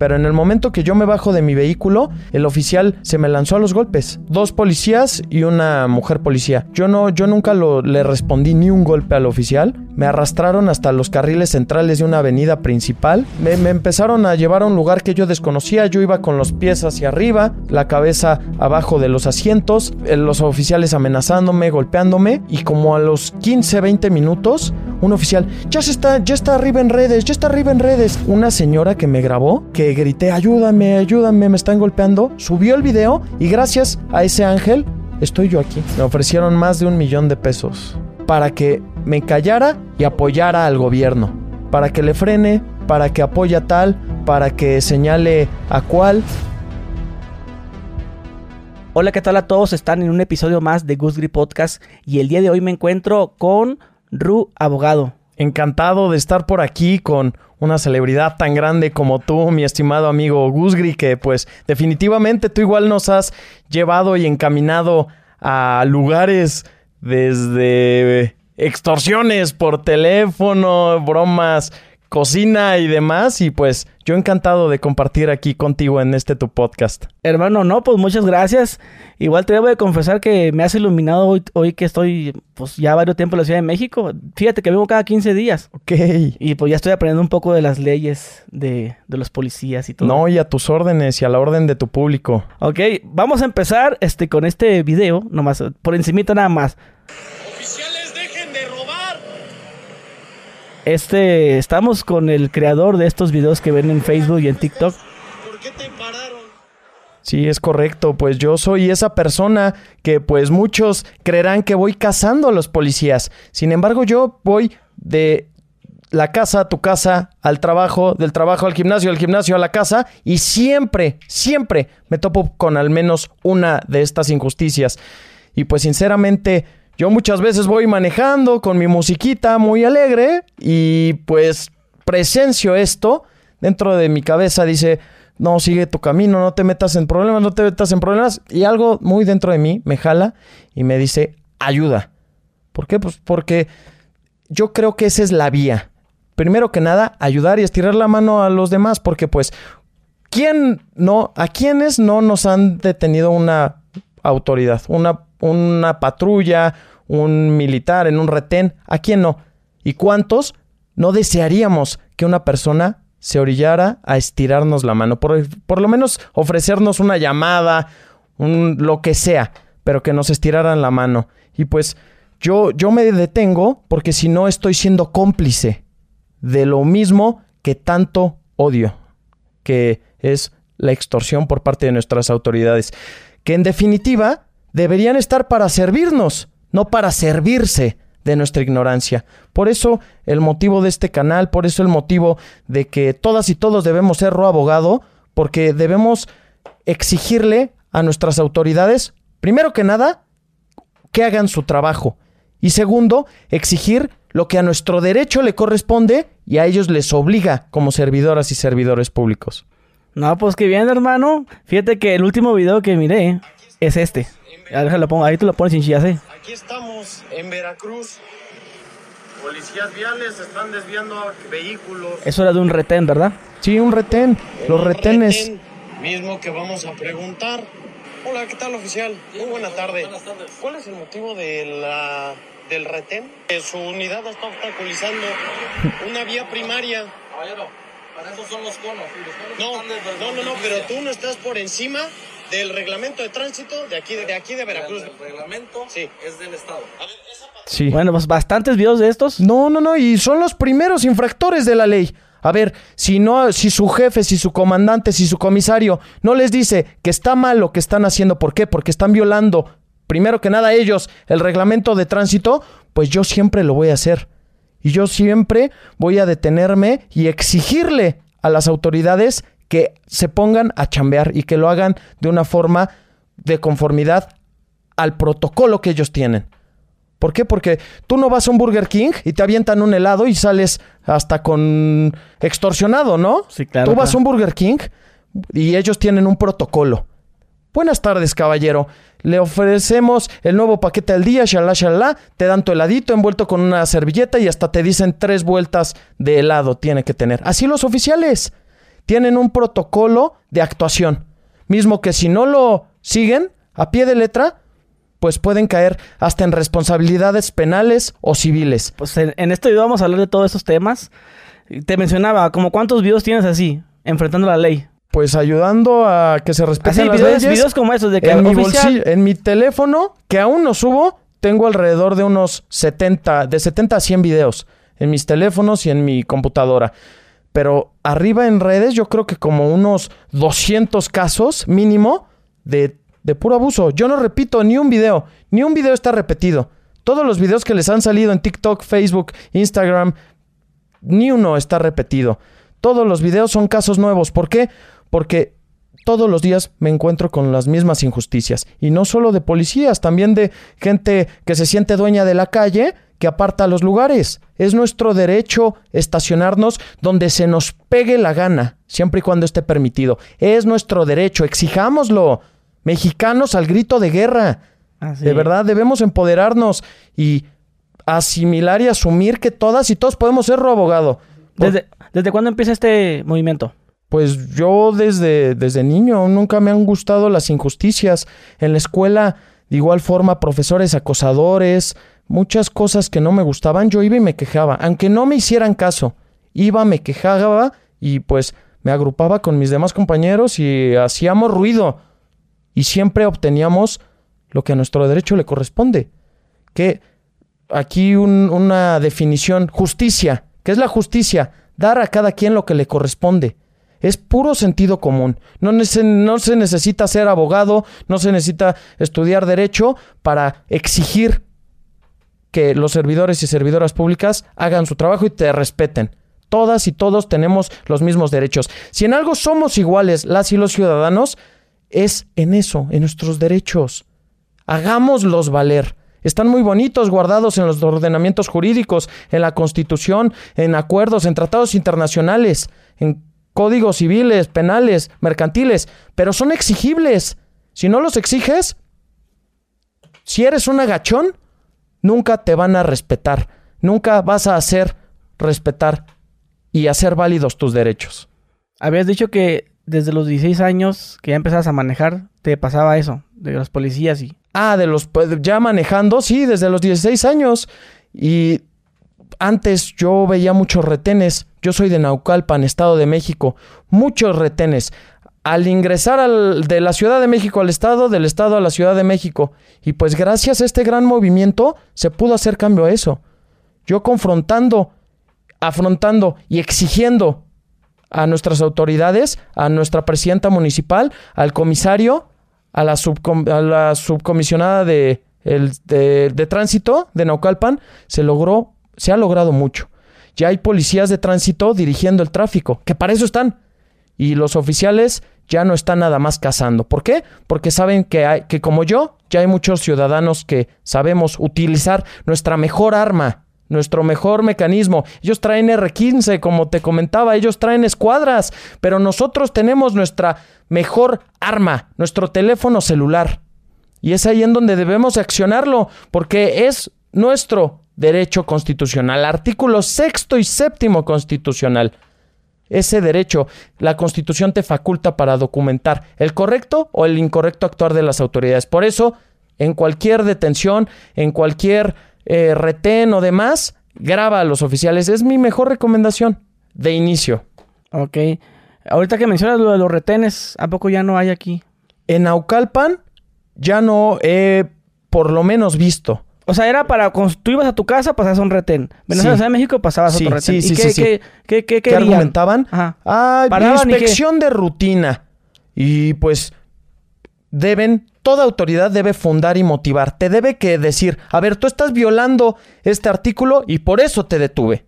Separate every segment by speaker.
Speaker 1: Pero en el momento que yo me bajo de mi vehículo, el oficial se me lanzó a los golpes. Dos policías y una mujer policía. Yo no, yo nunca le respondí ni un golpe al oficial. Me arrastraron hasta los carriles centrales de una avenida principal. Me, me empezaron a llevar a un lugar que yo desconocía. Yo iba con los pies hacia arriba, la cabeza abajo de los asientos, eh, los oficiales amenazándome, golpeándome. Y como a los 15, 20 minutos, un oficial, ya se está, ya está arriba en redes, ya está arriba en redes. Una señora que me grabó, que grité, ayúdame, ayúdame, me están golpeando, subió el video y gracias a ese ángel estoy yo aquí. Me ofrecieron más de un millón de pesos para que me callara y apoyara al gobierno, para que le frene, para que apoye a tal, para que señale a cuál.
Speaker 2: Hola, ¿qué tal a todos? Están en un episodio más de Goose Grip Podcast y el día de hoy me encuentro con Ru Abogado.
Speaker 1: Encantado de estar por aquí con una celebridad tan grande como tú, mi estimado amigo Gusgri, que pues definitivamente tú igual nos has llevado y encaminado a lugares desde extorsiones por teléfono, bromas cocina y demás. Y pues yo encantado de compartir aquí contigo en este tu podcast.
Speaker 2: Hermano, no, pues muchas gracias. Igual te debo de confesar que me has iluminado hoy, hoy que estoy pues ya varios tiempo en la Ciudad de México. Fíjate que vengo cada 15 días.
Speaker 1: Ok.
Speaker 2: Y pues ya estoy aprendiendo un poco de las leyes de, de los policías y todo.
Speaker 1: No, y a tus órdenes y a la orden de tu público.
Speaker 2: Ok, vamos a empezar este, con este video, nomás, por encimita nada más.
Speaker 3: Oficiales, dejen de robar.
Speaker 2: Este, estamos con el creador de estos videos que ven en Facebook y en TikTok.
Speaker 3: ¿Por qué te pararon?
Speaker 1: Sí, es correcto, pues yo soy esa persona que pues muchos creerán que voy cazando a los policías. Sin embargo, yo voy de la casa a tu casa, al trabajo, del trabajo al gimnasio, del gimnasio a la casa y siempre, siempre me topo con al menos una de estas injusticias. Y pues sinceramente, yo muchas veces voy manejando con mi musiquita muy alegre y pues presencio esto dentro de mi cabeza dice, no, sigue tu camino, no te metas en problemas, no te metas en problemas. Y algo muy dentro de mí me jala y me dice, ayuda. ¿Por qué? Pues porque yo creo que esa es la vía. Primero que nada, ayudar y estirar la mano a los demás, porque pues, ¿quién no, a quiénes no nos han detenido una autoridad, una, una patrulla, un militar en un retén? ¿A quién no? ¿Y cuántos no desearíamos que una persona se orillara a estirarnos la mano? Por, por lo menos ofrecernos una llamada, un, lo que sea, pero que nos estiraran la mano. Y pues yo, yo me detengo porque si no estoy siendo cómplice de lo mismo que tanto odio, que es la extorsión por parte de nuestras autoridades, que en definitiva deberían estar para servirnos, no para servirse de nuestra ignorancia. Por eso el motivo de este canal, por eso el motivo de que todas y todos debemos ser ro abogado, porque debemos exigirle a nuestras autoridades, primero que nada, que hagan su trabajo. Y segundo, exigir lo que a nuestro derecho le corresponde y a ellos les obliga como servidoras y servidores públicos.
Speaker 2: No, pues qué bien, hermano. Fíjate que el último video que miré es este. Ahí tú lo pones sin chillase.
Speaker 3: Aquí estamos en Veracruz. Policías viales están desviando vehículos.
Speaker 2: Eso era de un retén, ¿verdad?
Speaker 1: Sí, un retén. Los
Speaker 3: Un
Speaker 1: retenes.
Speaker 3: retén Mismo que vamos a preguntar. Hola, ¿qué tal, oficial? Muy buena tarde. ¿Cuál es el motivo de la, del retén? Que su unidad está obstaculizando una vía primaria.
Speaker 4: Caballero, para eso son los conos. y los conos
Speaker 3: No, no, no, no,
Speaker 4: 2015.
Speaker 3: pero tú no estás por encima del reglamento de tránsito de aquí de, aquí de Veracruz.
Speaker 4: El reglamento
Speaker 3: Sí.
Speaker 4: es del Estado.
Speaker 3: A ver, esa
Speaker 1: Sí.
Speaker 2: Bueno, pues bastantes videos de estos.
Speaker 1: No, no, no, y son los primeros infractores de la ley. A ver, si no, si su jefe, si su comandante, si su comisario no les dice que está mal lo que están haciendo, ¿por qué? Porque están violando, primero que nada ellos, el reglamento de tránsito, pues yo siempre lo voy a hacer. Y yo siempre voy a detenerme y exigirle a las autoridades que se pongan a chambear y que lo hagan de una forma de conformidad al protocolo que ellos tienen. ¿Por qué? Porque tú no vas a un Burger King y te avientan un helado y sales hasta con extorsionado, ¿no?
Speaker 2: Sí, claro,
Speaker 1: Tú vas a un Burger King y ellos tienen un protocolo. Buenas tardes, caballero. Le ofrecemos el nuevo paquete al día, shalá, shalá. Te dan tu heladito envuelto con una servilleta y hasta te dicen tres vueltas de helado tiene que tener. Así los oficiales. Tienen un protocolo de actuación. Mismo que si no lo siguen a pie de letra, pues pueden caer hasta en responsabilidades penales o civiles.
Speaker 2: Pues en, en este video vamos a hablar de todos estos temas. Te mencionaba, como cuántos videos tienes así, enfrentando la ley.
Speaker 1: Pues ayudando a que se respeten
Speaker 2: Así,
Speaker 1: las
Speaker 2: videos,
Speaker 1: leyes.
Speaker 2: videos como esos de que
Speaker 1: en mi bolsillo, en mi teléfono, que aún no subo, tengo alrededor de unos 70, de 70 a 100 videos en mis teléfonos y en mi computadora. Pero arriba en redes yo creo que como unos 200 casos mínimo de, de puro abuso. Yo no repito ni un video, ni un video está repetido. Todos los videos que les han salido en TikTok, Facebook, Instagram, ni uno está repetido. Todos los videos son casos nuevos. ¿Por qué? Porque todos los días me encuentro con las mismas injusticias. Y no solo de policías, también de gente que se siente dueña de la calle, que aparta los lugares. Es nuestro derecho estacionarnos donde se nos pegue la gana, siempre y cuando esté permitido. Es nuestro derecho, exijámoslo. Mexicanos al grito de guerra.
Speaker 2: Así.
Speaker 1: De verdad, debemos empoderarnos y asimilar y asumir que todas y todos podemos ser abogado.
Speaker 2: ¿Desde, ¿Desde cuándo empieza este movimiento?
Speaker 1: Pues yo desde, desde niño nunca me han gustado las injusticias. En la escuela, de igual forma, profesores acosadores, muchas cosas que no me gustaban, yo iba y me quejaba. Aunque no me hicieran caso, iba, me quejaba y pues me agrupaba con mis demás compañeros y hacíamos ruido. Y siempre obteníamos lo que a nuestro derecho le corresponde. Que aquí un- una definición, justicia. ¿Qué es la justicia? Dar a cada quien lo que le corresponde. Es puro sentido común. No, no se necesita ser abogado, no se necesita estudiar derecho para exigir que los servidores y servidoras públicas hagan su trabajo y te respeten. Todas y todos tenemos los mismos derechos. Si en algo somos iguales las y los ciudadanos, es en eso, en nuestros derechos. Hagámoslos valer. Están muy bonitos, guardados en los ordenamientos jurídicos, en la Constitución, en acuerdos, en tratados internacionales, en códigos civiles, penales, mercantiles, pero son exigibles. Si no los exiges, si eres un agachón, nunca te van a respetar. Nunca vas a hacer respetar y hacer válidos tus derechos.
Speaker 2: Habías dicho que desde los 16 años que ya empezabas a manejar, te pasaba eso, de los policías y...
Speaker 1: Ah, de los pues, ya manejando, sí, desde los 16 años. Y antes yo veía muchos retenes. Yo soy de Naucalpan, Estado de México. Muchos retenes. Al ingresar al- de la Ciudad de México al Estado, del Estado a la Ciudad de México. Y pues gracias a este gran movimiento se pudo hacer cambio a eso. Yo confrontando, afrontando y exigiendo a nuestras autoridades, a nuestra presidenta municipal, al comisario, a la, subcom- a la subcomisionada de, de tránsito de Naucalpan, se logró, se ha logrado mucho. Ya hay policías de tránsito dirigiendo el tráfico, que para eso están. Y los oficiales ya no están nada más cazando. ¿Por qué? Porque saben que, hay, que como yo, ya hay muchos ciudadanos que sabemos utilizar nuestra mejor arma, nuestro mejor mecanismo. Ellos traen R15, como te comentaba, ellos traen escuadras, pero nosotros tenemos nuestra mejor arma, nuestro teléfono celular. Y es ahí en donde debemos accionarlo, porque es nuestro derecho constitucional, artículo sexto y séptimo constitucional. Ese derecho, la Constitución te faculta para documentar el correcto o el incorrecto actuar de las autoridades. Por eso, en cualquier detención, en cualquier eh, retén o demás, graba a los oficiales. Es mi mejor recomendación de inicio.
Speaker 2: Ok. Ahorita que mencionas lo de los retenes, ¿a poco ya no hay aquí?
Speaker 1: En Naucalpan ya no he por lo menos visto.
Speaker 2: O sea, era para cuando tú ibas a tu casa, pasabas a un retén. Venías
Speaker 1: Sí.
Speaker 2: a la Ciudad de México, pasabas
Speaker 1: Sí,
Speaker 2: a otro retén.
Speaker 1: sí, sí,
Speaker 2: ¿Y qué, qué, qué, qué
Speaker 1: ¿Qué
Speaker 2: querían?
Speaker 1: argumentaban?
Speaker 2: Ajá.
Speaker 1: Ah, inspección de rutina. Y pues deben, toda autoridad debe fundar y motivar. Te debe que decir, a ver, tú estás violando este artículo y por eso te detuve.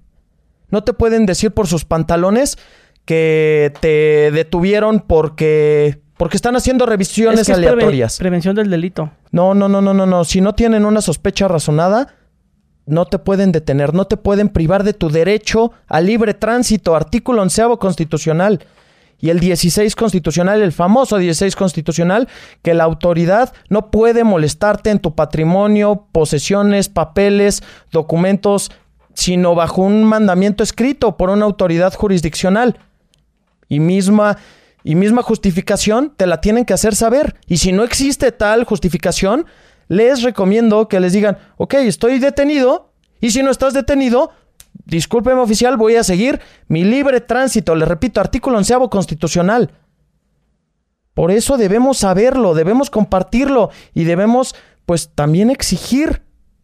Speaker 1: No te pueden decir por sus pantalones que te detuvieron porque porque están haciendo revisiones
Speaker 2: Es que es preve-
Speaker 1: aleatorias.
Speaker 2: prevención del delito.
Speaker 1: No, no, no, no, no, no. Si no tienen una sospecha razonada, no te pueden detener, no te pueden privar de tu derecho a libre tránsito, artículo onceavo constitucional. Y el 16 constitucional, el famoso 16 constitucional, que la autoridad no puede molestarte en tu patrimonio, posesiones, papeles, documentos, sino bajo un mandamiento escrito por una autoridad jurisdiccional. y misma y misma justificación te la tienen que hacer saber. Y si no existe tal justificación, les recomiendo que les digan, ok, estoy detenido, y si no estás detenido, discúlpeme oficial, voy a seguir mi libre tránsito. Le repito, artículo onceavo constitucional. Por eso debemos saberlo, debemos compartirlo y debemos pues también exigir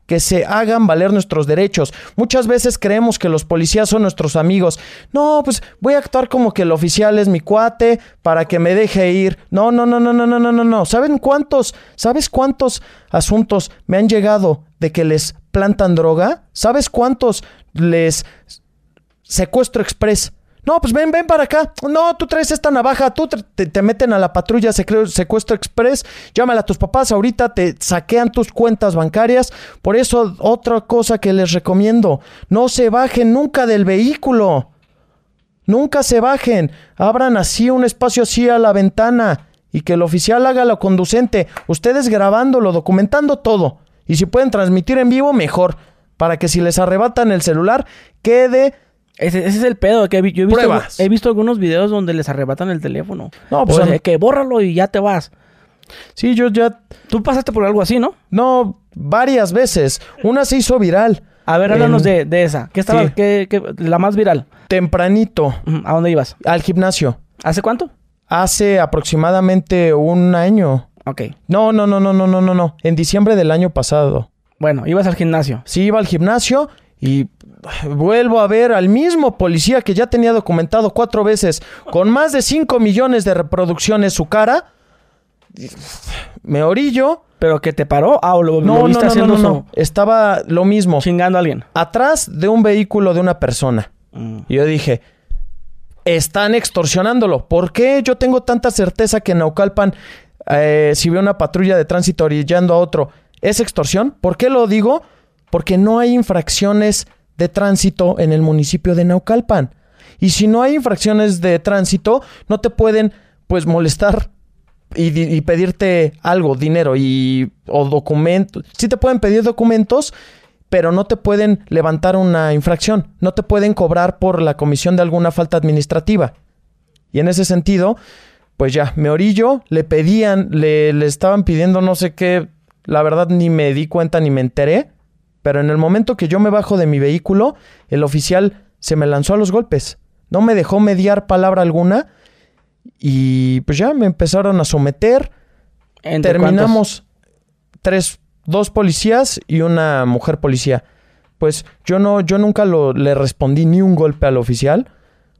Speaker 1: que se hagan valer nuestros derechos. Muchas veces creemos que los policías son nuestros amigos. No, pues voy a actuar como que el oficial es mi cuate para que me deje ir. No, no, no, no, no, no, no, no. ¿Saben cuántos, sabes cuántos asuntos me han llegado de que les plantan droga? ¿Sabes cuántos les secuestro express? No, pues ven, ven para acá. No, tú traes esta navaja, tú te, meten a la patrulla secuestro express, llámala a tus papás, ahorita te saquean tus cuentas bancarias. Por eso, otra cosa que les recomiendo, no se bajen nunca del vehículo. Nunca se bajen. Abran así un espacio así a la ventana y que el oficial haga lo conducente. Ustedes grabándolo, documentando todo. Y si pueden transmitir en vivo, mejor. Para que si les arrebatan el celular, quede
Speaker 2: ese, es el pedo que yo he visto, he visto algunos videos donde les arrebatan el teléfono. No, pues o que bórralo y ya te vas.
Speaker 1: Sí, yo ya.
Speaker 2: Tú pasaste por algo así, ¿no?
Speaker 1: No, varias veces. Una se hizo viral.
Speaker 2: A ver, háblanos de, esa. ¿Qué estaba? Qué, la más viral?
Speaker 1: Tempranito.
Speaker 2: ¿A dónde ibas?
Speaker 1: Al gimnasio.
Speaker 2: ¿Hace cuánto?
Speaker 1: Hace aproximadamente un año.
Speaker 2: Ok.
Speaker 1: No, no, no, no, no, no, no, no. En diciembre del año pasado.
Speaker 2: Bueno, ibas al gimnasio.
Speaker 1: Sí, iba al gimnasio y vuelvo a ver al mismo policía que ya tenía documentado cuatro veces con más de 5 millones de reproducciones su cara. Me orillo.
Speaker 2: ¿Pero que te paró? Ah, lo,
Speaker 1: no, no, no, no, no, Estaba lo mismo.
Speaker 2: Chingando a alguien.
Speaker 1: Atrás de un vehículo de una persona. Mm. Y yo dije, están extorsionándolo. ¿Por qué yo tengo tanta certeza que en Naucalpan, eh, si veo una patrulla de tránsito orillando a otro, es extorsión? ¿Por qué lo digo? Porque no hay infracciones de tránsito en el municipio de Naucalpan. Y si no hay infracciones de tránsito, no te pueden pues molestar y, pedirte algo, dinero y o documentos. Sí te pueden pedir documentos, pero no te pueden levantar una infracción, no te pueden cobrar por la comisión de alguna falta administrativa. Y en ese sentido, pues ya, me orillo, le pedían, le, le estaban pidiendo no sé qué, la verdad ni me di cuenta ni me enteré, pero en el momento que yo me bajo de mi vehículo, el oficial se me lanzó a los golpes. No me dejó mediar palabra alguna y pues ya me empezaron a someter. Terminamos tres, dos policías y una mujer policía. Pues yo no, yo nunca lo, le respondí ni un golpe al oficial.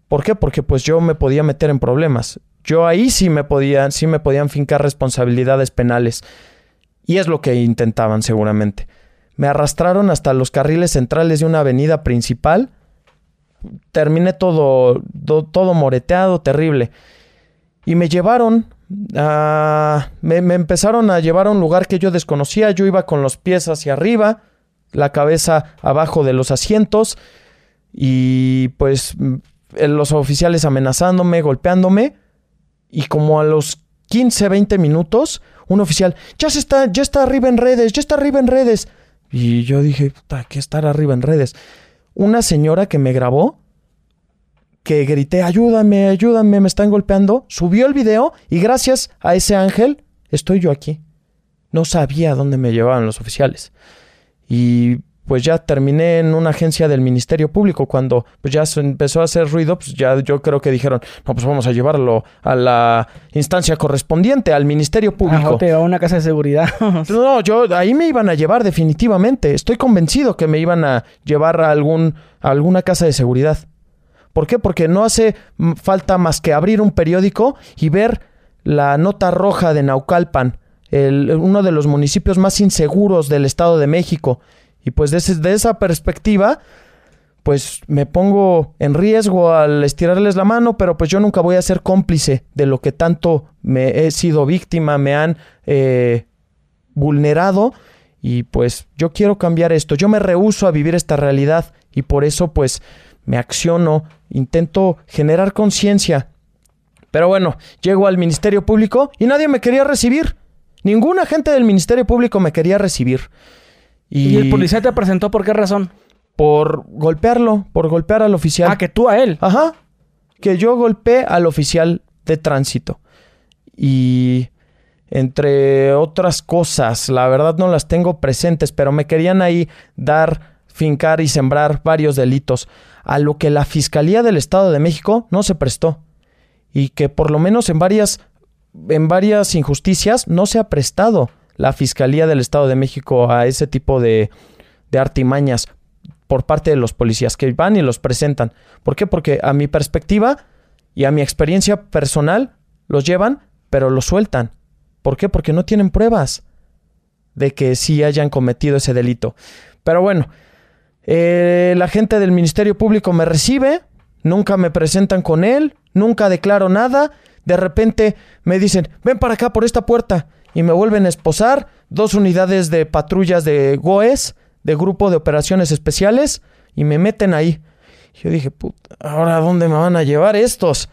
Speaker 1: ¿Por qué? Porque pues yo me podía meter en problemas. Yo ahí sí me podían, sí me podían fincar responsabilidades penales. Y es lo que intentaban seguramente. Me arrastraron hasta los carriles centrales de una avenida principal. Terminé todo, todo moreteado, terrible. Y me llevaron a... Me, me empezaron a llevar a un lugar que yo desconocía. Yo iba con los pies hacia arriba, la cabeza abajo de los asientos. Y pues los oficiales amenazándome, golpeándome. Y como a los 15, 20 minutos, un oficial, ya se está, ya está arriba en redes, ya está arriba en redes. Y yo dije, puta, que estar arriba en redes. Una señora que me grabó, que grité, ayúdame, ayúdame, me están golpeando, subió el video y gracias a ese ángel estoy yo aquí. No sabía dónde me llevaban los oficiales. Y pues ya terminé en una agencia del Ministerio Público. Cuando pues ya se empezó a hacer ruido, pues ya yo creo que dijeron, no, pues vamos a llevarlo a la instancia correspondiente, al Ministerio Público.
Speaker 2: a una casa de seguridad.
Speaker 1: no, yo ahí me iban a llevar definitivamente. Estoy convencido que me iban a llevar a, algún, a alguna casa de seguridad. ¿Por qué? Porque no hace falta más que abrir un periódico y ver la nota roja de Naucalpan, el, uno de los municipios más inseguros del Estado de México y pues desde esa perspectiva, pues me pongo en riesgo al estirarles la mano, pero pues yo nunca voy a ser cómplice de lo que tanto me he sido víctima, me han eh, vulnerado y pues yo quiero cambiar esto, yo me rehuso a vivir esta realidad y por eso pues me acciono, intento generar conciencia. Pero bueno, llego al Ministerio Público y nadie me quería recibir. Ningún agente del Ministerio Público me quería recibir.
Speaker 2: Y... el policía te presentó por qué razón?
Speaker 1: Por golpearlo, por golpear al oficial.
Speaker 2: Ah, que tú a él.
Speaker 1: Ajá. que yo golpeé al oficial de tránsito. Y entre otras cosas, la verdad no las tengo presentes, pero me querían ahí dar, fincar y sembrar varios delitos, a lo que la Fiscalía del Estado de México no se prestó. Y que por lo menos en varias, en varias injusticias no se ha prestado la Fiscalía del Estado de México a ese tipo de, de artimañas por parte de los policías que van y los presentan. ¿Por qué? Porque a mi perspectiva y a mi experiencia personal los llevan, pero los sueltan. ¿Por qué? Porque no tienen pruebas de que sí hayan cometido ese delito. Pero bueno, eh, la gente del Ministerio Público me recibe, nunca me presentan con él, nunca declaro nada, de repente me dicen, ven para acá por esta puerta, y me vuelven a esposar, dos unidades de patrullas de GOES, de Grupo de Operaciones Especiales, y me meten ahí. Yo dije, puta, ¿ahora dónde me van a llevar estos?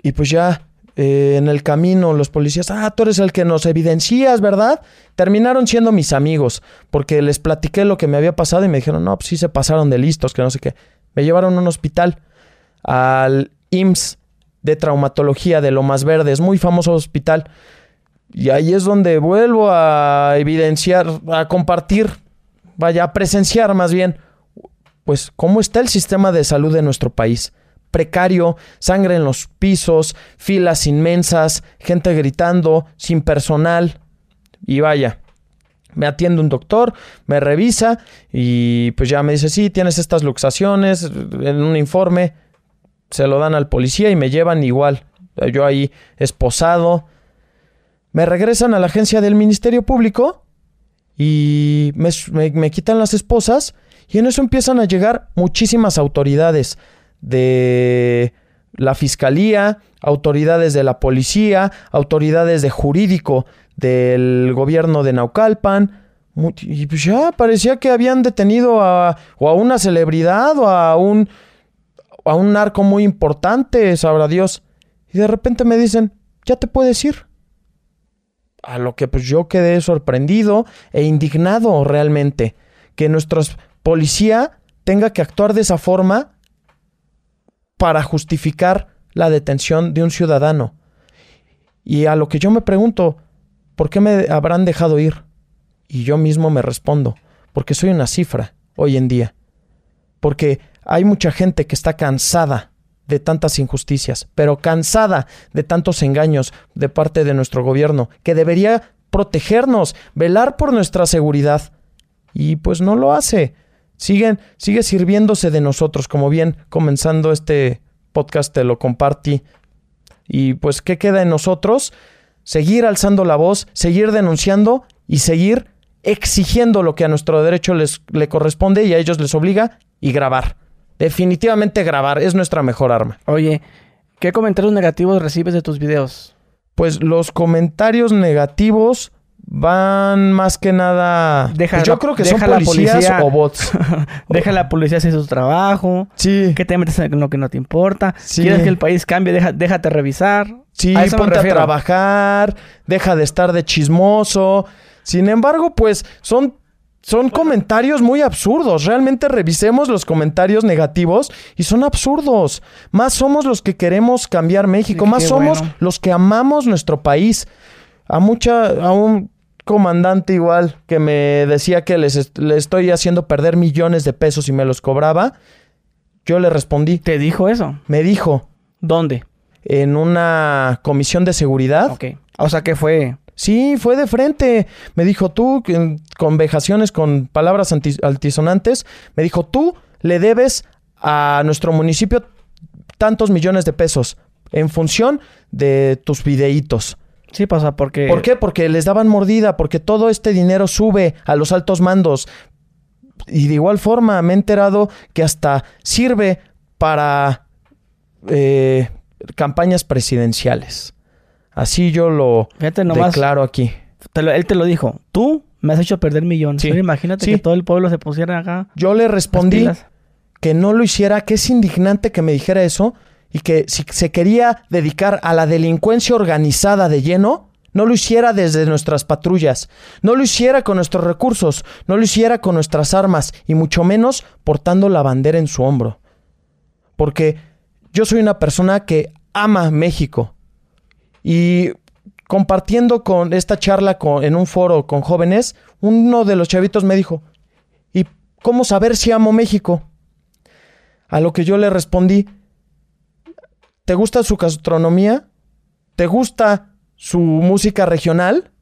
Speaker 1: Y pues ya eh, en el camino los policías, ah, tú eres el que nos evidencias, ¿verdad? Terminaron siendo mis amigos, porque les platiqué lo que me había pasado y me dijeron, no, pues sí se pasaron de listos, que no sé qué. Me llevaron a un hospital, al IMSS de traumatología de Lomas Verdes, muy famoso hospital. Y ahí es donde vuelvo a evidenciar, a compartir, vaya, a presenciar más bien, pues cómo está el sistema de salud de nuestro país precario, sangre en los pisos, filas inmensas, gente gritando, sin personal. Y vaya, me atiende un doctor, me revisa y pues ya me dice, sí, tienes estas luxaciones en un informe. Se lo dan al policía y me llevan igual. Yo ahí esposado. Me regresan a la agencia del Ministerio Público y me, quitan las esposas y en eso empiezan a llegar muchísimas autoridades de la fiscalía, autoridades de la policía, autoridades de jurídico del gobierno de Naucalpan. Y pues ya parecía que habían detenido a, o a una celebridad o a un, a un narco muy importante, sabrá Dios. Y de repente me dicen, ya te puedes ir. A lo que pues yo quedé sorprendido e indignado realmente. Que nuestra policía tenga que actuar de esa forma para justificar la detención de un ciudadano. Y a lo que yo me pregunto, ¿por qué me habrán dejado ir? Y yo mismo me respondo, porque soy una cifra hoy en día. Porque hay mucha gente que está cansada de tantas injusticias, pero cansada de tantos engaños de parte de nuestro gobierno, que debería protegernos, velar por nuestra seguridad. Y pues no lo hace siguen, sigue sirviéndose de nosotros, como bien comenzando este podcast te lo compartí. Y pues, ¿qué queda en nosotros? Seguir alzando la voz, seguir denunciando y seguir exigiendo lo que a nuestro derecho les le corresponde y a ellos les obliga y grabar. Definitivamente grabar es nuestra mejor arma.
Speaker 2: Oye, ¿qué comentarios negativos recibes de tus videos?
Speaker 1: Pues los comentarios negativos van más que nada.
Speaker 2: Deja
Speaker 1: pues yo
Speaker 2: la-
Speaker 1: creo que
Speaker 2: deja
Speaker 1: son
Speaker 2: la
Speaker 1: policías
Speaker 2: policía.
Speaker 1: o bots.
Speaker 2: Deja a la policía hacer su trabajo.
Speaker 1: Sí.
Speaker 2: Que te metes en lo que no te importa.
Speaker 1: Sí.
Speaker 2: Quieres que el país cambie, deja- déjate revisar.
Speaker 1: Sí,
Speaker 2: A
Speaker 1: ponte a trabajar, deja de estar de chismoso. Sin embargo, pues son, son comentarios muy absurdos. Realmente revisemos los comentarios negativos y son absurdos. Más somos los que queremos cambiar México,
Speaker 2: Sí,
Speaker 1: más somos
Speaker 2: bueno.
Speaker 1: los que amamos nuestro país. A mucha, a un comandante igual que me decía que les le estoy haciendo perder millones de pesos y me los cobraba, yo le respondí,
Speaker 2: ¿Te dijo eso?
Speaker 1: me dijo
Speaker 2: ¿Dónde?
Speaker 1: en una comisión de seguridad.
Speaker 2: Ok. O sea, que fue?
Speaker 1: Sí, fue de frente. Me dijo tú, que- con vejaciones, con palabras altisonantes, me dijo tú le debes a nuestro municipio tantos millones de pesos en función de tus videitos.
Speaker 2: Sí, pasa porque...
Speaker 1: ¿Por qué? Porque les daban mordida, porque todo este dinero sube a los altos mandos. Y de igual forma me he enterado que hasta sirve para eh, campañas presidenciales. Así yo lo
Speaker 2: Fíjate nomás.
Speaker 1: declaro aquí.
Speaker 2: te lo- él te lo dijo. Tú me has hecho perder millones.
Speaker 1: Sí.
Speaker 2: Imagínate
Speaker 1: Sí.
Speaker 2: que todo el pueblo se pusiera acá.
Speaker 1: Yo le respondí que no lo hiciera, que es indignante que me dijera eso y que si se quería dedicar a la delincuencia organizada de lleno, no lo hiciera desde nuestras patrullas, no lo hiciera con nuestros recursos, no lo hiciera con nuestras armas y mucho menos portando la bandera en su hombro. Porque yo soy una persona que ama México. Y compartiendo con esta charla en un foro con jóvenes, uno de los chavitos me dijo, ¿y cómo saber si amo México? A lo que yo le respondí, ¿te gusta su gastronomía? ¿Te gusta su música regional?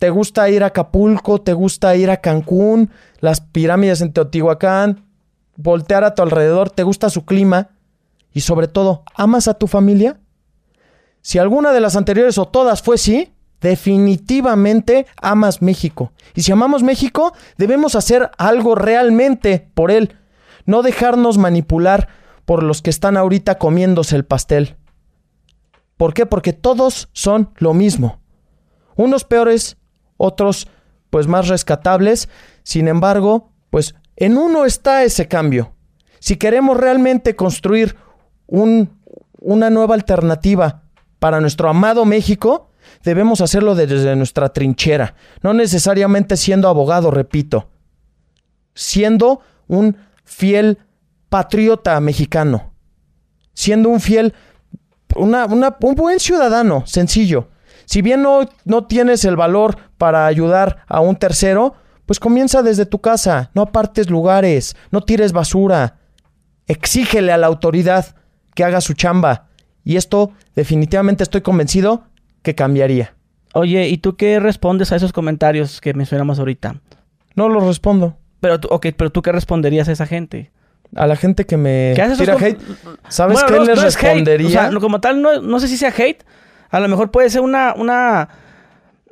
Speaker 1: ¿Te gusta ir a Acapulco? ¿Te gusta ir a Cancún? Las pirámides en Teotihuacán. Voltear a tu alrededor. ¿Te gusta su clima? Y sobre todo, ¿amas a tu familia? Si alguna de las anteriores o todas fue sí, definitivamente amas México. Y si amamos México, debemos hacer algo realmente por él. No dejarnos manipular por los que están ahorita comiéndose el pastel. ¿Por qué? Porque todos son lo mismo. Unos peores, otros pues más rescatables. Sin embargo, pues en uno está ese cambio. Si queremos realmente construir un, una nueva alternativa para nuestro amado México, debemos hacerlo desde nuestra trinchera, no necesariamente siendo abogado, repito, siendo un fiel patriota mexicano, siendo un fiel, una, un buen ciudadano, sencillo. Si bien no, no tienes el valor para ayudar a un tercero, pues comienza desde tu casa, no apartes lugares, no tires basura, exígele a la autoridad que haga su chamba. Y esto definitivamente estoy convencido que cambiaría.
Speaker 2: Oye, ¿y tú qué respondes a esos comentarios que mencionamos ahorita?
Speaker 1: No los respondo.
Speaker 2: Pero, tú- ok, pero tú qué responderías a esa gente?
Speaker 1: A la gente que me
Speaker 2: ¿Qué haces
Speaker 1: tira
Speaker 2: con-
Speaker 1: hate, ¿sabes
Speaker 2: Bueno,
Speaker 1: qué
Speaker 2: no-
Speaker 1: les
Speaker 2: no
Speaker 1: respondería?
Speaker 2: O sea, como tal, no, no sé si sea hate. A lo mejor puede ser una, una,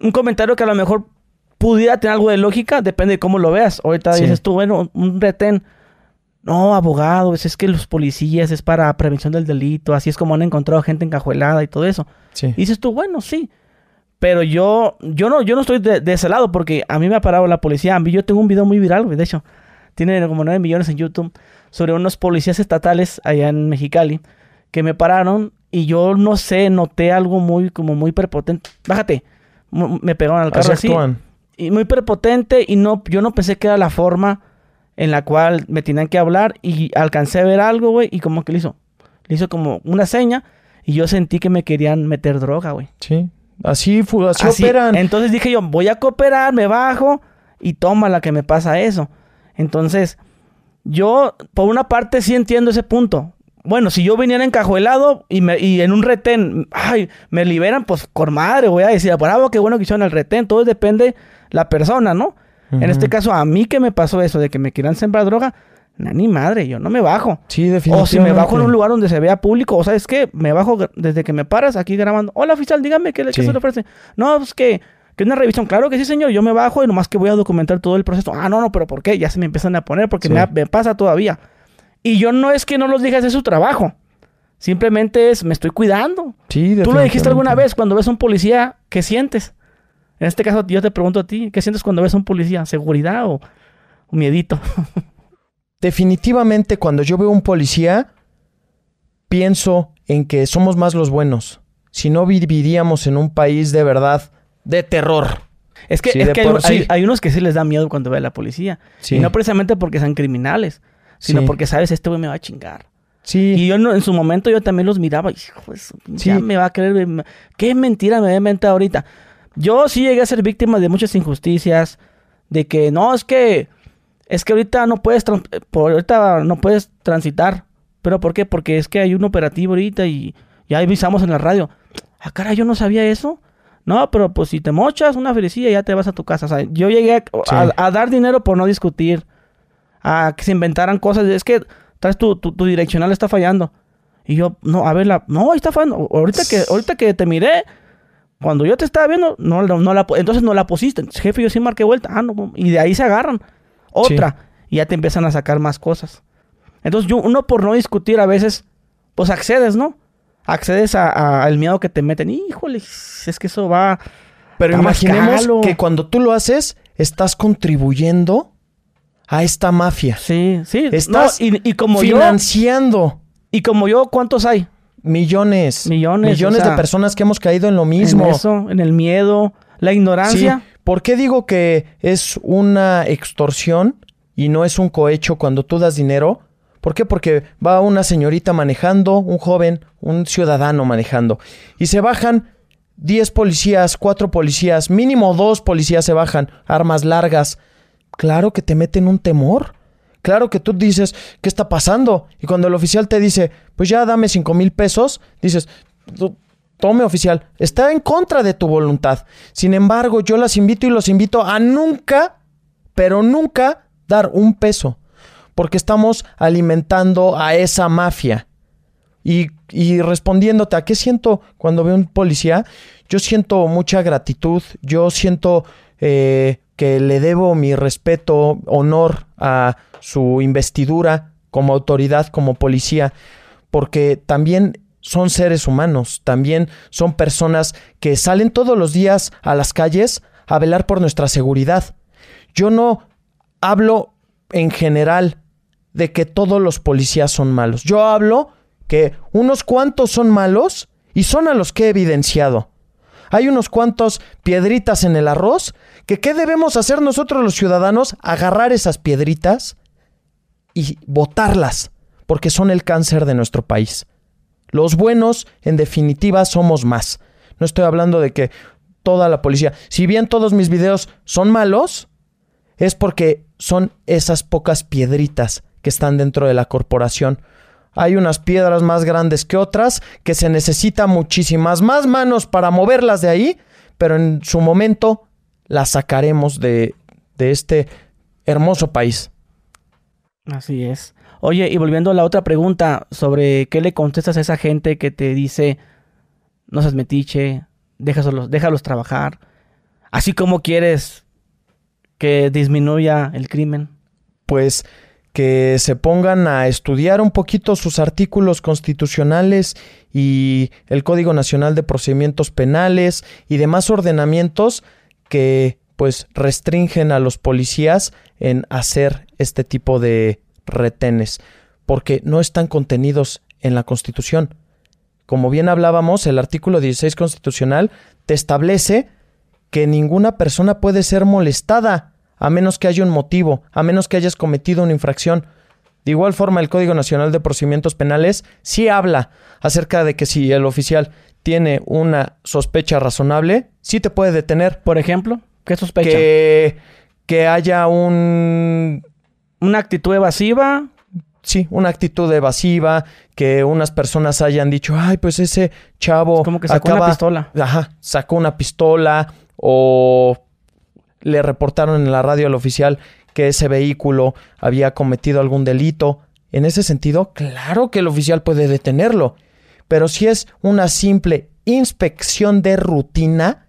Speaker 2: un comentario que a lo mejor pudiera tener algo de lógica, depende de cómo lo veas. Ahorita
Speaker 1: Sí.
Speaker 2: dices tú, bueno, un retén. No, abogado, es, es que los policías es para prevención del delito, así es como han encontrado gente encajuelada y todo eso.
Speaker 1: Sí.
Speaker 2: Y dices tú, bueno, sí. Pero yo, yo no, yo no estoy de, de ese lado porque a mí me ha parado la policía. A mí- Yo tengo un video muy viral, güey, de hecho. Tiene como 9 millones en YouTube sobre unos policías estatales allá en Mexicali que me pararon y yo no sé, noté algo muy, como muy prepotente. Bájate. M- Me pegaron al carro así.
Speaker 1: actúan.
Speaker 2: Y muy prepotente y no, yo no pensé que era la forma en la cual me tenían que hablar y alcancé a ver algo, güey, y como que le hizo, le hizo como una seña y yo sentí que me querían meter droga, güey.
Speaker 1: Sí. Así, fu- así
Speaker 2: Así,
Speaker 1: operan.
Speaker 2: Entonces dije yo, voy a cooperar, me bajo y toma la que me pasa eso. Entonces, yo por una parte sí entiendo ese punto. Bueno, si yo viniera encajuelado y, me, y en un retén, ay, me liberan, pues con madre, voy a decir, bravo, qué bueno que hicieron el retén. Todo depende la persona, ¿no? En este caso, a mí que me pasó eso de que me quieran sembrar droga, na, ni madre, yo no me bajo.
Speaker 1: Sí,
Speaker 2: O si
Speaker 1: definitivamente.
Speaker 2: me bajo en un lugar donde se vea público, o sabes qué, me bajo desde que me paras aquí grabando. Hola oficial, dígame qué, le- qué
Speaker 1: Sí.
Speaker 2: se le ofrece. No, pues que, que una revisión. Claro que sí, señor. Yo me bajo y nomás que voy a documentar todo el proceso. Ah, no, no, pero ¿por qué? Ya se me empiezan a poner porque
Speaker 1: Sí.
Speaker 2: me, pasa todavía. Y yo no es que no los diga hacer su trabajo. Simplemente es, me estoy cuidando.
Speaker 1: Sí,
Speaker 2: Tú lo dijiste alguna
Speaker 1: definitivamente.
Speaker 2: vez cuando ves a un policía, ¿qué sientes? En este caso, yo te pregunto a ti, ¿qué sientes cuando ves a un policía? ¿Seguridad o, o miedito?
Speaker 1: Definitivamente cuando yo veo un policía, pienso en que somos más los buenos. Si no viviríamos en un país de verdad de terror.
Speaker 2: Es que,
Speaker 1: Sí,
Speaker 2: es que hay,
Speaker 1: por sí.
Speaker 2: hay- hay unos que sí les da miedo cuando ve a la policía.
Speaker 1: Sí.
Speaker 2: Y no precisamente porque sean criminales, sino porque sabes, este güey me va a chingar.
Speaker 1: Sí.
Speaker 2: Y yo no- en su momento yo también los miraba y, hijo
Speaker 1: Sí.
Speaker 2: ya me va a creer. me- Qué mentira me va a inventar ahorita. Yo sí llegué a ser víctima de muchas injusticias, de que no, es que, es que ahorita no puedes, por ahorita no puedes transitar. ¿Pero por qué? Porque es que hay un operativo ahorita y ya avisamos en la radio. Ah, cara, yo no sabía eso. No, pero pues si te mochas una felicilla ya te vas a tu casa. O sea, yo llegué a, a-
Speaker 1: Sí.
Speaker 2: a dar dinero por no discutir. A que se inventaran cosas. Es que traes tu, tu, tu direccional está fallando. Y yo, no, a ver, la, no, ahí está fallando. Ahorita que, ahorita que te miré, cuando yo te estaba viendo, no, no, no la, entonces no la pusiste. Jefe, yo sí marqué vuelta. Ah, no, y de ahí se agarran. Otra. Y ya te empiezan a sacar más cosas. Entonces, yo, uno por no discutir a veces, pues accedes, ¿no? Accedes a- a- al miedo que te meten. Híjole, es que eso va.
Speaker 1: Pero imaginemos que cuando tú lo haces, estás contribuyendo a esta mafia.
Speaker 2: Sí, sí.
Speaker 1: Estás
Speaker 2: No, y, y como yo.
Speaker 1: financiando
Speaker 2: Y como yo, ¿cuántos hay?
Speaker 1: Millones.
Speaker 2: Millones,
Speaker 1: Millones
Speaker 2: o sea,
Speaker 1: de personas que hemos caído en lo mismo.
Speaker 2: En eso, en el miedo, la
Speaker 1: Sí.
Speaker 2: ignorancia.
Speaker 1: ¿Por qué digo que es una extorsión y no es un cohecho cuando tú das dinero? ¿Por qué? Porque va una señorita manejando, un joven, un ciudadano manejando. Y se bajan 10 policías, 4 policías, mínimo 2 policías se bajan, armas largas. Claro que te meten un temor. Claro que tú dices, ¿qué está pasando? Y cuando el oficial te dice, pues ya dame 5 mil pesos, dices, tome oficial, está en contra de tu voluntad. Sin embargo, yo las invito y los invito a nunca, pero nunca dar un peso, porque estamos alimentando a esa mafia. Y, y, respondiéndote a qué siento cuando veo un policía, yo siento mucha gratitud, yo siento eh, que le debo mi respeto, honor a su investidura como autoridad, como policía, porque también son seres humanos, también son personas que salen todos los días a las calles a velar por nuestra seguridad. Yo no hablo en general de que todos los policías son malos. Yo hablo que unos cuantos son malos y son a los que he evidenciado. Hay unos cuantos piedritas en el arroz que ¿qué debemos hacer nosotros los ciudadanos? Agarrar esas piedritas y botarlas, porque son el cáncer de nuestro país. Los buenos, en definitiva, somos más. No estoy hablando de que toda la policía, si bien todos mis videos son malos, es porque son esas pocas piedritas que están dentro de la corporación. Hay unas piedras más grandes que otras, que se necesita muchísimas más manos para moverlas de ahí, pero en su momento las sacaremos de, de este hermoso país.
Speaker 2: Así es. Oye, y volviendo a la otra pregunta sobre qué le contestas a esa gente que te dice, no seas metiche, déjalos, déjalos trabajar, así como quieres que disminuya el crimen?
Speaker 1: Pues que se pongan a estudiar un poquito sus artículos constitucionales y el Código Nacional de Procedimientos Penales y demás ordenamientos que pues restringen a los policías en hacer este tipo de retenes, porque no están contenidos en la Constitución. Como bien hablábamos, el artículo 16 constitucional te establece que ninguna persona puede ser molestada a menos que haya un motivo, a menos que hayas cometido una infracción. De igual forma, el Código Nacional de Procedimientos Penales sí habla acerca de que si el oficial tiene una sospecha razonable, sí te puede detener.
Speaker 2: Por ejemplo, ¿qué sospecha?
Speaker 1: Que, que haya un...
Speaker 2: Una actitud evasiva.
Speaker 1: Sí, una actitud evasiva, que unas personas hayan dicho, ay, pues ese chavo...
Speaker 2: como que sacó una pistola.
Speaker 1: Ajá, sacó una pistola o le reportaron en la radio al oficial que ese vehículo había cometido algún delito. En ese sentido, claro que el oficial puede detenerlo. Pero si es una simple inspección de rutina,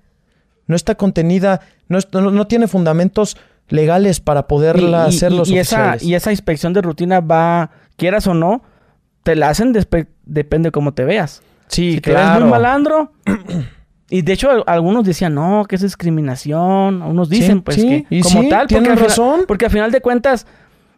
Speaker 1: no está contenida, no, no, tiene fundamentos legales para poderla hacer los
Speaker 2: y
Speaker 1: oficiales.
Speaker 2: Esa, y esa inspección de rutina va, quieras o no, te la hacen depende de cómo te veas.
Speaker 1: Sí,
Speaker 2: si
Speaker 1: claro.
Speaker 2: te ves muy malandro, Y de hecho, algunos decían, no, que es discriminación. Unos dicen, pues, que como tal, porque al, razón. Final, porque al final de cuentas,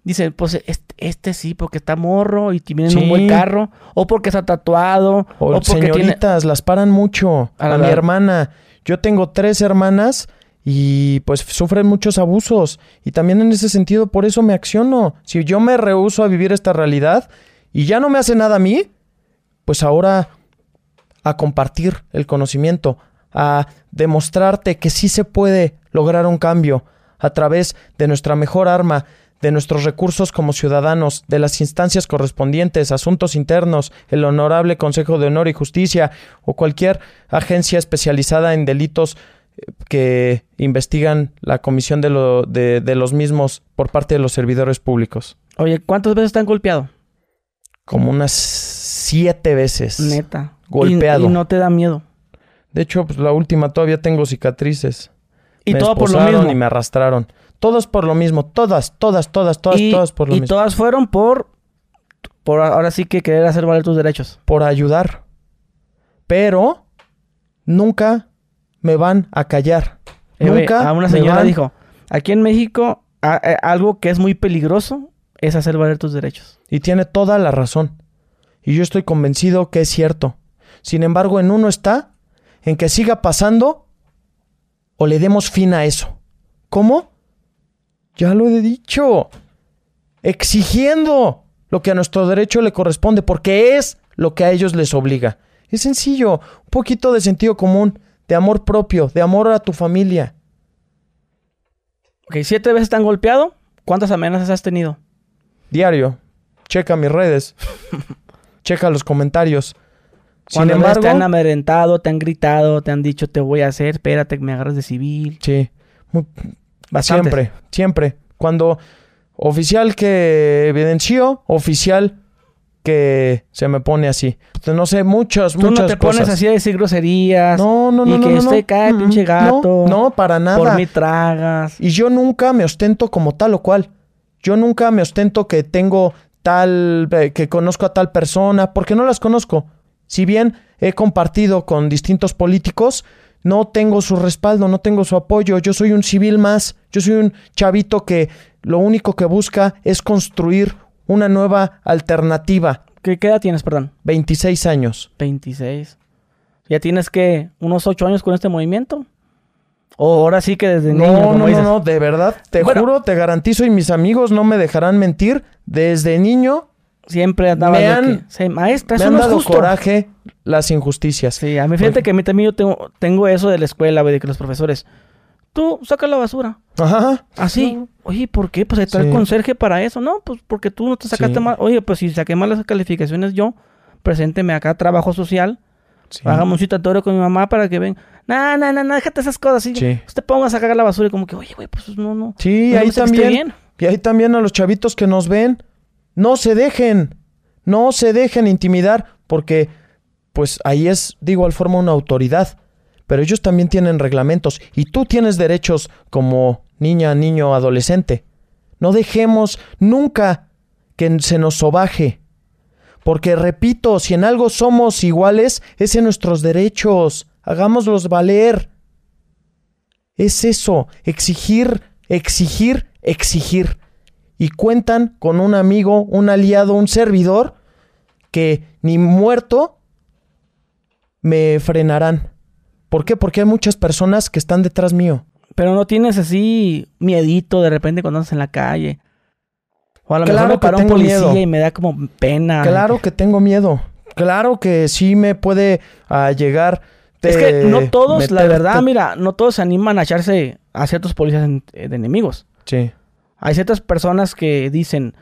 Speaker 2: dicen, pues, este, este sí, porque está morro y tiene un buen carro. O porque está tatuado.
Speaker 1: O,
Speaker 2: porque
Speaker 1: señoritas, las paran mucho. A, mi hermana. Yo tengo tres hermanas y pues sufren muchos abusos. Y también en ese sentido, por eso me acciono. Si yo me rehuso a vivir esta realidad y ya no me hace nada a mí, pues ahora a compartir el conocimiento, a demostrarte que sí se puede lograr un cambio a través de nuestra mejor arma, de nuestros recursos como ciudadanos, de las instancias correspondientes, asuntos internos, el Honorable Consejo de Honor y Justicia o cualquier agencia especializada en delitos eh, que investigan la comisión de, lo, de, de los mismos por parte de los servidores públicos.
Speaker 2: Oye, ¿cuántas veces te han golpeado?
Speaker 1: Como unas siete veces.
Speaker 2: Neta
Speaker 1: golpeado.
Speaker 2: Y, no te da miedo.
Speaker 1: De hecho, pues la última todavía tengo cicatrices.
Speaker 2: Y todo por lo mismo.
Speaker 1: Y me arrastraron. Todos por lo mismo. Todas, todas, todas, todas, todas por lo mismo.
Speaker 2: Y todas fueron por. Por ahora sí que querer hacer valer tus derechos.
Speaker 1: Por ayudar. Pero nunca me van a callar.
Speaker 2: Eh,
Speaker 1: nunca.
Speaker 2: a una señora dijo: aquí en México, algo que es muy peligroso es hacer valer tus derechos.
Speaker 1: Y tiene toda la razón. Y yo estoy convencido que es cierto. Sin embargo, en uno está en que siga pasando o le demos fin a eso. ¿Cómo? Ya lo he dicho. Exigiendo lo que a nuestro derecho le corresponde, porque es lo que a ellos les obliga. Es sencillo, un poquito de sentido común, de amor propio, de amor a tu familia.
Speaker 2: Ok, siete veces te han golpeado. ¿Cuántas amenazas has tenido?
Speaker 1: Diario. Checa mis redes. Checa los comentarios. Sin
Speaker 2: Cuando
Speaker 1: embargo,
Speaker 2: te han amedrentado, te han gritado, te han dicho te voy a hacer, espérate que me agarras de civil.
Speaker 1: sí,
Speaker 2: Bastantes.
Speaker 1: siempre, siempre. Cuando oficial que evidenció, oficial que se me pone así. No sé, muchas,
Speaker 2: Tú
Speaker 1: muchas
Speaker 2: no te pones así a decir groserías.
Speaker 1: No, no, no,
Speaker 2: y
Speaker 1: no,
Speaker 2: que
Speaker 1: no,
Speaker 2: usted
Speaker 1: no.
Speaker 2: cae,
Speaker 1: Mm,
Speaker 2: pinche gato.
Speaker 1: No, no, para nada.
Speaker 2: Por mí tragas.
Speaker 1: Y yo nunca me ostento como tal o cual. Yo nunca me ostento que tengo tal, eh, que conozco a tal persona, porque no las conozco. Si bien he compartido con distintos políticos, no tengo su respaldo, no tengo su apoyo. Yo soy un civil más. Yo soy un chavito que lo único que busca es construir una nueva alternativa.
Speaker 2: ¿Qué, qué edad tienes, perdón?
Speaker 1: 26 años.
Speaker 2: 26. ¿Ya tienes que unos 8 años con este movimiento? ¿O ahora sí que desde niño,
Speaker 1: No,
Speaker 2: como
Speaker 1: no, no, de verdad, te
Speaker 2: Bueno.
Speaker 1: juro, te garantizo y mis amigos no me dejarán mentir. Desde niño
Speaker 2: Siempre andaba
Speaker 1: Me
Speaker 2: de
Speaker 1: han-
Speaker 2: que, "Sí, maestra,
Speaker 1: me
Speaker 2: eso
Speaker 1: han
Speaker 2: no es
Speaker 1: dado
Speaker 2: justo.
Speaker 1: coraje las injusticias.
Speaker 2: Sí, a mí fíjate que a mí también yo tengo, tengo eso de la escuela, güey, de que los profesores, tú saca la basura.
Speaker 1: Ajá.
Speaker 2: Así.
Speaker 1: No.
Speaker 2: Oye, ¿por qué? Pues está el
Speaker 1: Sí.
Speaker 2: conserje para eso. No, pues porque tú no te sacaste
Speaker 1: Sí.
Speaker 2: mal. Oye, pues si saqué malas calificaciones yo, presénteme acá trabajo social.
Speaker 1: Sí.
Speaker 2: Hagamos un citatorio con mi mamá para que ven. No, no, no, no, déjate esas cosas. Sí.
Speaker 1: Sí.
Speaker 2: Usted ponga a sacar la basura y como que, oye, güey, pues no, no.
Speaker 1: Sí,
Speaker 2: no
Speaker 1: ahí también.
Speaker 2: bien.
Speaker 1: Y ahí también a los chavitos que nos ven, no se dejen, no se dejen intimidar, porque pues ahí es de igual forma una autoridad, pero ellos también tienen reglamentos y tú tienes derechos como niña, niño, adolescente. No dejemos nunca que se nos sobaje. Porque repito, si en algo somos iguales, es en nuestros derechos. Hagámoslos valer. Es eso, exigir, exigir, exigir. Y cuentan con un amigo, un aliado, un servidor que ni muerto me frenarán. ¿Por qué? Porque hay muchas personas que están detrás mío.
Speaker 2: Pero no tienes así miedito de repente cuando andas en la calle. O a lo
Speaker 1: Claro
Speaker 2: mejor me
Speaker 1: que
Speaker 2: para un
Speaker 1: tengo
Speaker 2: policía
Speaker 1: miedo.
Speaker 2: y me da como pena.
Speaker 1: Claro que tengo miedo. Claro que sí me puede ah, llegar.
Speaker 2: Es que no todos, la verdad, mira, no todos se animan a echarse a ciertos policías en- eh, de enemigos.
Speaker 1: Sí,
Speaker 2: Hay ciertas personas que dicen,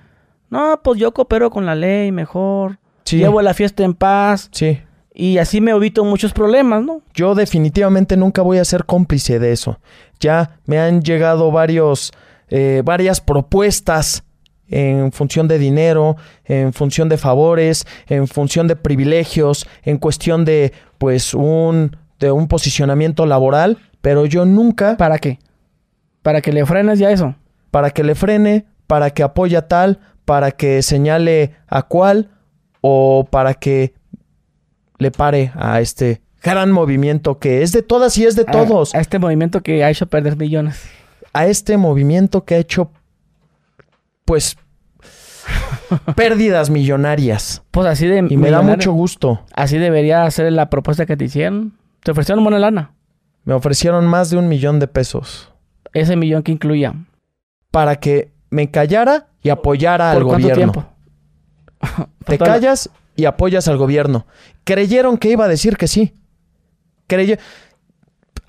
Speaker 2: no, pues yo coopero con la ley mejor,
Speaker 1: sí,
Speaker 2: llevo la fiesta en paz
Speaker 1: sí.
Speaker 2: y así me evito muchos problemas, ¿no?
Speaker 1: Yo definitivamente nunca voy a ser cómplice de eso. Ya me han llegado varios, eh, varias propuestas en función de dinero, en función de favores, en función de privilegios, en cuestión de, pues, un, de un posicionamiento laboral, pero yo nunca,
Speaker 2: ¿Para qué? Para que le frenes ya eso.
Speaker 1: Para que le frene, para que apoye a tal, para que señale a cuál, o para que le pare a este gran movimiento que es de todas y es de
Speaker 2: A-
Speaker 1: todos.
Speaker 2: A, este movimiento que ha hecho perder millones.
Speaker 1: a este movimiento que ha hecho, pues, pérdidas millonarias.
Speaker 2: Pues así de
Speaker 1: Y me da mucho gusto.
Speaker 2: Así debería ser la propuesta que te hicieron. Te ofrecieron buena lana.
Speaker 1: Me ofrecieron más de un millón de pesos
Speaker 2: Ese millón que incluía.
Speaker 1: Para que me callara y apoyara al
Speaker 2: ¿Por cuánto
Speaker 1: gobierno.
Speaker 2: tiempo?
Speaker 1: Te callas y apoyas al gobierno. Creyeron que iba a decir que sí. Creye...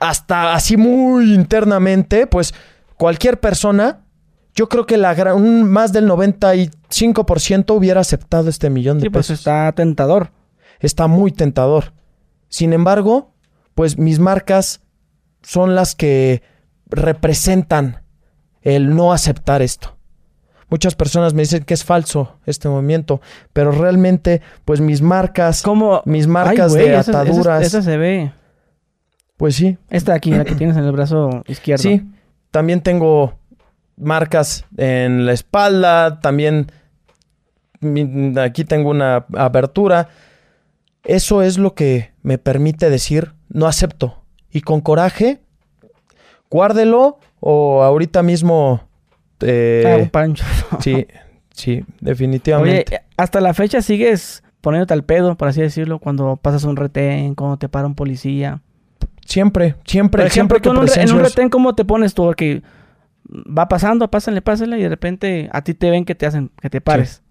Speaker 1: Hasta así muy internamente, pues cualquier persona, yo creo que la gran, más del 95% hubiera aceptado este millón de
Speaker 2: Sí, pues
Speaker 1: pesos.
Speaker 2: está tentador.
Speaker 1: está muy tentador. Sin embargo, pues mis marcas son las que representan el no aceptar esto. Muchas personas me dicen que es falso este movimiento, pero realmente, pues mis marcas,
Speaker 2: Como
Speaker 1: mis marcas de ataduras,
Speaker 2: esa se ve.
Speaker 1: pues sí,
Speaker 2: Esta de aquí, la que tienes en el brazo izquierdo.
Speaker 1: sí. También tengo marcas en la espalda, también aquí tengo una abertura. Eso es lo que me permite decir no acepto. Y con coraje, guárdelo o ahorita mismo... eh,
Speaker 2: Ah, un pancho.
Speaker 1: sí, sí,
Speaker 2: Oye,
Speaker 1: definitivamente.
Speaker 2: hasta la fecha sigues poniéndote al pedo, por así decirlo, cuando pasas un retén, cuando te para un policía.
Speaker 1: siempre, siempre,
Speaker 2: Por ejemplo,
Speaker 1: siempre
Speaker 2: tú
Speaker 1: que
Speaker 2: en un, re- en un retén, ¿cómo te pones tú? Porque va pasando, pásenle, pásenle, y de repente a ti te ven que te hacen, que te pares.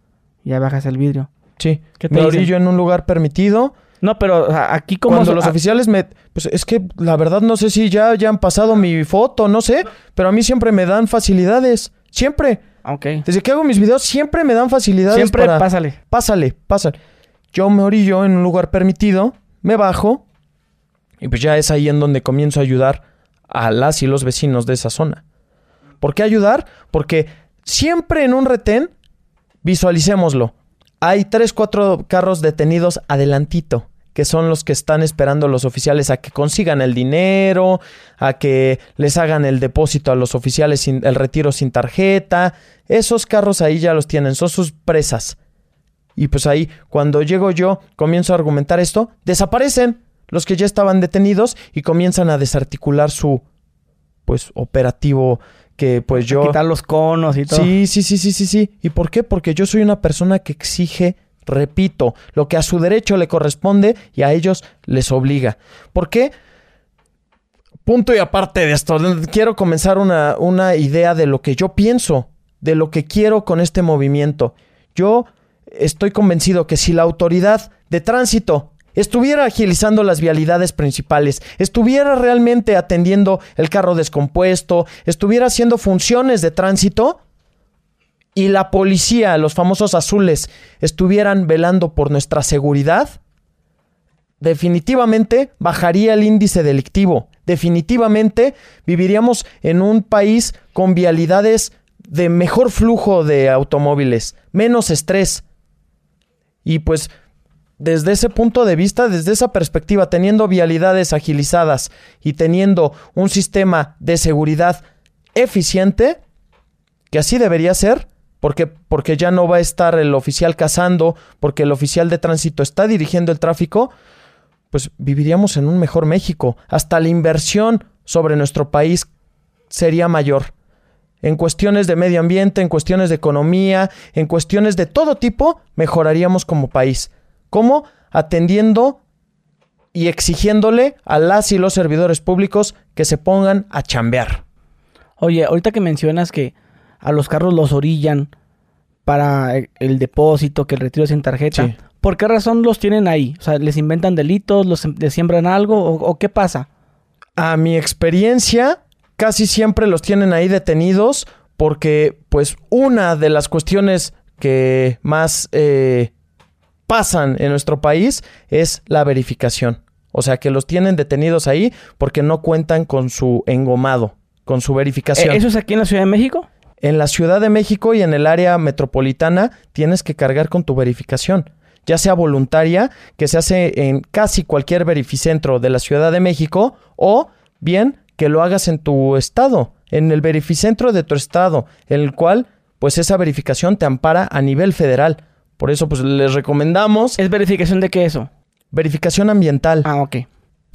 Speaker 2: Ya bajas el vidrio.
Speaker 1: Sí.
Speaker 2: ¿Qué te
Speaker 1: Me
Speaker 2: dicen?
Speaker 1: orillo en un lugar permitido.
Speaker 2: No, pero o sea, aquí como...
Speaker 1: Cuando los oficiales me... Pues es que la verdad no sé si ya, ya han pasado mi foto, no sé. Pero a mí siempre me dan facilidades. Siempre.
Speaker 2: Ok.
Speaker 1: Desde que hago mis videos siempre me dan facilidades
Speaker 2: Siempre
Speaker 1: para...
Speaker 2: pásale.
Speaker 1: Pásale, pásale. Yo me orillo en un lugar permitido, me bajo y pues ya es ahí en donde comienzo a ayudar a las y los vecinos de esa zona. ¿Por qué ayudar? Porque siempre en un retén, visualicémoslo, hay tres, cuatro carros detenidos adelantito, que son los que están esperando los oficiales a que consigan el dinero, a que les hagan el depósito a los oficiales, sin, el retiro sin tarjeta. Esos carros ahí ya los tienen, son sus presas. Y pues ahí, cuando llego yo, comienzo a argumentar esto, desaparecen los que ya estaban detenidos y comienzan a desarticular su, pues, operativo que pues yo...
Speaker 2: Quitar los conos y todo.
Speaker 1: Sí, sí, sí, sí, sí, sí. ¿Y por qué? Porque yo soy una persona que exige, repito, lo que a su derecho le corresponde y a ellos les obliga. ¿Por qué? Punto y aparte de esto, quiero comenzar una, una idea de lo que yo pienso, de lo que quiero con este movimiento. Yo estoy convencido que si la autoridad de tránsito estuviera agilizando las vialidades principales, estuviera realmente atendiendo el carro descompuesto, estuviera haciendo funciones de tránsito y la policía, los famosos azules, estuvieran velando por nuestra seguridad, definitivamente bajaría el índice delictivo. Definitivamente viviríamos en un país con vialidades de mejor flujo de automóviles, menos estrés. Y pues desde ese punto de vista, desde esa perspectiva, teniendo vialidades agilizadas y teniendo un sistema de seguridad eficiente, que así debería ser, porque, porque ya no va a estar el oficial cazando, porque el oficial de tránsito está dirigiendo el tráfico, pues viviríamos en un mejor México. Hasta la inversión sobre nuestro país sería mayor. En cuestiones de medio ambiente, en cuestiones de economía, en cuestiones de todo tipo, mejoraríamos como país. ¿Cómo? Atendiendo y exigiéndole a las y los servidores públicos que se pongan a chambear.
Speaker 2: Oye, ahorita que mencionas que a los carros los orillan para el, depósito, que el retiro sin tarjeta,
Speaker 1: Sí.
Speaker 2: ¿por qué razón los tienen ahí? O sea, ¿les inventan delitos? ¿Los les siembran algo? ¿O, o qué pasa?
Speaker 1: A mi experiencia, casi siempre los tienen ahí detenidos porque, pues, una de las cuestiones que más eh, pasan en nuestro país es la verificación. O sea, que los tienen detenidos ahí porque no cuentan con su engomado, con su verificación.
Speaker 2: Eh, ¿Eso es aquí en la Ciudad de México?
Speaker 1: En la Ciudad de México y en el área metropolitana tienes que cargar con tu verificación, ya sea voluntaria, que se hace en casi cualquier verificentro de la Ciudad de México, o bien que lo hagas en tu estado, en el verificentro de tu estado, en el cual pues esa verificación te ampara a nivel federal. Por eso pues les recomendamos
Speaker 2: ¿Es verificación de qué eso?
Speaker 1: verificación ambiental
Speaker 2: Ah, ok.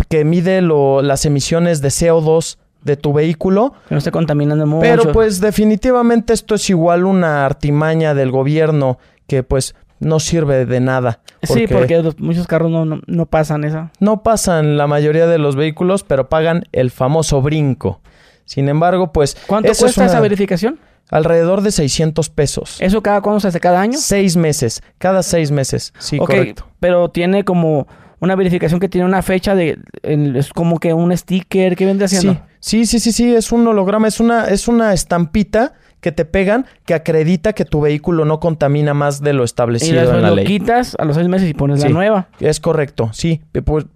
Speaker 1: que mide lo- las emisiones de CO2 de tu vehículo
Speaker 2: Que no esté contaminando mucho.
Speaker 1: Pero pues definitivamente esto es igual una artimaña del gobierno que pues no sirve de nada.
Speaker 2: Sí, porque los- muchos carros no, no, no pasan esa.
Speaker 1: no pasan la mayoría de los vehículos, pero pagan el famoso brinco. Sin embargo, pues
Speaker 2: ¿Cuánto
Speaker 1: esa es
Speaker 2: cuesta esa
Speaker 1: una-
Speaker 2: verificación?
Speaker 1: Alrededor de 600 pesos.
Speaker 2: ¿Eso cada cuándo se hace? ¿Cada año?
Speaker 1: Seis meses, cada seis meses. Sí,
Speaker 2: Ok,
Speaker 1: correcto.
Speaker 2: pero tiene como una verificación que tiene una fecha de... el- es como que un sticker. ¿Qué vendría haciendo?
Speaker 1: Sí, sí, sí, sí, sí, es un holograma, es una, es una estampita que te pegan que acredita que tu vehículo no contamina más de lo
Speaker 2: Y
Speaker 1: establecido
Speaker 2: después
Speaker 1: en la
Speaker 2: lo
Speaker 1: ley.
Speaker 2: quitas a los seis meses y pones la nueva.
Speaker 1: Es correcto, sí.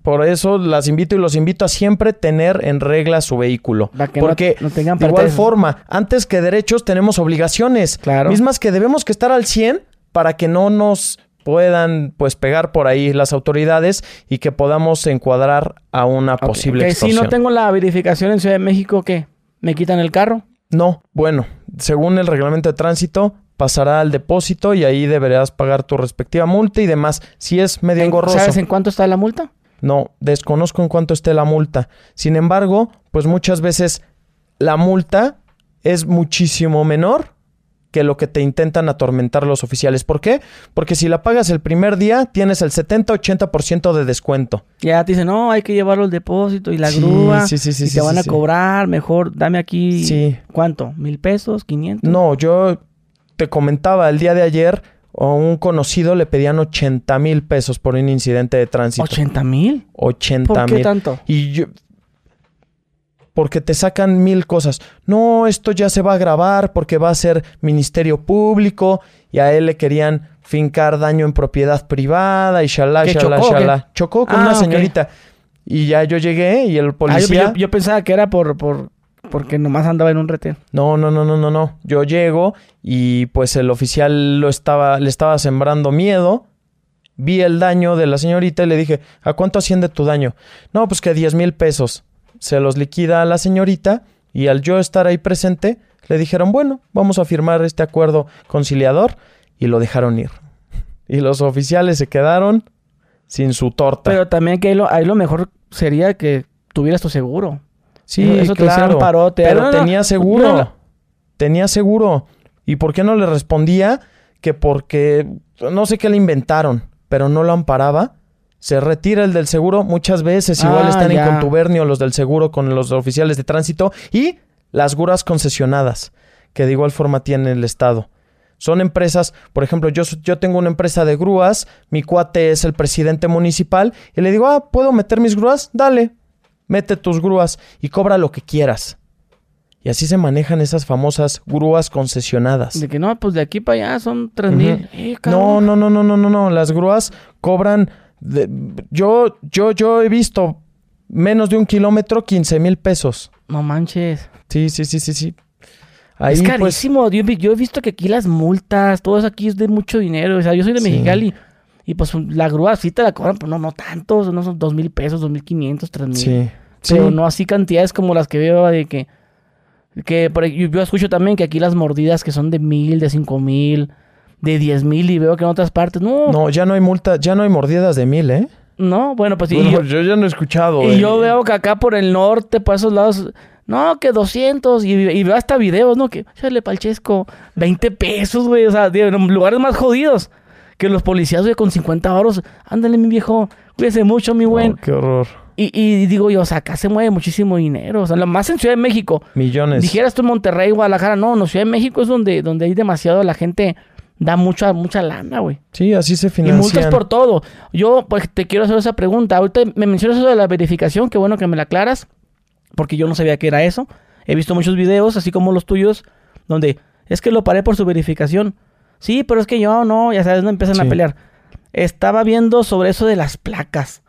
Speaker 1: Por eso las invito y los invito a siempre tener en regla su vehículo.
Speaker 2: Para que
Speaker 1: Porque
Speaker 2: no tengan
Speaker 1: de igual forma, antes que derechos tenemos obligaciones.
Speaker 2: Claro.
Speaker 1: Mismas que debemos que estar al 100 para que no nos puedan pues pegar por ahí las autoridades y que podamos encuadrar a una posible
Speaker 2: ok, Si
Speaker 1: extorsión.
Speaker 2: no tengo la verificación en Ciudad de México, ¿qué? ¿Me quitan el carro?
Speaker 1: No, bueno, según el reglamento de tránsito pasará al depósito y ahí deberás pagar tu respectiva multa y demás. Si es medio
Speaker 2: ¿En-
Speaker 1: engorroso.
Speaker 2: ¿Sabes en cuánto está la multa?
Speaker 1: No, desconozco en cuánto esté la multa. Sin embargo, pues muchas veces la multa es muchísimo menor que lo que te intentan atormentar los oficiales. ¿Por qué? Porque si la pagas el primer día, tienes el 70-80% de descuento.
Speaker 2: Ya te dicen, no, hay que llevarlo al depósito y la
Speaker 1: Sí,
Speaker 2: grúa.
Speaker 1: sí, sí, sí,
Speaker 2: y
Speaker 1: sí,
Speaker 2: te van
Speaker 1: sí,
Speaker 2: a cobrar, mejor dame aquí.
Speaker 1: Sí.
Speaker 2: ¿Cuánto? ¿Mil pesos? ¿500?
Speaker 1: No, yo te comentaba el día de ayer, a un conocido le pedían 80 mil pesos por un incidente de tránsito.
Speaker 2: ¿80 mil?
Speaker 1: 80
Speaker 2: ¿Por qué
Speaker 1: mil.
Speaker 2: tanto?
Speaker 1: Y yo... Porque te sacan mil cosas. No, esto ya se va a grabar porque va a ser Ministerio Público y a él le querían fincar daño en propiedad privada y shalá,
Speaker 2: ¿Qué,
Speaker 1: shalá,
Speaker 2: chocó
Speaker 1: shalá. Chocó con
Speaker 2: Ah,
Speaker 1: una
Speaker 2: ok.
Speaker 1: señorita. Y ya yo llegué y el
Speaker 2: Ah, yo,
Speaker 1: policía...
Speaker 2: yo- yo pensaba que era por, por porque nomás andaba en un retén.
Speaker 1: No, no, no, no, no, no. Yo llego y pues el oficial lo estaba, le estaba sembrando miedo. Vi el daño de la señorita y le dije, ¿a cuánto asciende tu daño? No, pues que 10 mil pesos. Se los liquida a la señorita y al yo estar ahí presente, le dijeron, bueno, vamos a firmar este acuerdo conciliador y lo dejaron ir. Y los oficiales se quedaron sin su torta.
Speaker 2: Pero también que ahí lo, ahí lo mejor sería que tuvieras tu seguro.
Speaker 1: Sí,
Speaker 2: Eso te hicieron
Speaker 1: claro.
Speaker 2: parote.
Speaker 1: Pero
Speaker 2: No, no,
Speaker 1: tenía seguro.
Speaker 2: no.
Speaker 1: Tenía seguro. ¿Y por qué no le respondía? Que porque no sé qué le inventaron, pero no lo amparaba. Se retira el del seguro muchas veces. Igual
Speaker 2: Ah,
Speaker 1: están
Speaker 2: ya.
Speaker 1: en contubernio los del seguro con los oficiales de tránsito. Y las grúas concesionadas, que de igual forma tiene el Estado. Son empresas, por ejemplo, yo, yo tengo una empresa de grúas, mi cuate es el presidente municipal, y le digo, ah, ¿puedo meter mis grúas? Dale, mete tus grúas y cobra lo que quieras. Y así se manejan esas famosas grúas concesionadas.
Speaker 2: De que no, pues de aquí para allá son tres
Speaker 1: Ujú.
Speaker 2: mil. Eh,
Speaker 1: No, no, no, no, no, no, no. Las grúas cobran. De- yo, yo, yo he visto menos de un kilómetro, 15 mil pesos.
Speaker 2: No manches.
Speaker 1: Sí, sí, sí, sí, sí. Ahí,
Speaker 2: es
Speaker 1: pues,
Speaker 2: carísimo. Yo, he visto que aquí las multas, todo eso aquí es de mucho dinero. O sea, yo soy de
Speaker 1: Sí.
Speaker 2: Mexicali. Y pues la grúa sí te la cobran, pero no, no tantos, no son dos mil pesos, dos mil quinientos, tres mil.
Speaker 1: sí.
Speaker 2: Pero
Speaker 1: sí.
Speaker 2: no así cantidades como las que veo de que... que por, yo escucho también que aquí las mordidas que son de mil, de cinco mil, de diez mil y veo que en otras partes... No, no,
Speaker 1: No, ya no hay multa, ya no hay mordidas de mil, ¿eh?
Speaker 2: bueno, pues sí.
Speaker 1: Bueno,
Speaker 2: yo,
Speaker 1: yo ya no he escuchado.
Speaker 2: y
Speaker 1: eh.
Speaker 2: yo veo que acá por el norte, por esos lados... No, que 200 y, y veo hasta videos, ¿no? Que, chale, palchesco, 20 pesos, güey. O sea, en lugares más jodidos. Que los policías, güey, con 50 euros. Ándale, mi viejo. Cuídese mucho, mi.
Speaker 1: Oh, qué horror.
Speaker 2: Y, y digo yo, o sea, acá se mueve muchísimo dinero. O sea, lo más en Ciudad de México.
Speaker 1: Millones.
Speaker 2: Dijeras tú en Monterrey, Guadalajara, no, no, Ciudad de México es donde, donde hay demasiado, la gente da mucha, mucha lana, güey.
Speaker 1: Sí, así se
Speaker 2: Y
Speaker 1: financian.
Speaker 2: multas por todo. Yo, pues, te quiero hacer esa pregunta. Ahorita me mencionas eso de la verificación, qué bueno que me la aclaras, porque yo no sabía que era eso. He visto muchos videos, así como los tuyos, donde es que lo paré por su verificación. Sí, pero es que yo no, ya sabes, no empiezan a pelear. Estaba viendo sobre eso de las placas.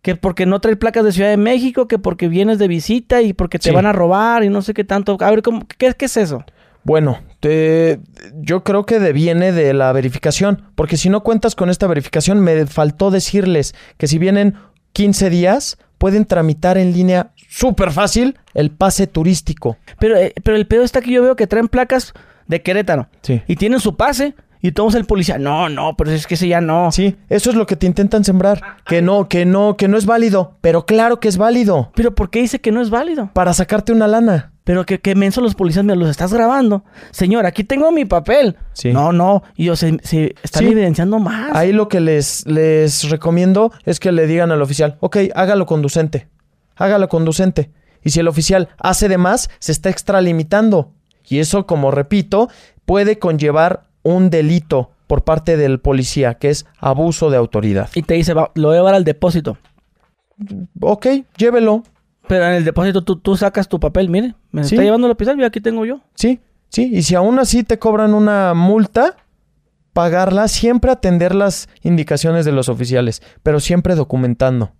Speaker 2: Que porque no trae placas de Ciudad de México, que porque vienes de visita y porque te
Speaker 1: Sí.
Speaker 2: van a robar y no sé qué tanto. A ver, ¿cómo, qué, qué es eso?
Speaker 1: Bueno, te- yo creo que deviene de la verificación, porque si no cuentas con esta verificación, me faltó decirles que si vienen 15 días, pueden tramitar en línea súper fácil el pase turístico.
Speaker 2: Pero, eh, pero el pedo está que yo veo que traen placas de Querétaro.
Speaker 1: Sí.
Speaker 2: Y tienen su pase. Y todos el policía, no, no, pero es que ese ya no.
Speaker 1: Sí, eso es lo que te intentan sembrar, que no, que no, que no es válido, pero claro que es válido
Speaker 2: Pero ¿por qué dice que no es válido?
Speaker 1: para sacarte una lana.
Speaker 2: Pero que, que menso los policías me los estás grabando. Señor, aquí tengo mi papel.
Speaker 1: Sí.
Speaker 2: No, no. Y yo, se, se están
Speaker 1: Sí.
Speaker 2: evidenciando más.
Speaker 1: Ahí lo que les, les recomiendo es que le digan al oficial, ok, hágalo conducente, hágalo conducente. Y si el oficial hace de más, se está extralimitando. Y eso, como repito, puede conllevar un delito por parte del policía, que es abuso de autoridad.
Speaker 2: Y te dice, va, lo voy a llevar al depósito.
Speaker 1: Ok, llévelo.
Speaker 2: Pero en el depósito tú, tú sacas tu papel. Mire, me
Speaker 1: Sí.
Speaker 2: está llevando el oficial y aquí tengo yo.
Speaker 1: Sí, sí. Y si aún así te cobran una multa, pagarla, siempre atender las indicaciones de los oficiales, pero siempre documentando.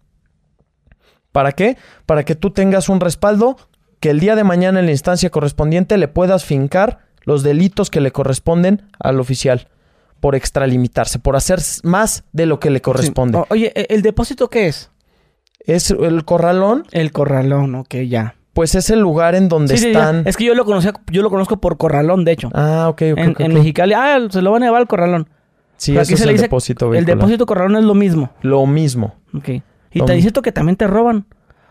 Speaker 1: ¿Para qué? Para que tú tengas un respaldo que el día de mañana en la instancia correspondiente le puedas fincar los delitos que le corresponden al oficial por extralimitarse, por hacer más de lo que le corresponde.
Speaker 2: Sí. Oye, ¿e- ¿el depósito qué es?
Speaker 1: Es el corralón,
Speaker 2: El corralón, ok, ya.
Speaker 1: pues es el lugar en donde
Speaker 2: Sí, sí, ya.
Speaker 1: están.
Speaker 2: Es que yo lo conocía, yo lo conozco por corralón, de hecho.
Speaker 1: Ah, ok, ok,
Speaker 2: en. Mexicali, ah, se lo van a llevar al corralón.
Speaker 1: Sí, eso es el depósito
Speaker 2: El depósito corralón es lo mismo.
Speaker 1: Lo mismo.
Speaker 2: Ok. Y
Speaker 1: Lo
Speaker 2: te dice que también te roban.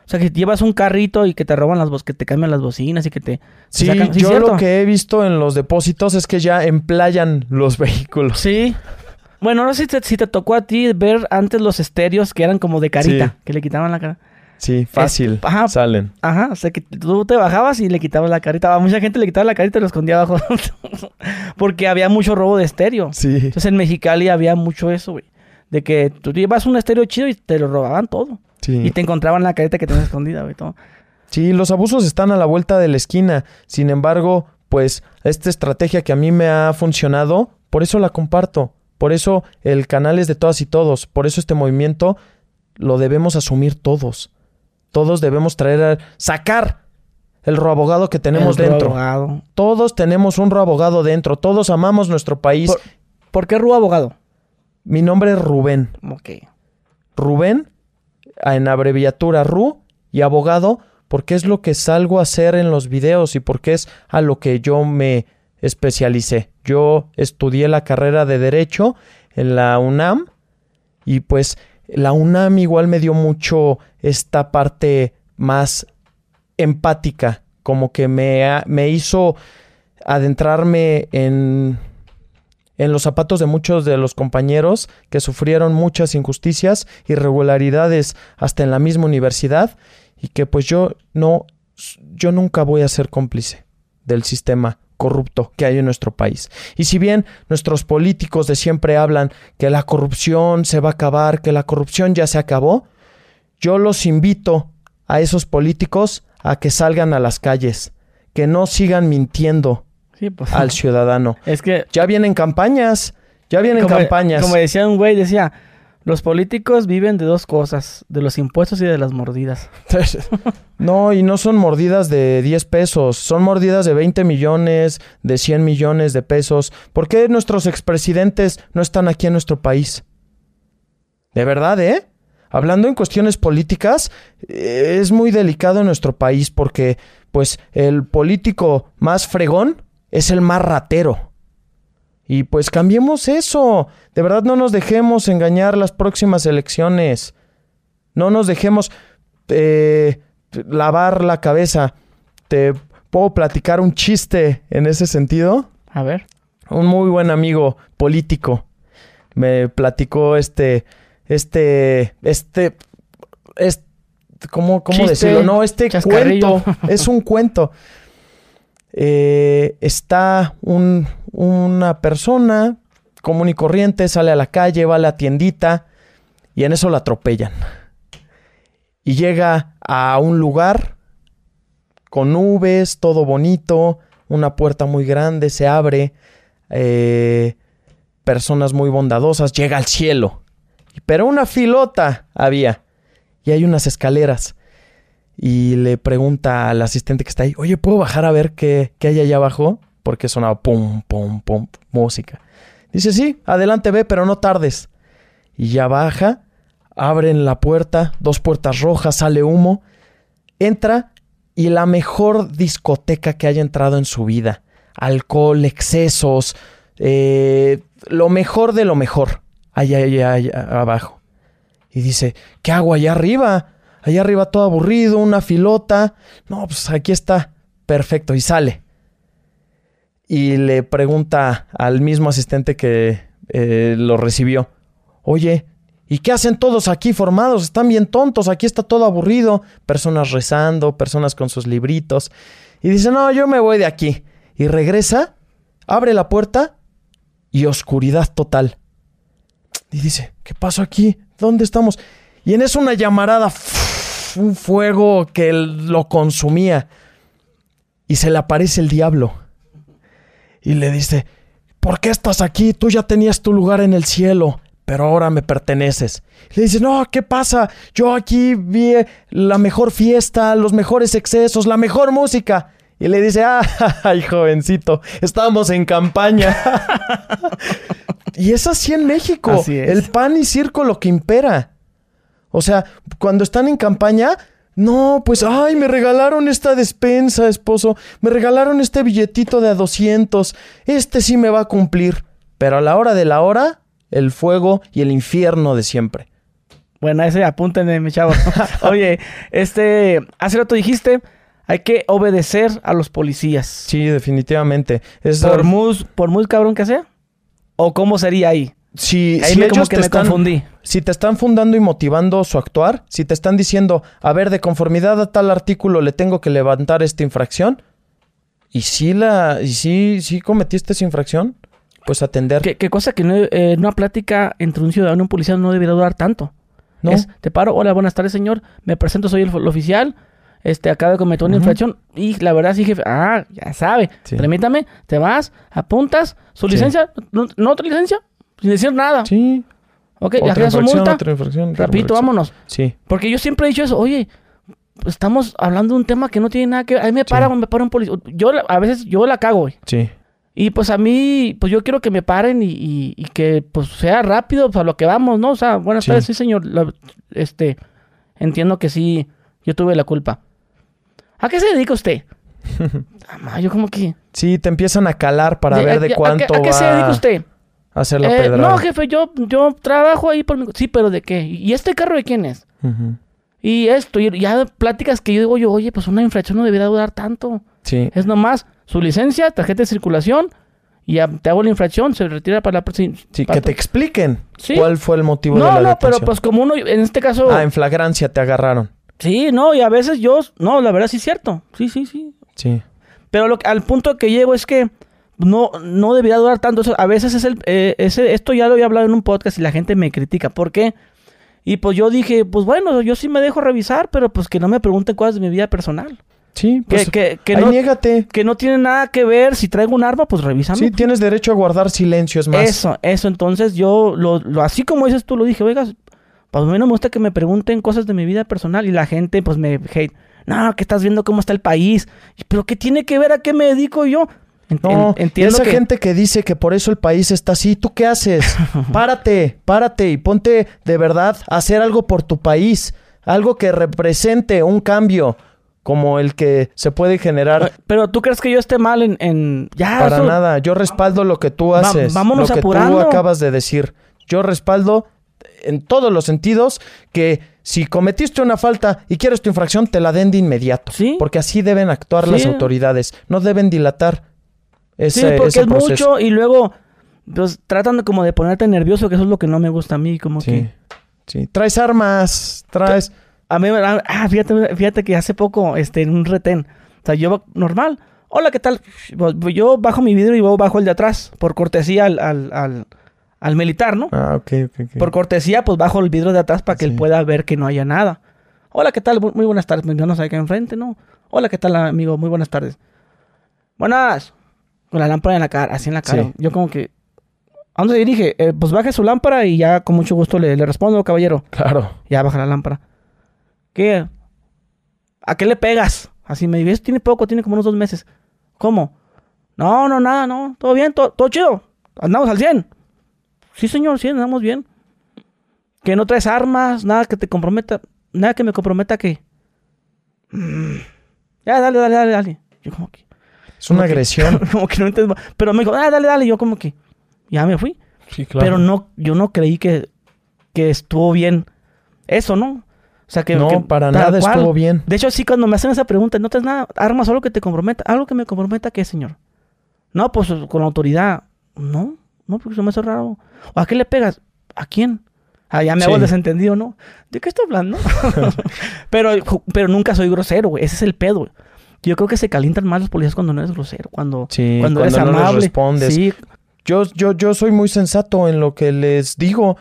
Speaker 2: O sea, que llevas un carrito y que te roban las que te cambian las bocinas y que te,
Speaker 1: Sí,
Speaker 2: sacan-
Speaker 1: yo
Speaker 2: ¿cierto?
Speaker 1: lo que he visto en los depósitos es que ya emplayan los vehículos.
Speaker 2: Sí. Bueno, no sé si te, si te tocó a ti ver antes los estéreos que eran como de carita,
Speaker 1: Sí.
Speaker 2: que le quitaban la cara.
Speaker 1: Sí, fácil.
Speaker 2: ajá.
Speaker 1: Salen.
Speaker 2: Ajá, o sea que tú te bajabas y le quitabas la carita. A mucha gente le quitabas la carita y lo escondía abajo. Porque había mucho robo de estéreo.
Speaker 1: Sí.
Speaker 2: Entonces en Mexicali había mucho eso, güey. De que tú llevas un estéreo chido y te lo robaban todo.
Speaker 1: Sí.
Speaker 2: Y te encontraban la carita que tenías escondida, güey. Todo.
Speaker 1: Sí, los abusos están a la vuelta de la esquina. Sin embargo, pues esta estrategia que a mí me ha funcionado, por eso la comparto. Por eso el canal es de todas y todos. Por eso este movimiento lo debemos asumir todos. Todos debemos traer a sacar el roabogado que tenemos
Speaker 2: El
Speaker 1: dentro.
Speaker 2: abogado.
Speaker 1: Todos tenemos un roabogado dentro. Todos amamos nuestro país.
Speaker 2: Por- ¿Por qué Rúa abogado?
Speaker 1: Mi nombre es Rubén.
Speaker 2: Ok.
Speaker 1: Rubén, en abreviatura RU, y abogado, porque es lo que salgo a hacer en los videos y porque es a lo que yo me especialicé. Yo estudié la carrera de Derecho en la UNAM y pues la UNAM igual me dio mucho esta parte más empática, como que me, me hizo adentrarme en, en los zapatos de muchos de los compañeros que sufrieron muchas injusticias, irregularidades hasta en la misma universidad y que pues yo no, yo nunca voy a ser cómplice del sistema corrupto que hay en nuestro país. Y si bien nuestros políticos de siempre hablan que la corrupción se va a acabar, que la corrupción ya se acabó, yo los invito a esos políticos a que salgan a las calles, que no sigan mintiendo
Speaker 2: Sí, pues.
Speaker 1: al ciudadano.
Speaker 2: Es que.
Speaker 1: Ya vienen campañas, ya vienen
Speaker 2: como,
Speaker 1: campañas.
Speaker 2: como decía un güey, decía. Los políticos viven de dos cosas, de los impuestos y de las mordidas.
Speaker 1: no, y no son mordidas de 10 pesos, son mordidas de 20 millones, de 100 millones de pesos. ¿Por qué nuestros expresidentes no están aquí en nuestro país? De verdad, ¿eh? Hablando en cuestiones políticas, eh, es muy delicado en nuestro país porque, pues, el político más fregón es el más ratero. Y pues cambiemos eso. De verdad no nos dejemos engañar las próximas elecciones. No nos dejemos eh, lavar la cabeza. ¿Te puedo platicar un chiste en ese sentido?
Speaker 2: A ver.
Speaker 1: Un muy buen amigo político me platicó este, este, este, este, ¿cómo, cómo
Speaker 2: Chiste,
Speaker 1: decirlo? No, este cuento, es un cuento. Eh, está un, una persona común y corriente, sale a la calle, va a la tiendita y en eso la atropellan. Y llega a un lugar con nubes, todo bonito, una puerta muy grande, se abre, eh, personas muy bondadosas, llega al cielo. Pero una filota había y hay unas escaleras. Y le pregunta al asistente que está ahí, oye, ¿puedo bajar a ver qué, qué hay allá abajo? Porque sonaba pum, pum, pum, música. Dice, sí, adelante ve, pero no tardes. Y ya baja, abren la puerta, dos puertas rojas, sale humo, entra y la mejor discoteca que haya entrado en su vida. Alcohol, excesos, eh, lo mejor de lo mejor, allá, allá, allá abajo. Y dice, ¿qué hago allá arriba? Allá arriba todo aburrido, una filota. No, pues aquí está. Perfecto. Y sale. Y le pregunta al mismo asistente que eh, lo recibió. Oye, ¿y qué hacen todos aquí formados? Están bien tontos. Aquí está todo aburrido. Personas rezando, personas con sus libritos. Y dice, no, yo me voy de aquí. Y regresa, abre la puerta y oscuridad total. Y dice, ¿qué pasó aquí? ¿Dónde estamos? Y en eso una llamarada, un fuego que lo consumía. Y se le aparece el diablo. Y le dice, ¿por qué estás aquí? Tú ya tenías tu lugar en el cielo, pero ahora me perteneces. Le dice, no, ¿qué pasa? Yo aquí vi la mejor fiesta, los mejores excesos, la mejor música. Y le dice, ah, ay, jovencito, estamos en campaña. y es así en México.
Speaker 2: Así es.
Speaker 1: El pan y circo lo que impera. O sea, cuando están en campaña, no, pues, ay, me regalaron esta despensa, esposo. Me regalaron este billetito de a 200. Este sí me va a cumplir. Pero a la hora de la hora, el fuego y el infierno de siempre.
Speaker 2: Bueno, ese apúntenme, mi chavo. Oye, este, hace rato dijiste, hay que obedecer a los policías.
Speaker 1: Sí, definitivamente.
Speaker 2: Por muy, por muy cabrón que sea. ¿O cómo sería ahí?
Speaker 1: Si,
Speaker 2: Ahí
Speaker 1: si
Speaker 2: me,
Speaker 1: ellos
Speaker 2: como que
Speaker 1: te
Speaker 2: me
Speaker 1: están,
Speaker 2: confundí.
Speaker 1: si te están fundando y motivando su actuar, si te están diciendo, a ver, de conformidad a tal artículo le tengo que levantar esta infracción, y si la, y si, si cometiste esa infracción, pues atender.
Speaker 2: ¿Qué, qué cosa que no, eh, una plática entre un ciudadano y un policía no debería durar tanto?
Speaker 1: ¿No?
Speaker 2: Es, te paro, hola, buenas tardes, señor. Me presento, soy el, el oficial. Este, acaba de cometer una infracción. Y la verdad, sí, jefe. Ah, ya sabe.
Speaker 1: Sí.
Speaker 2: Permítame, te vas, apuntas, su
Speaker 1: Sí.
Speaker 2: licencia, no, no otra licencia, sin decir nada.
Speaker 1: Sí.
Speaker 2: Ok,
Speaker 1: Otra
Speaker 2: su multa.
Speaker 1: otra infracción, otra
Speaker 2: Rapidito,
Speaker 1: infracción.
Speaker 2: vámonos.
Speaker 1: Sí.
Speaker 2: Porque yo siempre he dicho eso, oye, estamos hablando de un tema que no tiene nada que ver. Ahí me para, me para un policía. Yo a veces yo la cago, güey.
Speaker 1: Sí.
Speaker 2: Y pues a mí, pues yo quiero que me paren y, y- y que pues sea rápido, pues a lo que vamos, ¿no? O sea, buenas
Speaker 1: Sí.
Speaker 2: tardes, sí, señor. La- este, entiendo que sí, yo tuve la culpa. ¿A qué se dedica usted? Ah, ma, yo como que...
Speaker 1: Sí, te empiezan a calar para
Speaker 2: ¿a-
Speaker 1: ver
Speaker 2: a-
Speaker 1: de
Speaker 2: a-
Speaker 1: cuánto
Speaker 2: ¿A, qué se dedica usted?
Speaker 1: Hacer la
Speaker 2: Eh,
Speaker 1: pedrada.
Speaker 2: no, jefe, yo, yo trabajo ahí por mi... Sí, pero ¿de qué? ¿Y este carro de quién es? Y esto, y ya pláticas que yo digo, yo, oye, pues una infracción no debería durar tanto.
Speaker 1: Sí.
Speaker 2: Es nomás su licencia, tarjeta de circulación, y ya te hago la infracción, se retira para la... Sí,
Speaker 1: Sí,
Speaker 2: para-
Speaker 1: que te expliquen
Speaker 2: Sí.
Speaker 1: cuál fue el motivo de
Speaker 2: No,
Speaker 1: la
Speaker 2: no, pero
Speaker 1: detención.
Speaker 2: pues como uno, en este caso...
Speaker 1: Ah, en flagrancia te agarraron.
Speaker 2: Sí, no, y a veces yo... No, la verdad sí es cierto. Sí, sí, sí.
Speaker 1: Sí.
Speaker 2: Pero lo, al punto que llego es que no, no debería durar tanto. Eso, a veces es el... eh, ese, esto ya lo había hablado en un podcast y la gente me critica. ¿Por qué? Y pues yo dije, pues bueno, yo sí me dejo revisar, pero pues que no me pregunten cosas de mi vida personal.
Speaker 1: Sí,
Speaker 2: Que,
Speaker 1: pues
Speaker 2: que, que
Speaker 1: ahí
Speaker 2: no,
Speaker 1: niégate.
Speaker 2: que no tiene nada que ver. Si traigo un arma, pues revísame.
Speaker 1: Sí, tienes derecho a guardar silencio, es más.
Speaker 2: Eso, eso. Entonces yo, lo, lo- así como dices tú, lo dije, oiga, pues a mí no me gusta que me pregunten cosas de mi vida personal y la gente pues me hate. No, que estás viendo cómo está el país. Pero ¿qué tiene que ver a qué me dedico yo?
Speaker 1: No,
Speaker 2: en- entiendo
Speaker 1: esa
Speaker 2: que...
Speaker 1: gente que dice que por eso el país está así, ¿tú qué haces? párate, párate y ponte de verdad a hacer algo por tu país, algo que represente un cambio como el que se puede generar.
Speaker 2: Pero tú crees que yo esté mal en... en- Ya,
Speaker 1: Para
Speaker 2: eso-
Speaker 1: nada, yo respaldo lo que tú
Speaker 2: Va-
Speaker 1: haces,
Speaker 2: vámonos
Speaker 1: lo que
Speaker 2: apurando.
Speaker 1: tú acabas de decir. Yo respaldo en todos los sentidos que si cometiste una falta y quieres tu infracción, te la den de inmediato.
Speaker 2: Sí.
Speaker 1: Porque así deben actuar las autoridades. No deben dilatar ese,
Speaker 2: Sí, porque
Speaker 1: ese
Speaker 2: es
Speaker 1: proceso.
Speaker 2: mucho y luego pues tratan como de ponerte nervioso, que eso es lo que no me gusta a mí, como
Speaker 1: Sí.
Speaker 2: que...
Speaker 1: Sí. Traes armas, traes.
Speaker 2: A mí, me- ah, fíjate, fíjate que hace poco, este, en un retén, o sea, yo normal, hola, ¿qué tal? Pues, Yo bajo mi vidrio y luego bajo el de atrás, por cortesía al, al, al, al militar, ¿no?
Speaker 1: Ah, ok, ok, ok.
Speaker 2: Por cortesía, pues bajo el vidrio de atrás para que él pueda ver que no haya nada. Hola, ¿qué tal? Muy, muy buenas tardes. Pues, Yo no sé acá enfrente, ¿no? Hola, ¿qué tal, amigo? Muy buenas tardes. Buenas. Con la lámpara en la cara, así en la cara.
Speaker 1: Sí.
Speaker 2: Yo como que... ¿A dónde se dirige? "Eh, pues baje su lámpara y ya con mucho gusto le, le respondo, caballero.
Speaker 1: Claro.
Speaker 2: Ya baja la lámpara. ¿Qué? ¿A qué le pegas? Así me dice, tiene poco, tiene como unos dos meses. ¿Cómo? No, no, nada, no. Todo bien, todo, todo chido. Andamos al 100. Sí, señor, sí, andamos bien. Que no traes armas, nada que te comprometa. Nada que me comprometa que... Mm. Ya, dale, dale, dale, dale. Yo como que...
Speaker 1: Es una
Speaker 2: como que-
Speaker 1: agresión.
Speaker 2: como que no entiendo. Pero me dijo, ah, dale, dale. Yo como que... Ya me fui.
Speaker 1: Sí,
Speaker 2: Pero no, yo no creí que, que estuvo bien eso, ¿no? O sea, que...
Speaker 1: No,
Speaker 2: que
Speaker 1: para nada
Speaker 2: cual.
Speaker 1: estuvo bien.
Speaker 2: De hecho, sí, cuando me hacen esa pregunta, ¿no tienes nada, armas, algo que te comprometa? ¿Algo que me comprometa qué, señor? No, pues con la autoridad. No, no, porque se me hace raro. ¿O a qué le pegas? ¿A quién? Ah, ya me hago
Speaker 1: Sí.
Speaker 2: el desentendido, ¿no? ¿De qué estoy hablando? pero, pero nunca soy grosero, güey. Ese es el pedo, güey. Yo creo que se calientan más los policías cuando no eres grosero, cuando,
Speaker 1: Sí,
Speaker 2: cuando,
Speaker 1: cuando
Speaker 2: eres
Speaker 1: no les
Speaker 2: amable.
Speaker 1: respondes.
Speaker 2: Sí,
Speaker 1: Yo, yo, yo soy muy sensato en lo que les digo.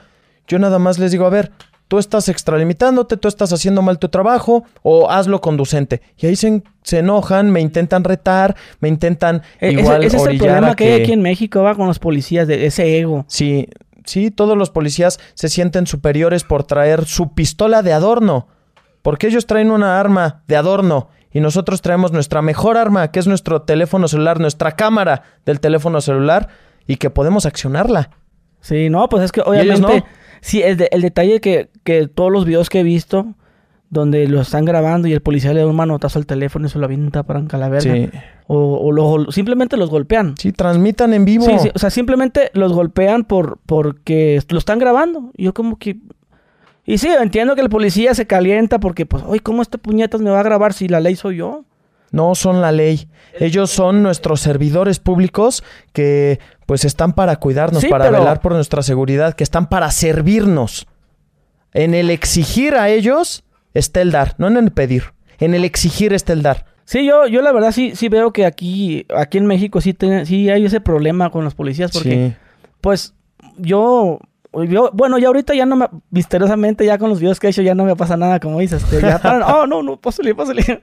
Speaker 1: Yo nada más les digo, a ver, tú estás extralimitándote, tú estás haciendo mal tu trabajo, o hazlo conducente. Y ahí se, se enojan, me intentan retar, me intentan
Speaker 2: E-
Speaker 1: igual
Speaker 2: ese, ese es el problema
Speaker 1: a
Speaker 2: que hay aquí en México, va con los policías, de ese ego.
Speaker 1: Sí, sí, todos los policías se sienten superiores por traer su pistola de adorno. Porque ellos traen una arma de adorno y nosotros traemos nuestra mejor arma, que es nuestro teléfono celular, nuestra cámara del teléfono celular y que podemos accionarla.
Speaker 2: Sí, no, pues es que obviamente,
Speaker 1: no?
Speaker 2: sí, el, de- el detalle que, que todos los videos que he visto, donde lo están grabando y el policía le da un manotazo al teléfono y se lo avienta para la verga.
Speaker 1: Sí,
Speaker 2: O, o lo- simplemente los golpean.
Speaker 1: sí, transmitan en vivo.
Speaker 2: Sí, sí, o sea, simplemente los golpean por porque lo están grabando. Yo como que... Y sí, entiendo que el policía se calienta porque, pues, oye, ¿cómo este puñetas me va a grabar si la ley soy yo?
Speaker 1: No son la ley. Ellos son nuestros servidores públicos que pues están para cuidarnos,
Speaker 2: Sí,
Speaker 1: para
Speaker 2: pero-
Speaker 1: velar por nuestra seguridad, que están para servirnos. En el exigir a ellos está el dar, no en el pedir. En el exigir está el dar.
Speaker 2: Sí, yo, yo la verdad sí, sí veo que aquí, aquí en México sí, te- sí hay ese problema con los policías porque,
Speaker 1: Sí.
Speaker 2: pues, yo, yo, bueno, ya ahorita ya no me, misteriosamente ya con los videos que he hecho ya no me pasa nada, como dices, este, ya paran, oh, no, no, pásale, pásale.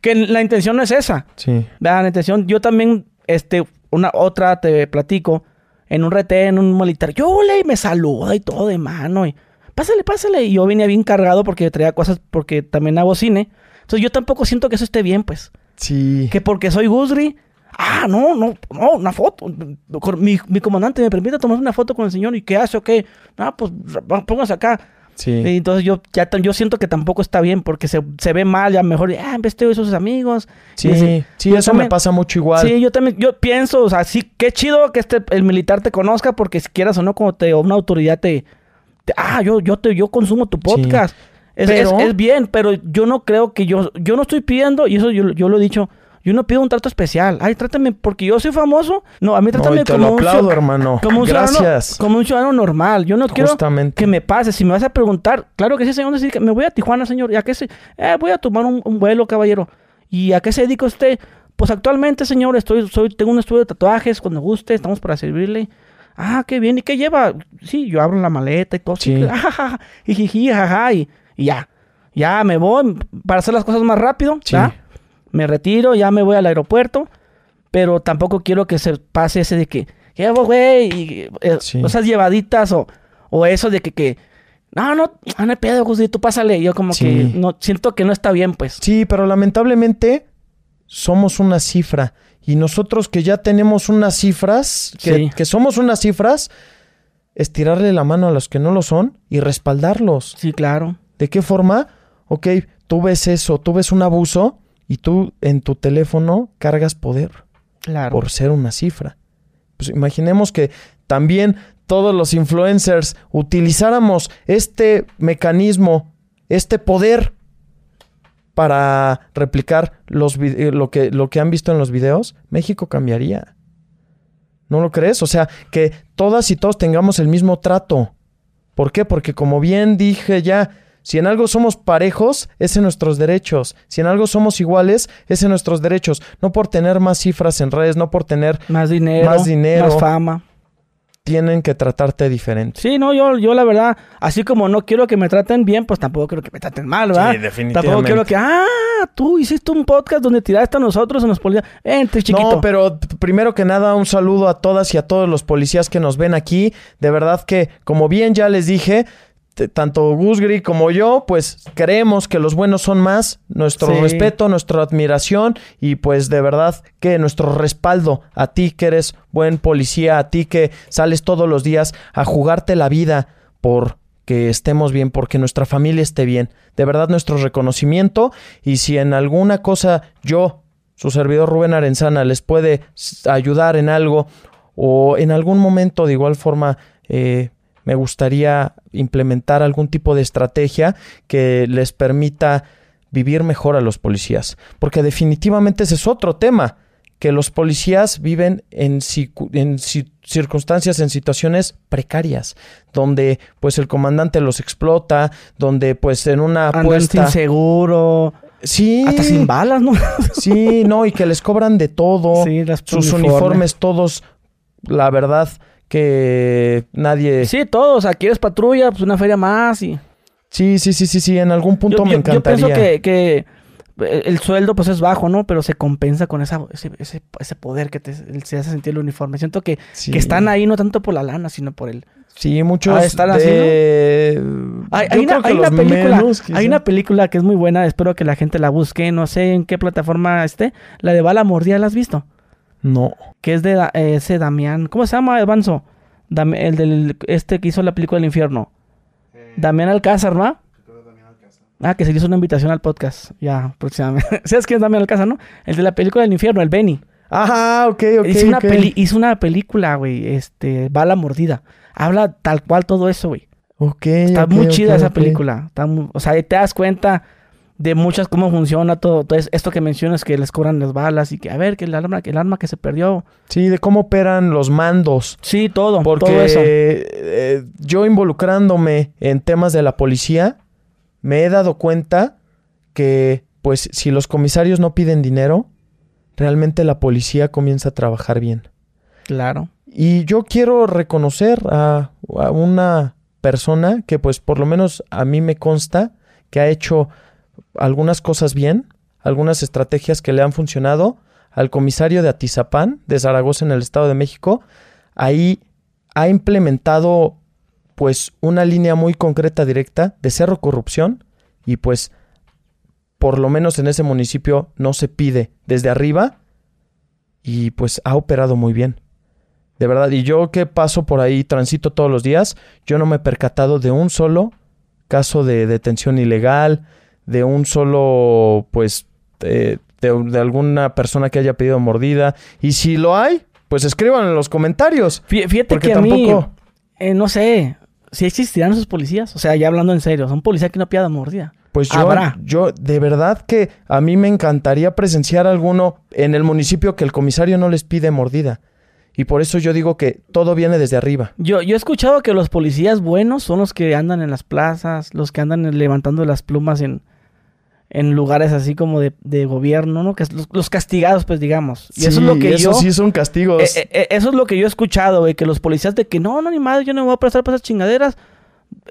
Speaker 2: Que la intención no es esa.
Speaker 1: Sí.
Speaker 2: La intención, yo también, este, una otra te platico, en un retén, en un militar, yo le me saluda y todo de mano, y pásale, pásale, y yo venía bien cargado porque traía cosas, porque también hago cine, entonces yo tampoco siento que eso esté bien, pues,
Speaker 1: Sí.
Speaker 2: que porque soy Gusri, ah, no, no, no, una foto, mi, mi comandante me permite tomar una foto con el señor, ¿y qué hace o qué? Ah, pues, póngase acá,
Speaker 1: Sí.
Speaker 2: y entonces yo ya yo siento que tampoco está bien porque se, se ve mal, ya mejor, ah, vestido de sus amigos.
Speaker 1: Sí,
Speaker 2: así.
Speaker 1: sí, eso me pasa mucho igual.
Speaker 2: Sí, yo también, yo pienso, o sea, sí, qué chido que este, el militar te conozca porque si quieras o no, como te, o una autoridad te, te- ah, yo, yo te, yo consumo tu podcast. Es,
Speaker 1: Pero-
Speaker 2: es- es bien, pero yo no creo que yo, yo no estoy pidiendo, y eso yo, yo lo he dicho, yo no pido un trato especial. Ay, trátame, porque yo soy famoso. No, a mí trátame
Speaker 1: y te
Speaker 2: como
Speaker 1: lo
Speaker 2: un
Speaker 1: aplaudo,
Speaker 2: ciu-
Speaker 1: hermano.
Speaker 2: como un ciudadano-
Speaker 1: Gracias.
Speaker 2: como un ciudadano normal. Yo no quiero
Speaker 1: Justamente.
Speaker 2: que me pase. Si me vas a preguntar, claro que sí, señor, decir que me voy a Tijuana, señor. ¿Y a qué se? Eh, voy a tomar un, un vuelo, caballero. ¿Y a qué se dedica usted? Pues actualmente, señor, estoy, soy, tengo un estudio de tatuajes. Cuando guste, estamos para servirle. Ah, qué bien. ¿Y qué lleva? Sí, yo abro la maleta y todo. Sí. Jijiji, jaja, y, y ya. Ya me voy para hacer las cosas más rápido.
Speaker 1: Sí.
Speaker 2: ¿ya? Me retiro, ya me voy al aeropuerto. Pero tampoco quiero que se pase ese de que, ¿qué hago, güey? Eh,
Speaker 1: Sí.
Speaker 2: Esas llevaditas o, o eso de que, que no, no, no hay pedo, Gusti, tú pásale. Yo como
Speaker 1: Sí.
Speaker 2: que no, siento que no está bien, pues.
Speaker 1: Sí, pero lamentablemente somos una cifra. Y nosotros que ya tenemos unas cifras, que,
Speaker 2: Sí.
Speaker 1: que somos unas cifras, estirarle la mano a los que no lo son y respaldarlos.
Speaker 2: Sí, claro.
Speaker 1: ¿De qué forma? Ok, tú ves eso, tú ves un abuso y tú en tu teléfono cargas poder
Speaker 2: Claro.
Speaker 1: por ser una cifra. Pues imaginemos que también todos los influencers utilizáramos este mecanismo, este poder para replicar los eh, lo, que, lo que han visto en los videos, México cambiaría. ¿No lo crees? O sea, que todas y todos tengamos el mismo trato. ¿Por qué? Porque como bien dije ya, si en algo somos parejos, es en nuestros derechos. Si en algo somos iguales, es en nuestros derechos. No por tener más cifras en redes, no por tener,
Speaker 2: Más dinero.
Speaker 1: Más dinero.
Speaker 2: Más fama.
Speaker 1: tienen que tratarte diferente.
Speaker 2: Sí, no, yo, yo la verdad, así como no quiero que me traten bien, pues tampoco quiero que me traten mal, ¿verdad?
Speaker 1: Sí, definitivamente.
Speaker 2: Tampoco quiero que, ah, tú hiciste un podcast donde tiraste a nosotros en los policías. Vente, chiquito.
Speaker 1: No, pero primero que nada, un saludo a todas y a todos los policías que nos ven aquí. De verdad que, como bien ya les dije, tanto Gusgri como yo, pues creemos que los buenos son más. Nuestro
Speaker 2: Sí.
Speaker 1: respeto, nuestra admiración y pues de verdad que nuestro respaldo a ti que eres buen policía, a ti que sales todos los días a jugarte la vida por que estemos bien, porque nuestra familia esté bien. De verdad nuestro reconocimiento y si en alguna cosa yo, su servidor Rubén Arenzana, les puede ayudar en algo o en algún momento de igual forma eh, me gustaría implementar algún tipo de estrategia que les permita vivir mejor a los policías. Porque definitivamente ese es otro tema, que los policías viven en, en ci- circunstancias, en situaciones precarias, donde pues el comandante los explota, donde pues en una apuesta...
Speaker 2: sin seguro.
Speaker 1: Sí,
Speaker 2: Hasta sin balas, ¿no?
Speaker 1: sí, no, y que les cobran de todo,
Speaker 2: Sí, las
Speaker 1: sus
Speaker 2: uniformes.
Speaker 1: uniformes todos, la verdad que nadie...
Speaker 2: Sí, todo. O sea, quieres patrulla, pues una feria más y...
Speaker 1: Sí, sí, sí, sí, sí, en algún punto
Speaker 2: yo,
Speaker 1: me
Speaker 2: yo- yo
Speaker 1: encantaría.
Speaker 2: pienso que, que el sueldo pues es bajo, ¿no? Pero se compensa con esa, ese, ese, ese poder que te se hace sentir el uniforme. Siento que,
Speaker 1: Sí.
Speaker 2: que están ahí no tanto por la lana, sino por el...
Speaker 1: Sí, muchos
Speaker 2: Ah, ¿están
Speaker 1: de...
Speaker 2: Hay,
Speaker 1: Yo
Speaker 2: hay una, hay una película,
Speaker 1: menos,
Speaker 2: hay una película que es muy buena, espero que la gente la busque, no sé en qué plataforma esté, la de Bala Mordida, ¿la has visto?
Speaker 1: No.
Speaker 2: Que es de Da- eh, ese Damián, ¿cómo se llama, Evanzo? Dam- el del, este que hizo la película del infierno. Damián Alcázar, ¿no? Ah, que se le hizo una invitación al podcast, ya, próximamente. ¿Sabes quién es Damián Alcázar, no? El de la película del infierno, el Benny.
Speaker 1: Ajá, ok, ok,
Speaker 2: hizo, una peli- hizo una película, güey, este, Bala Mordida. Habla tal cual todo eso, güey.
Speaker 1: Ok,
Speaker 2: Está muy chida esa película. Está muy- o sea, te das cuenta de muchas cómo funciona todo, todo es- esto que mencionas que les cobran las balas y que a ver que el arma que el arma que se perdió
Speaker 1: Sí, de cómo operan los mandos.
Speaker 2: sí todo
Speaker 1: Porque
Speaker 2: todo eso
Speaker 1: eh, yo involucrándome en temas de la policía, me he dado cuenta que, pues, si los comisarios no piden dinero, realmente la policía comienza a trabajar bien.
Speaker 2: claro
Speaker 1: Y yo quiero reconocer a, a una persona que, pues, por lo menos a mí me consta que ha hecho algunas cosas bien, algunas estrategias que le han funcionado. Al comisario de Atizapán, de Zaragoza, en el Estado de México, ahí ha implementado, pues, una línea muy concreta, directa, de cero corrupción y, pues, por lo menos en ese municipio no se pide desde arriba y, pues, ha operado muy bien. De verdad, y yo que paso por ahí, transito todos los días, yo no me he percatado de un solo caso de detención ilegal, de un solo, pues, eh, de, de alguna persona que haya pedido mordida. Y si lo hay, pues escriban en los comentarios.
Speaker 2: Fí- fíjate
Speaker 1: Porque
Speaker 2: que a mí eh, no sé si existirán esos policías o sea ya hablando en serio son policías que no pidan mordida
Speaker 1: Pues yo,
Speaker 2: Habrá.
Speaker 1: yo, de verdad que a mí me encantaría presenciar alguno en el municipio que el comisario no les pide mordida. Y por eso yo digo que todo viene desde arriba.
Speaker 2: Yo, yo he escuchado que los policías buenos son los que andan en las plazas, los que andan levantando las plumas en, en lugares así como de, de gobierno, ¿no? Que los, los castigados, pues digamos. Y eso es lo
Speaker 1: Sí,
Speaker 2: que
Speaker 1: eso
Speaker 2: yo...
Speaker 1: sí son castigos.
Speaker 2: eh, eh, eh, eso es lo que yo he escuchado, güey, que los policías de que no, no, ni madre, yo no me voy a prestar para esas chingaderas.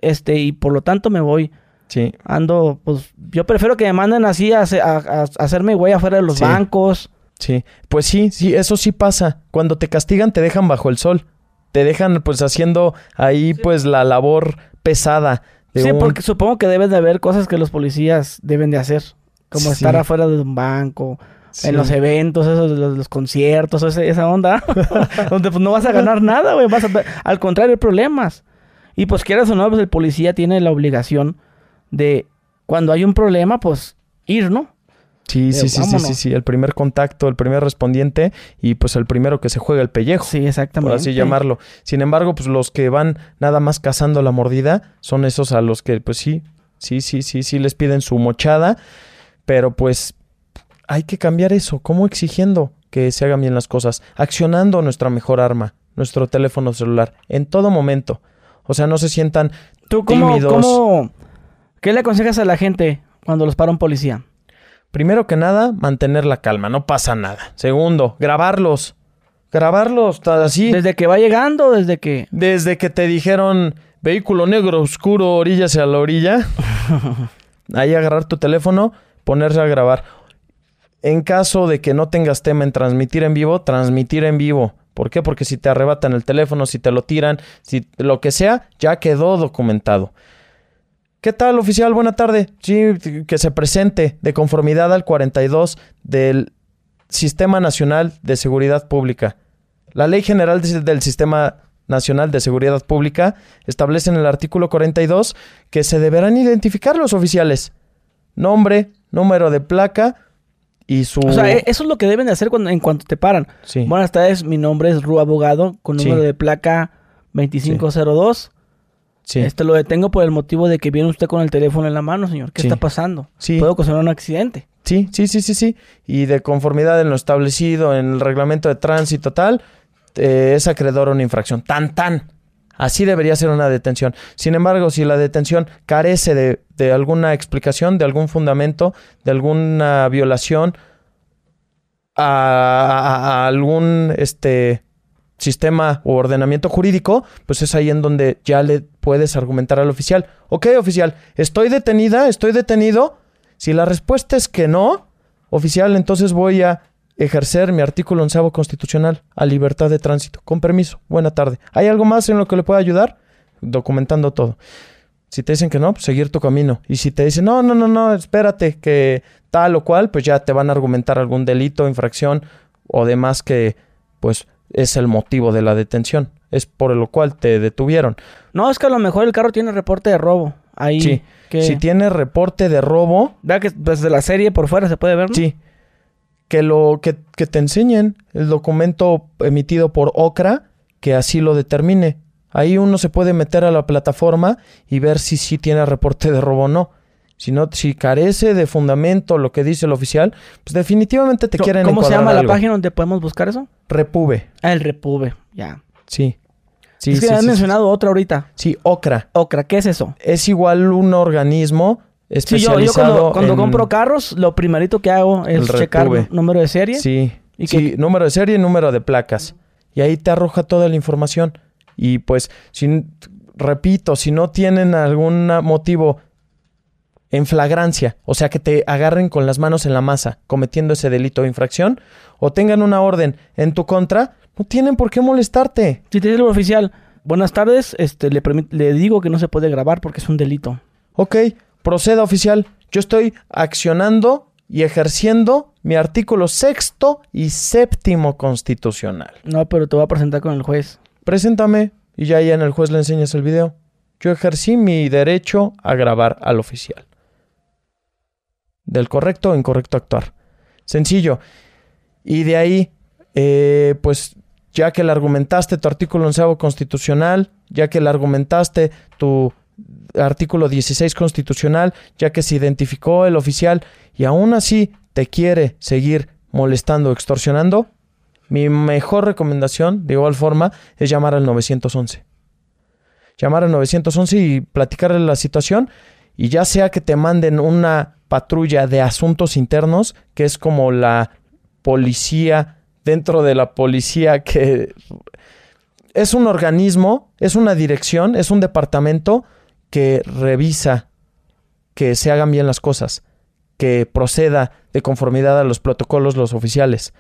Speaker 2: Este, y por lo tanto me voy.
Speaker 1: sí.
Speaker 2: Ando, pues, yo prefiero que me manden así a, a- a- a hacerme güey afuera de los
Speaker 1: Sí.
Speaker 2: bancos.
Speaker 1: Sí, pues sí, sí, eso sí pasa. Cuando te castigan te dejan bajo el sol. Te dejan pues haciendo ahí pues la labor pesada.
Speaker 2: Sí, porque supongo que deben de haber cosas que los policías deben de hacer. Como
Speaker 1: Sí.
Speaker 2: estar afuera de un banco,
Speaker 1: Sí.
Speaker 2: en los eventos, esos, los, los conciertos, esa onda. donde pues no vas a ganar nada, güey. Vas a, al contrario, hay problemas. Y pues quieras o no, pues el policía tiene la obligación de, cuando hay un problema, pues ir, ¿no?
Speaker 1: Sí,
Speaker 2: Eh,
Speaker 1: sí, sí, sí,
Speaker 2: vámonos.
Speaker 1: sí, sí, el primer contacto, el primer respondiente y pues el primero que se juega el pellejo.
Speaker 2: Sí, exactamente.
Speaker 1: por así llamarlo. Sin embargo, pues los que van nada más cazando la mordida son esos a los que, pues sí, sí, sí, sí, sí les piden su mochada, pero pues hay que cambiar eso. ¿Cómo exigiendo que se hagan bien las cosas? Accionando nuestra mejor arma, nuestro teléfono celular, en todo momento. O sea, no se sientan
Speaker 2: ¿Tú cómo,
Speaker 1: tímidos.
Speaker 2: cómo- qué le aconsejas a la gente cuando los para un policía?
Speaker 1: Primero que nada, mantener la calma, no pasa nada. Segundo, grabarlos. Grabarlos así.
Speaker 2: Desde que va llegando, desde que...
Speaker 1: Desde que te dijeron vehículo negro oscuro, orillas a la orilla. ahí agarrar tu teléfono, ponerse a grabar. En caso de que no tengas tema en transmitir en vivo, transmitir en vivo. ¿Por qué? Porque si te arrebatan el teléfono, si te lo tiran, si lo que sea, ya quedó documentado. ¿Qué tal, oficial? Buena tarde. Sí, que se presente de conformidad al 42 del Sistema Nacional de Seguridad Pública. La Ley General de- del Sistema Nacional de Seguridad Pública establece en el artículo 42 que se deberán identificar los oficiales. Nombre, número de placa y su...
Speaker 2: O sea, e- eso es lo que deben de hacer cuando, en cuanto te paran.
Speaker 1: Sí.
Speaker 2: Buenas tardes, mi nombre es Ru Abogado, con
Speaker 1: Sí.
Speaker 2: número de placa 2502.
Speaker 1: sí.
Speaker 2: Este lo detengo por el motivo de que viene usted con el teléfono en la mano, señor. ¿Qué
Speaker 1: Sí.
Speaker 2: está pasando?
Speaker 1: Sí.
Speaker 2: Puede ocasionar un accidente.
Speaker 1: Sí, sí, sí, sí, sí. Y de conformidad en lo establecido en el reglamento de tránsito tal, eh, es acreedor a una infracción. Tan, tan. Así debería ser una detención. Sin embargo, si la detención carece de, de alguna explicación, de algún fundamento, de alguna violación a, a- a algún este, sistema o ordenamiento jurídico, pues es ahí en donde ya le puedes argumentar al oficial. Ok, oficial, estoy detenida, estoy detenido. Si la respuesta es que no, oficial, entonces voy a ejercer mi artículo onceavo constitucional a libertad de tránsito. Con permiso. Buena tarde. ¿Hay algo más en lo que le pueda ayudar? Documentando todo. Si te dicen que no, pues seguir tu camino. Y si te dicen, no, no, no, no, espérate, que tal o cual, pues ya te van a argumentar algún delito, infracción o demás que, pues, es el motivo de la detención. Es por lo cual te detuvieron.
Speaker 2: No, es que a lo mejor el carro tiene reporte de robo. Ahí.
Speaker 1: Sí.
Speaker 2: Que,
Speaker 1: Si tiene reporte de robo,
Speaker 2: ¿Verdad que desde la serie por fuera se puede ver, no?
Speaker 1: Sí. Que lo que, que te enseñen el documento emitido por OCRA que así lo determine. Ahí uno se puede meter a la plataforma y ver si sí tiene reporte de robo o no. Si no, si carece de fundamento lo que dice el oficial, pues definitivamente te quieren
Speaker 2: ¿Cómo se llama la página donde podemos buscar eso?
Speaker 1: Repube.
Speaker 2: Ah, el Repube, ya.
Speaker 1: Sí. Sí,
Speaker 2: es que
Speaker 1: sí,
Speaker 2: has
Speaker 1: sí,
Speaker 2: mencionado otra ahorita.
Speaker 1: Sí, OCRA.
Speaker 2: Ocra, ¿qué es eso?
Speaker 1: Es igual un organismo
Speaker 2: Sí, yo,
Speaker 1: especializado
Speaker 2: yo cuando, cuando
Speaker 1: en-
Speaker 2: compro carros, lo primerito que hago es
Speaker 1: El
Speaker 2: checar
Speaker 1: Repube.
Speaker 2: número de serie.
Speaker 1: Sí.
Speaker 2: ¿Y
Speaker 1: sí,
Speaker 2: qué-
Speaker 1: número de serie y número de placas. Y ahí te arroja toda la información. Y pues, si, repito, si no tienen algún motivo en flagrancia, o sea, que te agarren con las manos en la masa cometiendo ese delito o infracción, o tengan una orden en tu contra, no tienen por qué molestarte.
Speaker 2: Si te dice el oficial, buenas tardes, este, le digo que no se puede grabar porque es un delito.
Speaker 1: Ok, proceda oficial. Yo estoy accionando y ejerciendo mi artículo sexto y séptimo constitucional.
Speaker 2: No, pero te voy a presentar con el juez.
Speaker 1: Preséntame y ya ahí en el juez le enseñas el video. Yo ejercí mi derecho a grabar al oficial. Del correcto o incorrecto actuar. Sencillo. Y de ahí, eh, pues ya que le argumentaste tu artículo onceavo constitucional, ya que le argumentaste tu artículo 16 constitucional, ya que se identificó el oficial y aún así te quiere seguir molestando o extorsionando, mi mejor recomendación, de igual forma, es llamar al 911. Llamar al 911 y platicarle la situación y ya sea que te manden una patrulla de asuntos internos, que es como la policía dentro de la policía que es un organismo, es una dirección, es un departamento que revisa que se hagan bien las cosas, que proceda de conformidad a los protocolos los oficiales.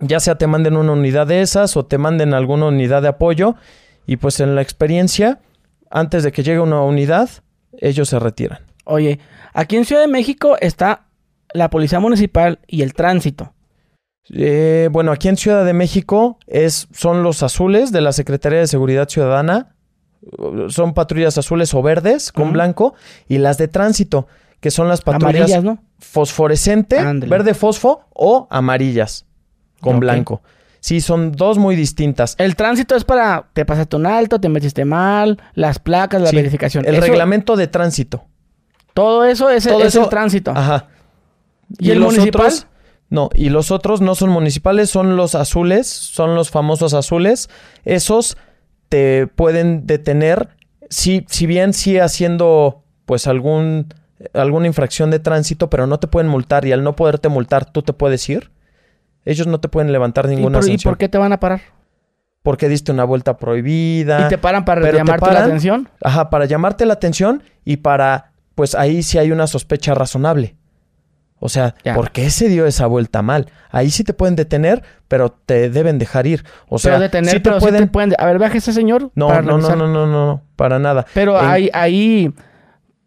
Speaker 1: Ya sea te manden una unidad de esas o te manden alguna unidad de apoyo y pues en la experiencia, antes de que llegue una unidad, ellos se retiran.
Speaker 2: Oye, aquí en Ciudad de México está la Policía Municipal y el Tránsito.
Speaker 1: Eh, bueno, aquí en Ciudad de México es, son los azules de la Secretaría de Seguridad Ciudadana. Son patrullas azules o verdes con blanco. Y las de tránsito, que son las patrullas
Speaker 2: Amarillas, ¿no?
Speaker 1: fosforescente, verde fosfo o amarillas con blanco. Sí, son dos muy distintas.
Speaker 2: El tránsito es para te pasaste un alto, te metiste mal, las placas, la
Speaker 1: Sí,
Speaker 2: verificación.
Speaker 1: El
Speaker 2: Eso-
Speaker 1: reglamento de tránsito.
Speaker 2: Todo eso es,
Speaker 1: Todo
Speaker 2: es
Speaker 1: eso-
Speaker 2: el tránsito.
Speaker 1: Ajá.
Speaker 2: ¿Y el
Speaker 1: los
Speaker 2: municipal?
Speaker 1: otros- no, y los otros no son municipales, son los azules, son los famosos azules. Esos te pueden detener si, si bien sí haciendo pues algún alguna infracción de tránsito, pero no te pueden multar y al no poderte multar tú te puedes ir. Ellos no te pueden levantar
Speaker 2: ¿Y
Speaker 1: ninguna
Speaker 2: por, y por qué te van a parar?
Speaker 1: Porque diste una vuelta prohibida.
Speaker 2: ¿Y te paran para llamarte la atención?
Speaker 1: Ajá, para llamarte la atención y para, pues ahí sí hay una sospecha razonable. O sea,
Speaker 2: Ya.
Speaker 1: ¿por qué se dio esa vuelta mal? Ahí sí te pueden detener, pero te deben dejar ir. O sea,
Speaker 2: pero detener,
Speaker 1: sí te
Speaker 2: pero sí
Speaker 1: pueden...
Speaker 2: te pueden... A ver, baje ese señor
Speaker 1: No,
Speaker 2: para
Speaker 1: no, no, no, no, no, para nada.
Speaker 2: Pero
Speaker 1: En-
Speaker 2: ahí, ahí...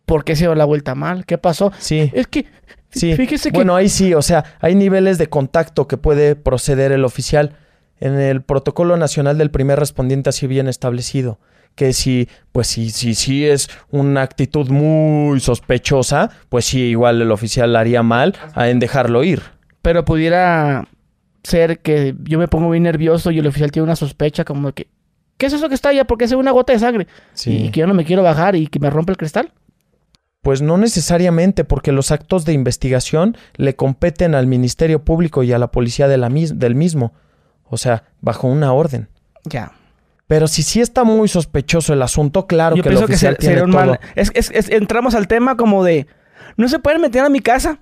Speaker 2: ¿Por qué se dio la vuelta mal? ¿Qué pasó?
Speaker 1: Sí,
Speaker 2: Es que...
Speaker 1: sí.
Speaker 2: Fíjese que...
Speaker 1: Bueno, ahí sí, o sea, hay niveles de contacto que puede proceder el oficial. En el protocolo nacional del primer respondiente así bien establecido. Que si, pues si, si, si es una actitud muy sospechosa, pues sí, igual el oficial haría mal en dejarlo ir.
Speaker 2: Pero pudiera ser que yo me pongo bien nervioso y el oficial tiene una sospecha como que... ¿Qué es eso que está allá? Porque ve una gota de sangre. Y que yo no me quiero bajar y que me rompe el cristal.
Speaker 1: Pues no necesariamente, porque los actos de investigación le competen al Ministerio Público y a la policía de la mis- del mismo. O sea, bajo una orden.
Speaker 2: Ya.
Speaker 1: Pero si sí está muy sospechoso el asunto, claro
Speaker 2: yo
Speaker 1: que el
Speaker 2: pienso que
Speaker 1: oficial
Speaker 2: se-
Speaker 1: tiene
Speaker 2: sería un
Speaker 1: todo.
Speaker 2: mal... Es, es- es- entramos al tema como de... No se pueden meter a mi casa.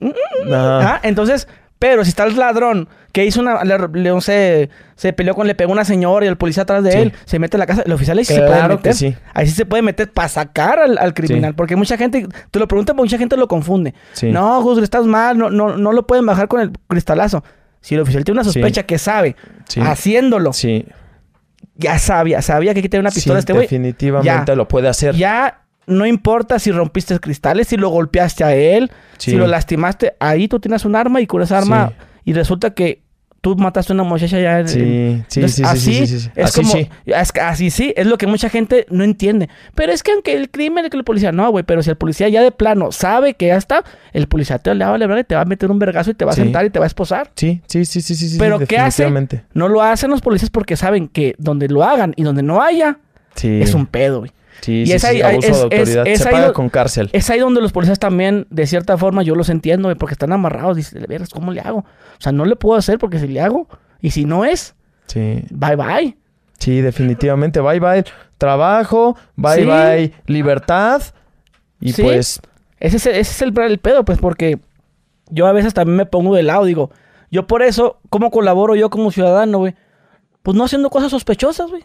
Speaker 1: Ajá.
Speaker 2: Ah, entonces... Pero si está el ladrón que hizo una... Le, le- no sé, se peleó con... Le pegó a una señora y el policía atrás de
Speaker 1: Sí.
Speaker 2: él. Se mete a la casa. El oficial ahí sí se puede
Speaker 1: Claro
Speaker 2: meter.
Speaker 1: que sí.
Speaker 2: Ahí sí se puede meter para sacar al, al criminal.
Speaker 1: Sí.
Speaker 2: Porque mucha gente... Te lo pregunto porque mucha gente lo confunde.
Speaker 1: Sí.
Speaker 2: No, Gus, estás mal. No, no, no lo pueden bajar con el cristalazo. Si el oficial tiene una sospecha que sabe,
Speaker 1: Sí.
Speaker 2: haciéndolo,
Speaker 1: Sí.
Speaker 2: Ya sabía, sabía que hay que tener una pistola
Speaker 1: Sí,
Speaker 2: este güey.
Speaker 1: definitivamente
Speaker 2: Ya.
Speaker 1: lo puede hacer.
Speaker 2: Ya no importa si rompiste cristales, si lo golpeaste a él,
Speaker 1: Sí.
Speaker 2: si lo lastimaste, ahí tú tienes un arma y con esa arma
Speaker 1: Sí.
Speaker 2: y resulta que tú mataste a una muchacha ya.
Speaker 1: Sí,
Speaker 2: en-
Speaker 1: sí,
Speaker 2: Entonces,
Speaker 1: sí, sí,
Speaker 2: así
Speaker 1: sí, sí, sí.
Speaker 2: es
Speaker 1: Así
Speaker 2: como
Speaker 1: sí.
Speaker 2: es así sí, es lo que mucha gente no entiende. Pero es que aunque el crimen es que el policía no, güey, pero si el policía ya de plano sabe que ya está, el policía te le va a y te va a meter un vergazo y te va a sentar y te va a esposar.
Speaker 1: Sí, sí, sí, sí, sí, sí,
Speaker 2: Pero ¿qué hace?
Speaker 1: definitivamente.
Speaker 2: No lo hacen los policías porque saben que donde lo hagan y donde no haya es un pedo, güey.
Speaker 1: Sí,
Speaker 2: Y
Speaker 1: sí,
Speaker 2: es
Speaker 1: sí,
Speaker 2: ahí-
Speaker 1: abuso
Speaker 2: es-
Speaker 1: de autoridad.
Speaker 2: es- es
Speaker 1: Se paga con cárcel.
Speaker 2: Es ahí donde los policías también, de cierta forma, yo los entiendo, güey, porque están amarrados. Dice, de veras, ¿cómo le hago? O sea, no le puedo hacer porque si le hago, y si no es,
Speaker 1: Sí,
Speaker 2: bye bye.
Speaker 1: sí, definitivamente. Bye, bye. Trabajo, bye,
Speaker 2: Sí.
Speaker 1: bye. Libertad. Y
Speaker 2: Sí.
Speaker 1: pues,
Speaker 2: Ese es, ese es el, el pedo, pues, porque yo a veces también me pongo de lado, digo, yo por eso, ¿cómo colaboro yo como ciudadano, güey? Pues no haciendo cosas sospechosas, güey.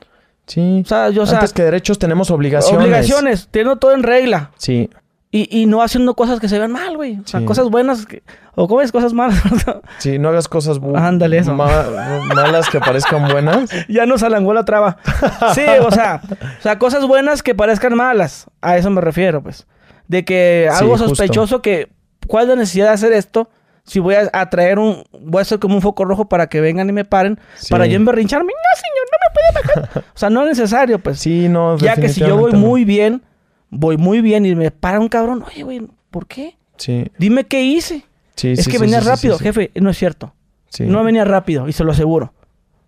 Speaker 1: Sí.
Speaker 2: O sea, yo, o sea,
Speaker 1: Antes que derechos tenemos obligaciones.
Speaker 2: obligaciones, teniendo todo en regla.
Speaker 1: Sí,
Speaker 2: Y, y no haciendo cosas que se vean mal, güey. O sea,
Speaker 1: Sí.
Speaker 2: cosas buenas, que- o cómo es cosas malas.
Speaker 1: sí, no hagas cosas
Speaker 2: Ándale, eso.
Speaker 1: ma- malas que parezcan buenas.
Speaker 2: ya nos alangó la traba. Sí, o sea, o sea, cosas buenas que parezcan malas. A eso me refiero, pues. De que
Speaker 1: Sí,
Speaker 2: algo
Speaker 1: justo.
Speaker 2: sospechoso que... ¿Cuál es la necesidad de hacer esto? Si voy a, a traer un... Voy a hacer como un foco rojo para que vengan y me paren.
Speaker 1: Sí.
Speaker 2: Para yo emberrincharme. No, señor, no me puede bajar. o sea, no es necesario, pues.
Speaker 1: Sí, no,
Speaker 2: ya que si yo voy muy bien... Voy muy bien y me para un cabrón. Oye, güey, ¿por qué?
Speaker 1: Sí,
Speaker 2: Dime qué hice.
Speaker 1: sí,
Speaker 2: es
Speaker 1: sí,
Speaker 2: que venía rápido, jefe. No es cierto.
Speaker 1: Sí,
Speaker 2: No venía rápido y se lo aseguro.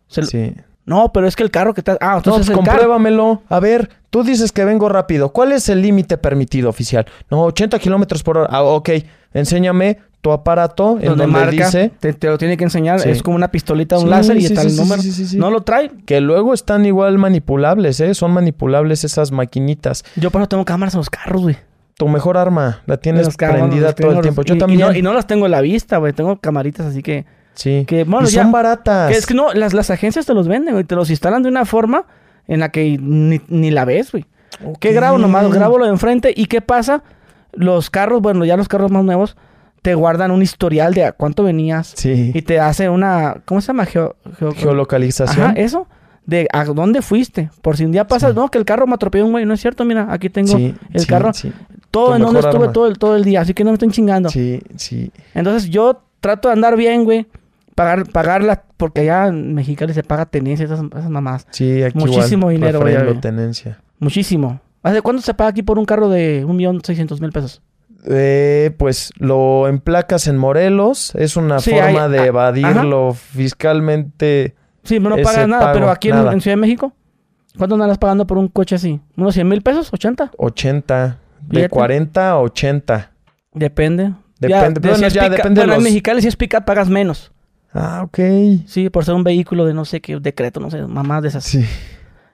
Speaker 2: Se lo-
Speaker 1: sí.
Speaker 2: No, pero es que el carro que está... Ah, entonces
Speaker 1: pues
Speaker 2: el carro...
Speaker 1: compruébamelo. A ver, tú dices que vengo rápido. ¿Cuál es el límite permitido oficial? No, 80 kilómetros por hora. Ah, ok. Enséñame tu aparato en
Speaker 2: donde
Speaker 1: donde
Speaker 2: marca,
Speaker 1: dice
Speaker 2: te, te lo tiene que enseñar,
Speaker 1: Sí.
Speaker 2: es como una pistolita, un
Speaker 1: Sí,
Speaker 2: láser y
Speaker 1: sí,
Speaker 2: está el número. No lo trae.
Speaker 1: que luego están igual manipulables, ¿eh? Son manipulables esas maquinitas.
Speaker 2: Yo por eso tengo cámaras en los carros, güey.
Speaker 1: Tu mejor arma la tienes prendida todo el tiempo.
Speaker 2: los-
Speaker 1: Yo
Speaker 2: y-
Speaker 1: también.
Speaker 2: Y no, y no las tengo en la vista, güey. Tengo camaritas así que...
Speaker 1: sí.
Speaker 2: que, bueno,
Speaker 1: y
Speaker 2: ya-
Speaker 1: son baratas.
Speaker 2: que es que no, las, las agencias te los venden, güey. Te los instalan de una forma en la que ni, ni la ves, güey. ¿Qué grabo? Nomás grabo lo de enfrente. ¿Y qué pasa? Los carros, bueno, ya los carros más nuevos, te guardan un historial de a cuánto venías.
Speaker 1: Sí.
Speaker 2: Y te hace una... ¿Cómo se llama? Geo- geo-
Speaker 1: Geolocalización.
Speaker 2: Ajá, eso. De a dónde fuiste. Por si un día pasa, no, que el carro me atropelló un güey. No es cierto, mira, aquí tengo
Speaker 1: Sí,
Speaker 2: el
Speaker 1: sí,
Speaker 2: carro. Todo en donde estuve todo el, todo el día. Así que no me estén chingando.
Speaker 1: sí, sí.
Speaker 2: Entonces yo trato de andar bien, güey. Pagar, pagarla, porque allá en Mexicali se paga tenencia, esas, esas mamás.
Speaker 1: Sí, aquí
Speaker 2: Muchísimo
Speaker 1: igual,
Speaker 2: dinero, güey,
Speaker 1: tenencia.
Speaker 2: Muchísimo. ¿Hace cuánto se paga aquí por un carro de un millón seiscientos mil pesos?
Speaker 1: Eh, pues lo emplacas en Morelos. Es una
Speaker 2: Sí,
Speaker 1: forma
Speaker 2: hay-
Speaker 1: de
Speaker 2: a-
Speaker 1: evadirlo fiscalmente.
Speaker 2: Sí, no pagas nada,
Speaker 1: pago,
Speaker 2: pero aquí en,
Speaker 1: nada.
Speaker 2: en Ciudad de México, ¿cuánto andas pagando por un coche así? ¿Unos 100 mil pesos? ¿80?
Speaker 1: 80. De
Speaker 2: Fíjate.
Speaker 1: 40 a 80.
Speaker 2: Depende.
Speaker 1: Depende, bueno, ya
Speaker 2: pica-
Speaker 1: depende de
Speaker 2: Bueno, en
Speaker 1: los-
Speaker 2: Mexicali si es pick pagas menos.
Speaker 1: Ah, ok.
Speaker 2: Sí, por ser un vehículo de no sé qué decreto, no sé, mamás de esas.
Speaker 1: Sí.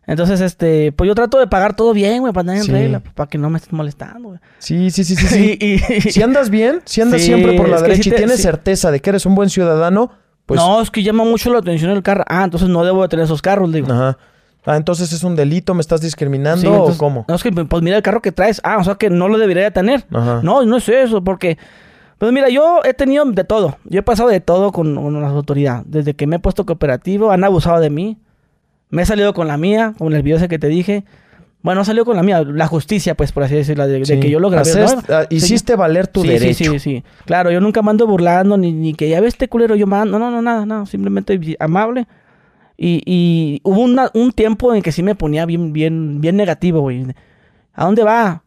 Speaker 2: Entonces, este, pues yo trato de pagar todo bien, güey, para andar en
Speaker 1: Sí.
Speaker 2: regla, pues, para que no me estés molestando, güey.
Speaker 1: Sí, sí, sí, sí. sí.
Speaker 2: Y- y-
Speaker 1: si andas bien, si andas
Speaker 2: Sí,
Speaker 1: siempre por la derecha
Speaker 2: sí
Speaker 1: y tienes certeza de que eres un buen ciudadano, pues.
Speaker 2: no, es que llama mucho la atención el carro. Ah, entonces no debo de tener esos carros, digo.
Speaker 1: Ajá. Ah, entonces es un delito, me estás discriminando
Speaker 2: Sí,
Speaker 1: o
Speaker 2: entonces-
Speaker 1: cómo?
Speaker 2: No, es que, pues mira el carro que traes. Ah, o sea que no lo debería de tener.
Speaker 1: Ajá.
Speaker 2: No, no es eso, porque... Pues mira, yo he tenido de todo. Yo he pasado de todo con, con las autoridades. Desde que me he puesto cooperativo, han abusado de mí. Me he salido con la mía, con el video ese que te dije. Bueno, no salió con la mía, la justicia, pues, por así decirlo, de, que yo lo grabé.
Speaker 1: Haces-
Speaker 2: ¿no?
Speaker 1: ah,
Speaker 2: Sí,
Speaker 1: hiciste valer tu
Speaker 2: sí,
Speaker 1: derecho.
Speaker 2: Sí, sí, sí. Claro, yo nunca mando burlando, ni, ni que ya ves este culero, yo mando. No, no, no, nada, no. Simplemente amable. Y, y hubo una- un tiempo en que sí me ponía bien, bien, bien negativo, güey. ¿A dónde va?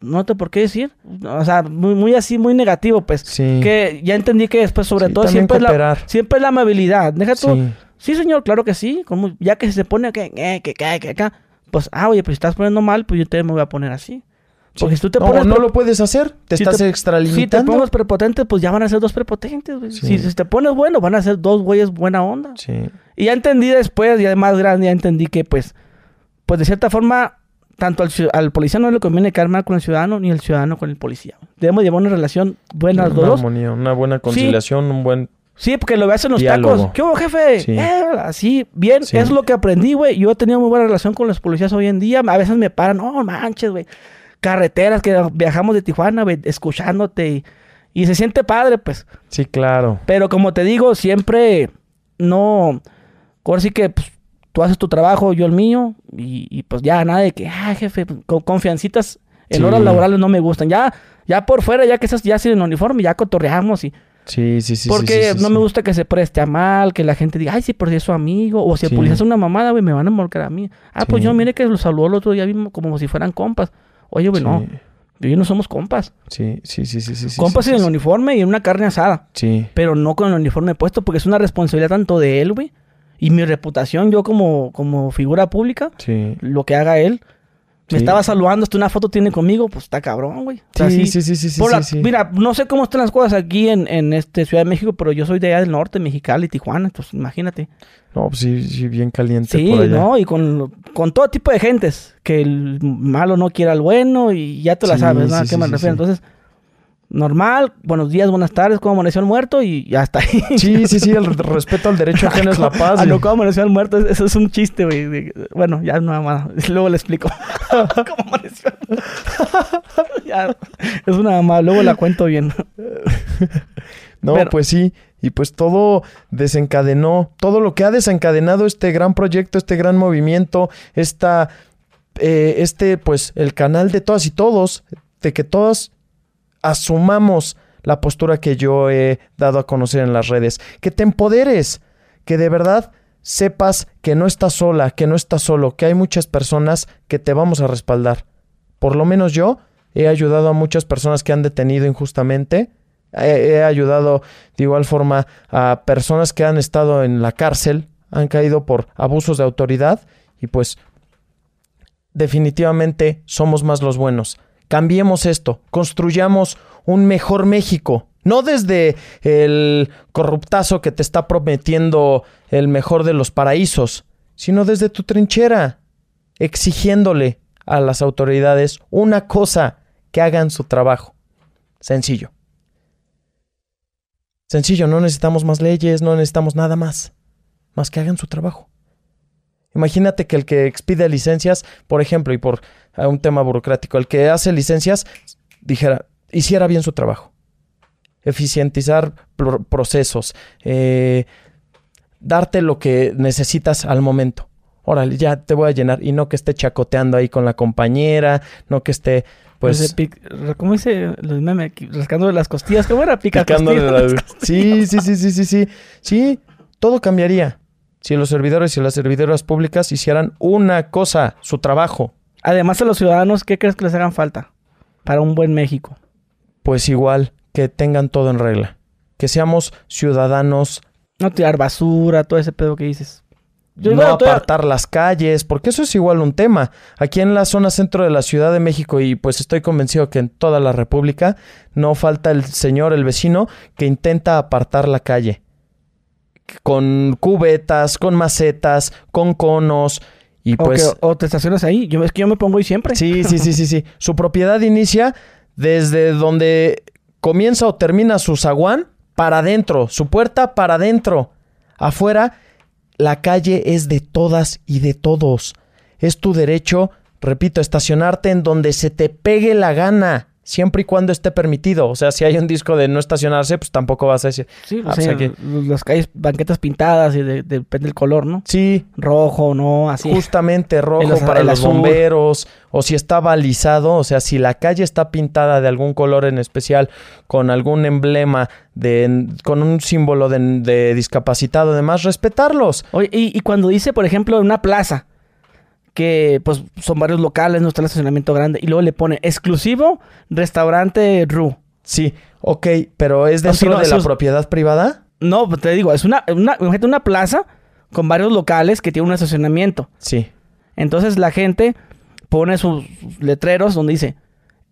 Speaker 2: No te por qué decir. O sea, muy, muy así, muy negativo, pues.
Speaker 1: Sí.
Speaker 2: Que ya entendí que después, sobre todo, siempre es, la, siempre es la amabilidad. Deja tú.
Speaker 1: Sí.
Speaker 2: Señor, claro que sí. Como, ya que se pone que, que, que, que acá. Pues, ah, oye, pues si estás poniendo mal, pues yo te me voy a poner así. Porque si tú te
Speaker 1: no,
Speaker 2: pones.
Speaker 1: no lo puedes hacer. Te
Speaker 2: si
Speaker 1: estás
Speaker 2: te-
Speaker 1: extralimitando.
Speaker 2: Si te pones prepotente, pues ya van a ser dos prepotentes, güey.
Speaker 1: Sí.
Speaker 2: Si, si te pones bueno, van a ser dos güeyes buena onda.
Speaker 1: Sí.
Speaker 2: Y ya entendí después, ya de más grande, ya entendí que, pues, pues de cierta forma, tanto al, al policía no le conviene caer mal con el ciudadano, ni el ciudadano con el policía. Debemos llevar una relación buena los dos.
Speaker 1: armonía, una buena conciliación, un buen...
Speaker 2: Sí, porque lo ves en los
Speaker 1: Diálogo.
Speaker 2: tacos. ¿Qué hubo, jefe?
Speaker 1: Sí.
Speaker 2: Eh, así, bien.
Speaker 1: Sí.
Speaker 2: Es lo que aprendí, güey. Yo he tenido muy buena relación con los policías hoy en día. A veces me paran, no manches, güey. Carreteras que viajamos de Tijuana, güey, escuchándote. Y, y se siente padre, pues.
Speaker 1: Sí, claro.
Speaker 2: Pero como te digo, siempre no. Ahora sí que pues, tú haces tu trabajo, yo el mío. Y, y, pues ya nada de que, ah, jefe, con confiancitas en
Speaker 1: Sí.
Speaker 2: horas laborales no me gustan. Ya, ya por fuera, ya que estás ya sin uniforme, ya cotorreamos y.
Speaker 1: Sí, sí, sí.
Speaker 2: porque
Speaker 1: sí, sí,
Speaker 2: no me gusta que se preste a mal, que la gente diga, ay, sí, si es su amigo. O si el policía es una mamada, güey, me van a molcar a mí. Ah, pues yo mire que lo saludó el otro día mismo como si fueran compas. Oye, güey, no. Yo no somos compas.
Speaker 1: sí, sí, sí, sí, sí,
Speaker 2: compas en el uniforme y en una carne asada.
Speaker 1: Sí,
Speaker 2: Pero no con el uniforme puesto, porque es una responsabilidad tanto de él, güey. Y mi reputación, yo como, como figura pública,
Speaker 1: sí.
Speaker 2: lo que haga él, Me estaba saludando, hasta una foto tiene conmigo, pues está cabrón, güey. O sea,
Speaker 1: Sí, sí, sí, sí, sí,
Speaker 2: por la-
Speaker 1: sí, sí.
Speaker 2: Mira, no sé cómo están las cosas aquí en, en este Ciudad de México, pero yo soy de allá del norte, Mexicali, Tijuana, entonces imagínate.
Speaker 1: No, pues sí, sí, bien caliente
Speaker 2: Sí,
Speaker 1: por allá.
Speaker 2: ¿no? Y con, con todo tipo de gentes, que el malo no quiera al bueno y ya tú la sabes, ¿no? ¿A qué me refiero? Entonces, normal, buenos días, buenas tardes, ¿cómo amaneció el muerto? Y ya está ahí.
Speaker 1: Sí, sí, sí, el respeto al derecho ajeno es la paz.
Speaker 2: No,
Speaker 1: güey.
Speaker 2: ¿cómo amaneció el muerto? Eso es un chiste, güey. Bueno, ya nada más. Luego le explico. ¿Cómo amaneció el muerto? Ya, es una mamá. Luego la cuento bien.
Speaker 1: No,
Speaker 2: Pero-
Speaker 1: pues sí. Y pues todo desencadenó, todo lo que ha desencadenado este gran proyecto, este gran movimiento, esta, eh, este, pues, el canal de todas y todos, de que todos asumamos la postura que yo he dado a conocer en las redes, que te empoderes, que de verdad sepas que no estás sola, que no estás solo, que hay muchas personas que te vamos a respaldar. Por lo menos yo he ayudado a muchas personas que han detenido injustamente. He, he ayudado de igual forma a personas que han estado en la cárcel, han caído por abusos de autoridad y pues definitivamente somos más los buenos. Cambiemos esto, construyamos un mejor México. No desde el corruptazo que te está prometiendo el mejor de los paraísos, sino desde tu trinchera, exigiéndole a las autoridades una cosa, que hagan su trabajo. Sencillo. Sencillo, no necesitamos más leyes, no necesitamos nada más, más que hagan su trabajo. Imagínate que el que expide licencias, por ejemplo, y por a un tema burocrático, el que hace licencias dijera, hiciera bien su trabajo. Eficientizar pro- procesos, eh, darte lo que necesitas al momento. Órale, ya te voy a llenar. Y no que esté chacoteando ahí con la compañera, no que esté, pues.
Speaker 2: Ese pic- ¿Cómo dice los memes? Rascándole las costillas. ¿Cómo era? Pica
Speaker 1: picándole
Speaker 2: costillas.
Speaker 1: la- Sí, sí, sí, sí, sí, sí. Sí, todo cambiaría. Si los servidores y las servidoras públicas hicieran una cosa, su trabajo.
Speaker 2: Además, a los ciudadanos, ¿qué crees que les hagan falta para un buen México?
Speaker 1: Pues igual, que tengan todo en regla. Que seamos ciudadanos,
Speaker 2: No tirar basura, todo ese pedo que dices. Yo
Speaker 1: no apartar las calles, porque eso es igual un tema. Aquí en la zona centro de la Ciudad de México, y pues estoy convencido que en toda la República, no falta el señor, el vecino, que intenta apartar la calle. Con cubetas, con macetas, con conos, y
Speaker 2: o,
Speaker 1: pues...
Speaker 2: o te estacionas ahí. Yo, es que yo me pongo ahí siempre.
Speaker 1: Sí, sí, sí, sí, sí. Su propiedad inicia desde donde comienza o termina su zaguán para adentro, su puerta para adentro. Afuera, la calle es de todas y de todos. Es tu derecho, repito, estacionarte en donde se te pegue la gana, siempre y cuando esté permitido. O sea, si hay un disco de no estacionarse, pues tampoco vas a decir.
Speaker 2: Sí,
Speaker 1: Ah,
Speaker 2: o
Speaker 1: pues
Speaker 2: sea,
Speaker 1: aquí-
Speaker 2: las calles, banquetas pintadas y de- de- depende del color, ¿no?
Speaker 1: Sí,
Speaker 2: Rojo, ¿no? Así.
Speaker 1: Justamente rojo
Speaker 2: El
Speaker 1: para
Speaker 2: el
Speaker 1: los
Speaker 2: azul.
Speaker 1: bomberos, o si está balizado, o sea, si la calle está pintada de algún color en especial, con algún emblema, de, con un símbolo de, de discapacitado, además, respetarlos.
Speaker 2: Oye, y, y cuando dice, por ejemplo, en una plaza, que pues son varios locales, no está el estacionamiento grande, y luego le pone exclusivo restaurante Ru.
Speaker 1: Sí, ok, pero ¿es dentro
Speaker 2: si no,
Speaker 1: de la propiedad privada?
Speaker 2: No, pues, te digo, es una, una, una plaza con varios locales que tiene un estacionamiento.
Speaker 1: Sí.
Speaker 2: Entonces la gente pone sus sus letreros donde dice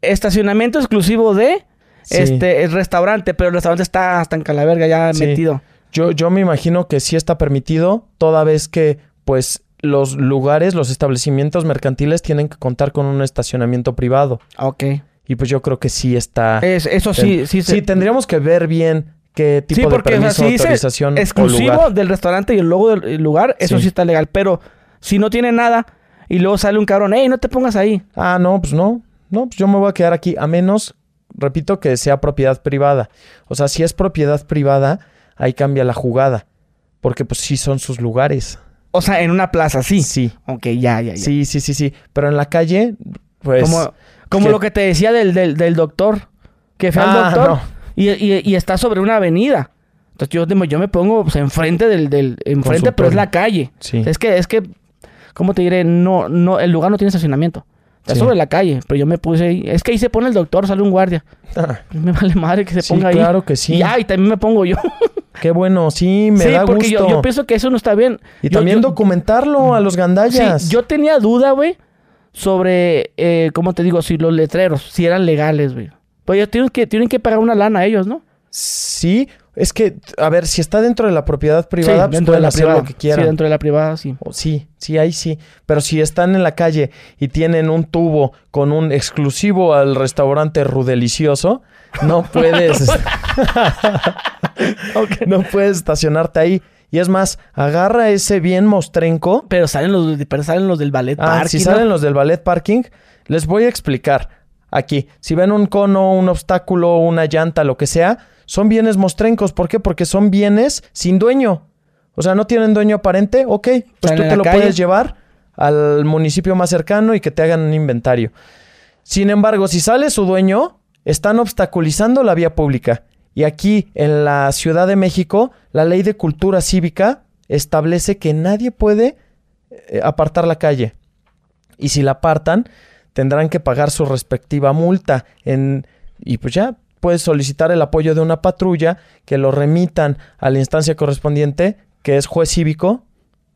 Speaker 2: estacionamiento exclusivo de
Speaker 1: Sí.
Speaker 2: este el restaurante, pero el restaurante está hasta en Calaverga ya
Speaker 1: Sí.
Speaker 2: metido.
Speaker 1: Yo, yo me imagino que sí está permitido, toda vez que, pues, los lugares, los establecimientos mercantiles tienen que contar con un estacionamiento privado.
Speaker 2: Ok.
Speaker 1: Y pues yo creo que sí está.
Speaker 2: Es- eso sí, sí.
Speaker 1: Sí,
Speaker 2: se-
Speaker 1: tendríamos que ver bien qué tipo
Speaker 2: Sí, porque
Speaker 1: de
Speaker 2: o sea,
Speaker 1: permiso,
Speaker 2: si dice
Speaker 1: autorización o
Speaker 2: exclusivo
Speaker 1: lugar.
Speaker 2: del restaurante y el logo del el lugar, eso
Speaker 1: Sí.
Speaker 2: sí. está legal. Pero si no tiene nada y luego sale un cabrón, hey, no te pongas ahí.
Speaker 1: Ah, no, pues no. No, pues yo me voy a quedar aquí, a menos, repito, que sea propiedad privada. O sea, si es propiedad privada, ahí cambia la jugada. Porque pues sí son sus lugares.
Speaker 2: O sea, en una plaza, sí.
Speaker 1: Sí.
Speaker 2: Ok, ya, ya, ya.
Speaker 1: Sí, sí, sí, sí. Pero en la calle, pues.
Speaker 2: como como
Speaker 1: que-
Speaker 2: lo que te decía del, del, del doctor. Que fue al
Speaker 1: Ah,
Speaker 2: doctor
Speaker 1: no.
Speaker 2: y, y- y está sobre una avenida. Entonces yo, me- yo me pongo pues, enfrente del, del enfrente, pero es la calle.
Speaker 1: Sí.
Speaker 2: Es que, es que, ¿cómo te diré? No, no, el lugar no tiene estacionamiento. Está
Speaker 1: Sí.
Speaker 2: sobre la calle, pero yo me puse ahí. Es que ahí se pone el doctor, sale un guardia.
Speaker 1: Ah,
Speaker 2: me vale madre que se
Speaker 1: Sí,
Speaker 2: ponga ahí.
Speaker 1: claro que sí.
Speaker 2: Y también me pongo yo.
Speaker 1: qué bueno, sí, me
Speaker 2: sí,
Speaker 1: da
Speaker 2: porque
Speaker 1: gusto.
Speaker 2: yo, yo pienso que eso no está bien.
Speaker 1: y
Speaker 2: Yo-
Speaker 1: también
Speaker 2: yo-
Speaker 1: documentarlo a los gandallas.
Speaker 2: Sí, yo tenía duda, güey, sobre, eh, ¿cómo te digo? Si los letreros, si eran legales, güey. Pues ellos tienen que, tienen que pagar una lana a ellos, ¿no?
Speaker 1: Sí, es que, a ver, si está dentro de la propiedad privada,
Speaker 2: sí,
Speaker 1: pues pueden hacer
Speaker 2: privada.
Speaker 1: lo que quieran.
Speaker 2: Sí, dentro de la privada, sí.
Speaker 1: Sí, sí, ahí sí. Pero si están en la calle y tienen un tubo con un exclusivo al restaurante Rudelicioso, no puedes. No puedes estacionarte ahí. Y es más, agarra ese bien mostrenco.
Speaker 2: Pero salen los, pero salen los del ballet
Speaker 1: Ah,
Speaker 2: parking,
Speaker 1: si
Speaker 2: ¿no?
Speaker 1: salen los del ballet parking, les voy a explicar. Aquí, si ven un cono, un obstáculo, una llanta, lo que sea, son bienes mostrencos. ¿Por qué? Porque son bienes sin dueño. O sea, no tienen dueño aparente. Ok, pues tú te lo
Speaker 2: calle.
Speaker 1: puedes llevar al municipio más cercano y que te hagan un inventario. Sin embargo, si sale su dueño, están obstaculizando la vía pública. Y aquí, en la Ciudad de México, la ley de cultura cívica establece que nadie puede eh, apartar la calle. Y si la apartan, tendrán que pagar su respectiva multa. En, y pues ya puedes solicitar el apoyo de una patrulla que lo remitan a la instancia correspondiente, que es juez cívico.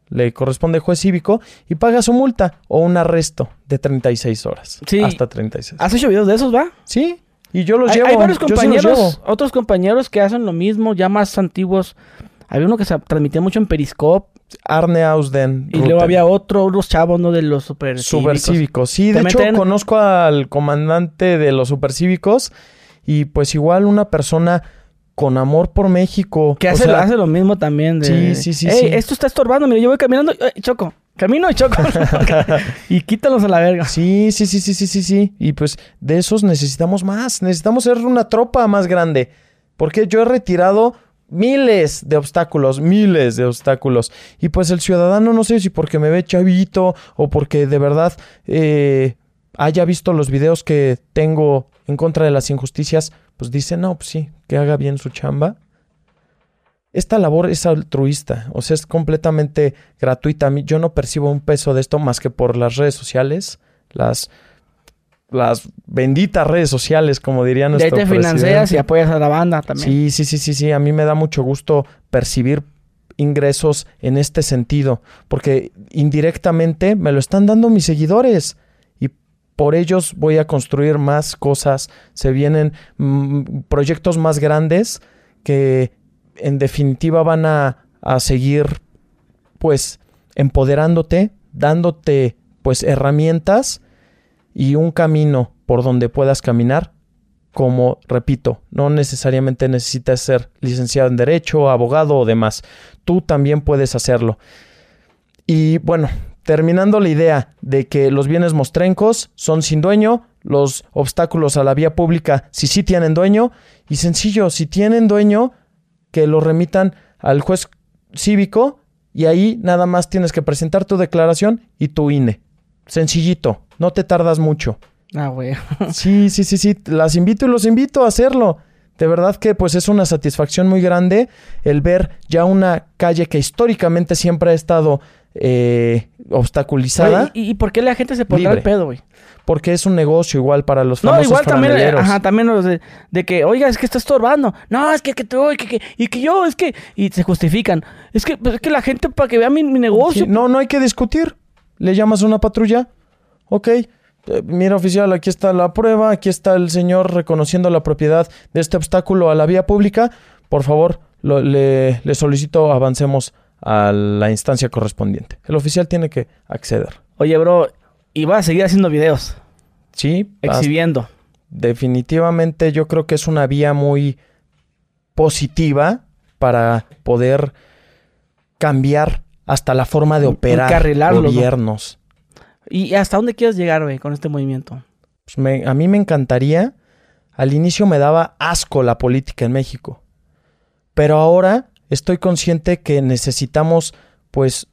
Speaker 1: Le corresponde juez cívico y paga su multa o un arresto de 36 horas.
Speaker 2: Sí.
Speaker 1: Hasta 36.
Speaker 2: ¿Has hecho videos de esos, va?
Speaker 1: Sí, y yo los
Speaker 2: Hay,
Speaker 1: llevo.
Speaker 2: hay varios
Speaker 1: yo sí
Speaker 2: compañeros,
Speaker 1: llevo.
Speaker 2: otros compañeros que hacen lo mismo, ya más antiguos. Había uno que se transmitía mucho en Periscope
Speaker 1: Arne Ausden.
Speaker 2: y luego había otro, unos chavos, ¿no? De los super
Speaker 1: Supercívicos. Sí, de hecho conozco al comandante de los supercívicos y pues igual una persona con amor por México.
Speaker 2: Que
Speaker 1: O
Speaker 2: hace,
Speaker 1: sea,
Speaker 2: hace lo mismo también. De,
Speaker 1: Sí, sí, sí,
Speaker 2: Ey,
Speaker 1: sí.
Speaker 2: esto está estorbando. Mira, yo voy caminando. ey, choco. Camino y choco. y quítalos a la verga.
Speaker 1: Sí, sí, sí, sí, sí, sí, sí. Y pues de esos necesitamos más. Necesitamos ser una tropa más grande. Porque yo he retirado miles de obstáculos, miles de obstáculos. Y pues el ciudadano, no sé si porque me ve chavito o porque de verdad eh, haya visto los videos que tengo en contra de las injusticias, pues dice, no, pues sí, que haga bien su chamba. Esta labor es altruista, o sea, es completamente gratuita. Yo no percibo un peso de esto más que por las redes sociales, las, las benditas redes sociales, como diría
Speaker 2: De ahí
Speaker 1: nuestro
Speaker 2: te financias y apoyas a la banda también.
Speaker 1: Sí, sí, sí, sí, sí. A mí me da mucho gusto percibir ingresos en este sentido, porque indirectamente me lo están dando mis seguidores y por ellos voy a construir más cosas. Se vienen mm, proyectos más grandes que en definitiva van a, a seguir pues empoderándote, dándote pues herramientas y un camino por donde puedas caminar como, repito, no necesariamente necesitas ser licenciado en Derecho, abogado o demás. Tú también puedes hacerlo. Y bueno, terminando la idea de que los bienes mostrencos son sin dueño, los obstáculos a la vía pública si sí tienen dueño, y sencillo, si tienen dueño, que lo remitan al juez cívico y ahí nada más tienes que presentar tu declaración y tu INE. Sencillito, no te tardas mucho.
Speaker 2: Ah, güey.
Speaker 1: Sí, sí, sí, sí. Las invito y los invito a hacerlo. De verdad que pues es una satisfacción muy grande el ver ya una calle que históricamente siempre ha estado eh, obstaculizada.
Speaker 2: Oye, ¿y, y por qué la gente se pondrá al pedo, güey?
Speaker 1: Porque es un negocio igual para los
Speaker 2: No,
Speaker 1: famosos
Speaker 2: igual también, eh, ajá, también los de, de que, oiga, es que está estorbando. No, es que, que tú, y que, que- y que yo, es que, y se justifican. Es que, pues, es que la gente para que vea mi, mi negocio.
Speaker 1: Sí, no, no hay que discutir. Le llamas a una patrulla. Ok. eh, Mira, oficial, aquí está la prueba. Aquí está el señor reconociendo la propiedad de este obstáculo a la vía pública. Por favor, lo- le, le solicito avancemos a la instancia correspondiente. El oficial tiene que acceder.
Speaker 2: Oye, bro, y va a seguir haciendo videos,
Speaker 1: Sí,
Speaker 2: exhibiendo.
Speaker 1: definitivamente yo creo que es una vía muy positiva para poder cambiar hasta la forma de operar gobiernos.
Speaker 2: ¿Y hasta dónde quieres llegar, güey, con este movimiento?
Speaker 1: Pues me- a mí me encantaría. Al inicio me daba asco la política en México. Pero ahora estoy consciente que necesitamos, pues,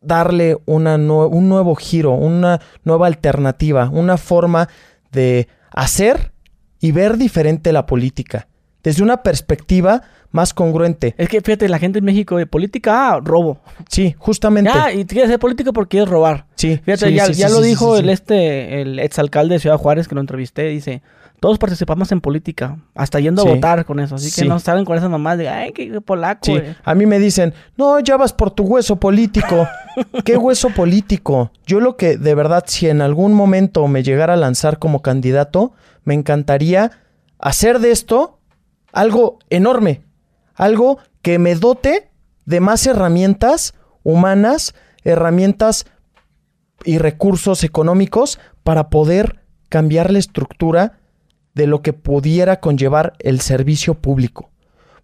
Speaker 1: darle una nue- un nuevo giro, una nueva alternativa, una forma de hacer y ver diferente la política. Desde una perspectiva más congruente.
Speaker 2: Es que fíjate, la gente en México de política, ah, robo.
Speaker 1: Sí, justamente.
Speaker 2: Ya, y quieres ser político porque quieres robar.
Speaker 1: sí,
Speaker 2: Fíjate,
Speaker 1: sí,
Speaker 2: ya,
Speaker 1: sí,
Speaker 2: ya
Speaker 1: sí,
Speaker 2: lo dijo el este, el exalcalde de Ciudad Juárez que lo entrevisté, dice, todos participamos en política, hasta yendo
Speaker 1: Sí.
Speaker 2: a votar con eso. Así que
Speaker 1: Sí.
Speaker 2: no saben con esas mamás de, ay, qué polaco.
Speaker 1: Sí,
Speaker 2: güey".
Speaker 1: a mí me dicen, no, ya vas por tu hueso político. ¿Qué hueso político? Yo lo que, de verdad, si en algún momento me llegara a lanzar como candidato, me encantaría hacer de esto algo enorme. Algo que me dote de más herramientas humanas, herramientas y recursos económicos para poder cambiar la estructura de lo que pudiera conllevar el servicio público.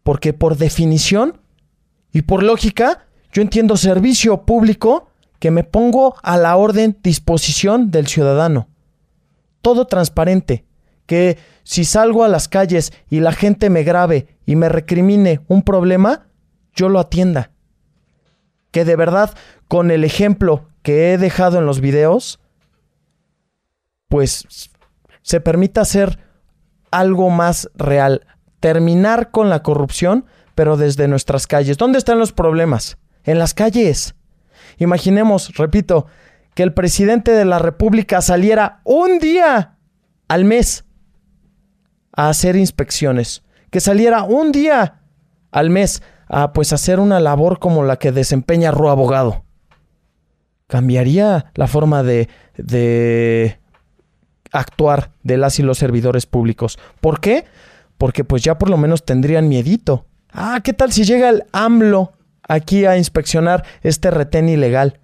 Speaker 1: Porque por definición y por lógica, yo entiendo servicio público que me pongo a la orden disposición del ciudadano. Todo transparente. Que si salgo a las calles y la gente me grabe y me recrimine un problema, yo lo atienda. Que de verdad, con el ejemplo que he dejado en los videos, pues se permita hacer algo más real. Terminar con la corrupción, pero desde nuestras calles. ¿Dónde están los problemas? En las calles. Imaginemos, repito, que el presidente de la República saliera un día al mes a hacer inspecciones. Que saliera un día al mes a pues hacer una labor como la que desempeña Ru Abogado. Cambiaría la forma de, de actuar de las y los servidores públicos. ¿Por qué? Porque pues ya por lo menos tendrían miedito. Ah, ¿qué tal si llega el AMLO aquí a inspeccionar este retén ilegal?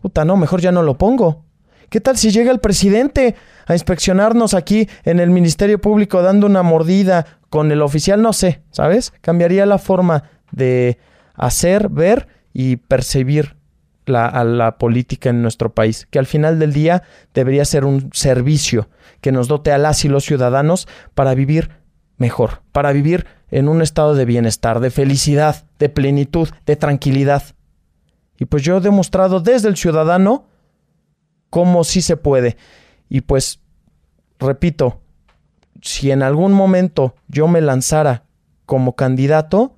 Speaker 1: Puta, no, mejor ya no lo pongo. ¿Qué tal si llega el presidente a inspeccionarnos aquí en el Ministerio Público dando una mordida con el oficial? No sé, ¿sabes? Cambiaría la forma de hacer, ver y percibir la, a la política en nuestro país, que al final del día debería ser un servicio que nos dote a las y los ciudadanos para vivir mejor, para vivir en un estado de bienestar, de felicidad, de plenitud, de tranquilidad. Y pues yo he demostrado desde el ciudadano cómo sí se puede. Y pues, repito, si en algún momento yo me lanzara como candidato,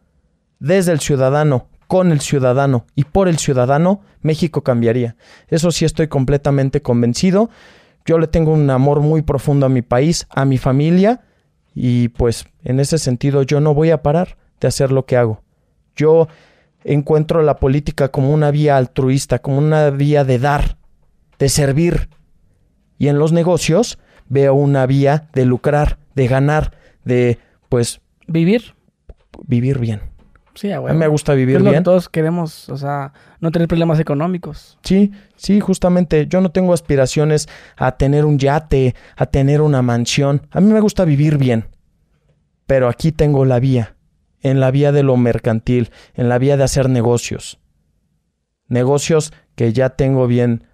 Speaker 1: desde el ciudadano, con el ciudadano y por el ciudadano, México cambiaría. Eso sí estoy completamente convencido. Yo le tengo un amor muy profundo a mi país, a mi familia, y pues en ese sentido yo no voy a parar de hacer lo que hago. Yo encuentro la política como una vía altruista, como una vía de dar, de servir. Y en los negocios veo una vía de lucrar, de ganar, de pues
Speaker 2: Vivir.
Speaker 1: vivir bien.
Speaker 2: Sí, a
Speaker 1: A mí me gusta vivir
Speaker 2: Es lo que
Speaker 1: bien.
Speaker 2: todos queremos, o sea, no tener problemas económicos.
Speaker 1: Sí, sí, justamente. Yo no tengo aspiraciones a tener un yate, a tener una mansión. A mí me gusta vivir bien. Pero aquí tengo la vía. En la vía de lo mercantil, en la vía de hacer negocios. Negocios que ya tengo bien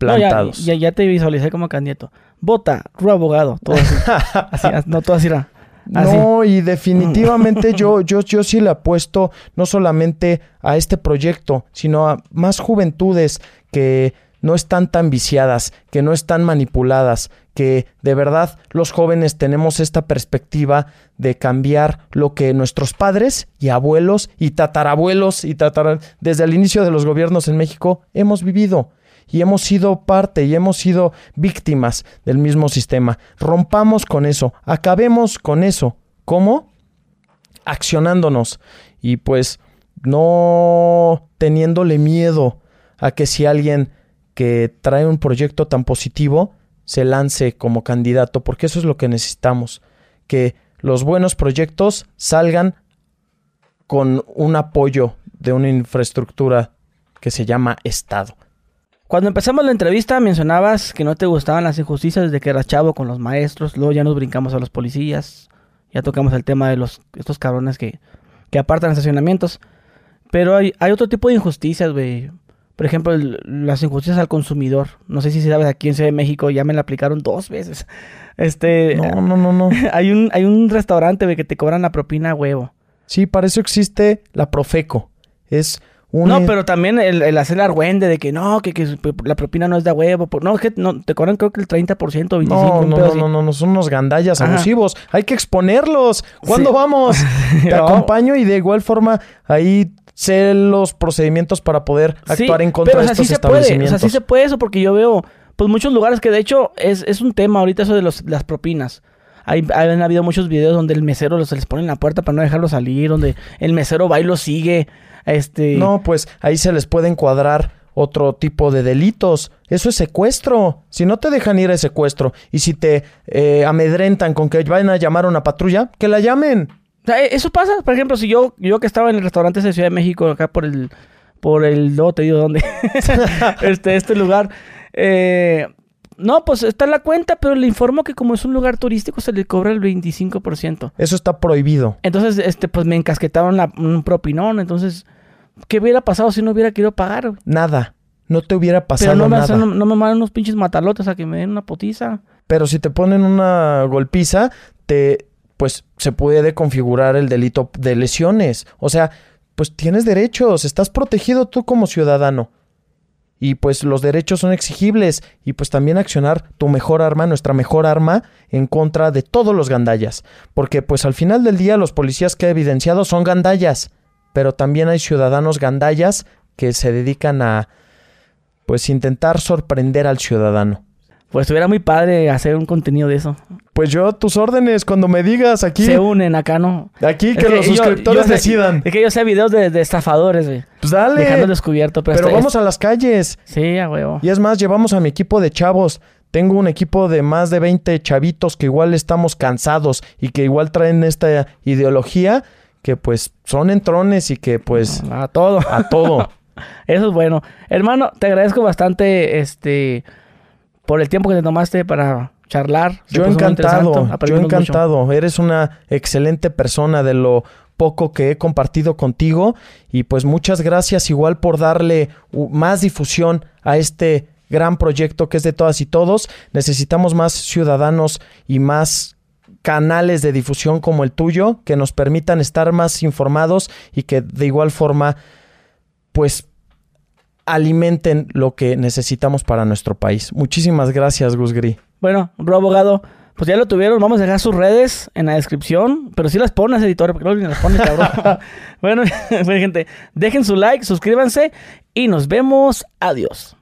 Speaker 2: No, ya-
Speaker 1: plantados.
Speaker 2: ya, ya, te visualicé como candidato. Vota, Ru abogado. Todo así. Así, as- no, todo así era. Así.
Speaker 1: No, y definitivamente yo, yo, yo sí le apuesto no solamente a este proyecto, sino a más juventudes que no están tan viciadas, que no están manipuladas, que de verdad los jóvenes tenemos esta perspectiva de cambiar lo que nuestros padres y abuelos y tatarabuelos y tatara desde el inicio de los gobiernos en México hemos vivido y hemos sido parte y hemos sido víctimas del mismo sistema. Rompamos con eso, acabemos con eso. ¿Cómo? Accionándonos y pues no teniéndole miedo a que si alguien que trae un proyecto tan positivo se lance como candidato, porque eso es lo que necesitamos, que los buenos proyectos salgan con un apoyo de una infraestructura que se llama Estado.
Speaker 2: Cuando empezamos la entrevista mencionabas que no te gustaban las injusticias desde que eras chavo con los maestros, luego ya nos brincamos a los policías, ya tocamos el tema de los estos cabrones que, que apartan estacionamientos. Pero hay, hay otro tipo de injusticias, güey. Por ejemplo, el- las injusticias al consumidor. No sé si sabes, aquí en Ciudad de México ya me la aplicaron dos veces. Este,
Speaker 1: No, no, no, no.
Speaker 2: hay un hay un restaurante, güey, que te cobran la propina a huevo.
Speaker 1: Sí, para eso existe la Profeco. Es un
Speaker 2: No, pero también el, el hacer argüende de que no, que, que la propina no es de huevo. por- No, es que no, te cobran creo que el 30%, 25%.
Speaker 1: No, no, no, no, no, no, son unos gandallas
Speaker 2: Ajá.
Speaker 1: abusivos. Hay que exponerlos. ¿Cuándo
Speaker 2: Sí.
Speaker 1: vamos? Te
Speaker 2: No.
Speaker 1: acompaño y de igual forma ahí sé los procedimientos para poder
Speaker 2: Sí,
Speaker 1: actuar en contra
Speaker 2: pero,
Speaker 1: de
Speaker 2: o sea,
Speaker 1: estos
Speaker 2: sí se puede, o
Speaker 1: establecimientos.
Speaker 2: sea, sí se puede eso porque yo veo, pues muchos lugares que de hecho es, es un tema ahorita eso de los, las propinas. Hay, han habido muchos videos donde el mesero se les pone en la puerta para no dejarlo salir, donde el mesero va y lo sigue. Este...
Speaker 1: No, pues ahí se les puede encuadrar otro tipo de delitos. Eso es secuestro. Si no te dejan ir a secuestro y si te eh, amedrentan con que vayan a llamar a una patrulla, que la llamen.
Speaker 2: O sea, e, eso pasa, por ejemplo, si yo, yo que estaba en el restaurante de Ciudad de México, acá por el, por el, no te digo dónde, este, este lugar, eh, no, pues está en la cuenta, pero le informo que como es un lugar turístico se le cobra el 25%.
Speaker 1: Eso está prohibido.
Speaker 2: Entonces, este, pues me encasquetaron la- un propinón, entonces, ¿qué hubiera pasado si no hubiera querido pagar?
Speaker 1: Nada. No te hubiera pasado
Speaker 2: Pero no me,
Speaker 1: nada.
Speaker 2: no me mandan unos pinches matalotes a que me den una potiza.
Speaker 1: Pero si te ponen una golpiza, te pues se puede configurar el delito de lesiones. O sea, pues tienes derechos, estás protegido tú como ciudadano. Y pues los derechos son exigibles. Y pues también accionar tu mejor arma, nuestra mejor arma en contra de todos los gandallas, porque pues al final del día los policías que he evidenciado son gandallas, pero también hay ciudadanos gandallas que se dedican a pues intentar sorprender al ciudadano.
Speaker 2: Pues estuviera muy padre hacer un contenido de eso.
Speaker 1: Pues yo a tus órdenes, cuando me digas aquí,
Speaker 2: Se unen acá, ¿no?
Speaker 1: aquí que
Speaker 2: Es
Speaker 1: los
Speaker 2: yo-
Speaker 1: suscriptores
Speaker 2: yo sé-
Speaker 1: decidan.
Speaker 2: Es que yo sé videos de, de estafadores, güey.
Speaker 1: Pues dale.
Speaker 2: Dejando descubierto. Pero,
Speaker 1: Pero vamos a las calles.
Speaker 2: Sí, a huevo.
Speaker 1: Y es más, llevamos a mi equipo de chavos. Tengo un equipo de más de 20 chavitos que igual estamos cansados y que igual traen esta ideología que pues son entrones y que pues
Speaker 2: A todo.
Speaker 1: a todo.
Speaker 2: Eso es bueno. Hermano, te agradezco bastante este por el tiempo que te tomaste para charlar.
Speaker 1: Yo encantado, yo
Speaker 2: mucho.
Speaker 1: encantado. Eres una excelente persona de lo poco que he compartido contigo y pues muchas gracias igual por darle más difusión a este gran proyecto que es de todas y todos. Necesitamos más ciudadanos y más canales de difusión como el tuyo que nos permitan estar más informados y que de igual forma pues alimenten lo que necesitamos para nuestro país. Muchísimas gracias, Gus Gris.
Speaker 2: Bueno, Ro Abogado, pues ya lo tuvieron. Vamos a dejar sus redes en la descripción. Pero sí las pones, editor, porque ni las pones, cabrón. bueno, bueno, gente, dejen su like, suscríbanse y nos vemos. Adiós.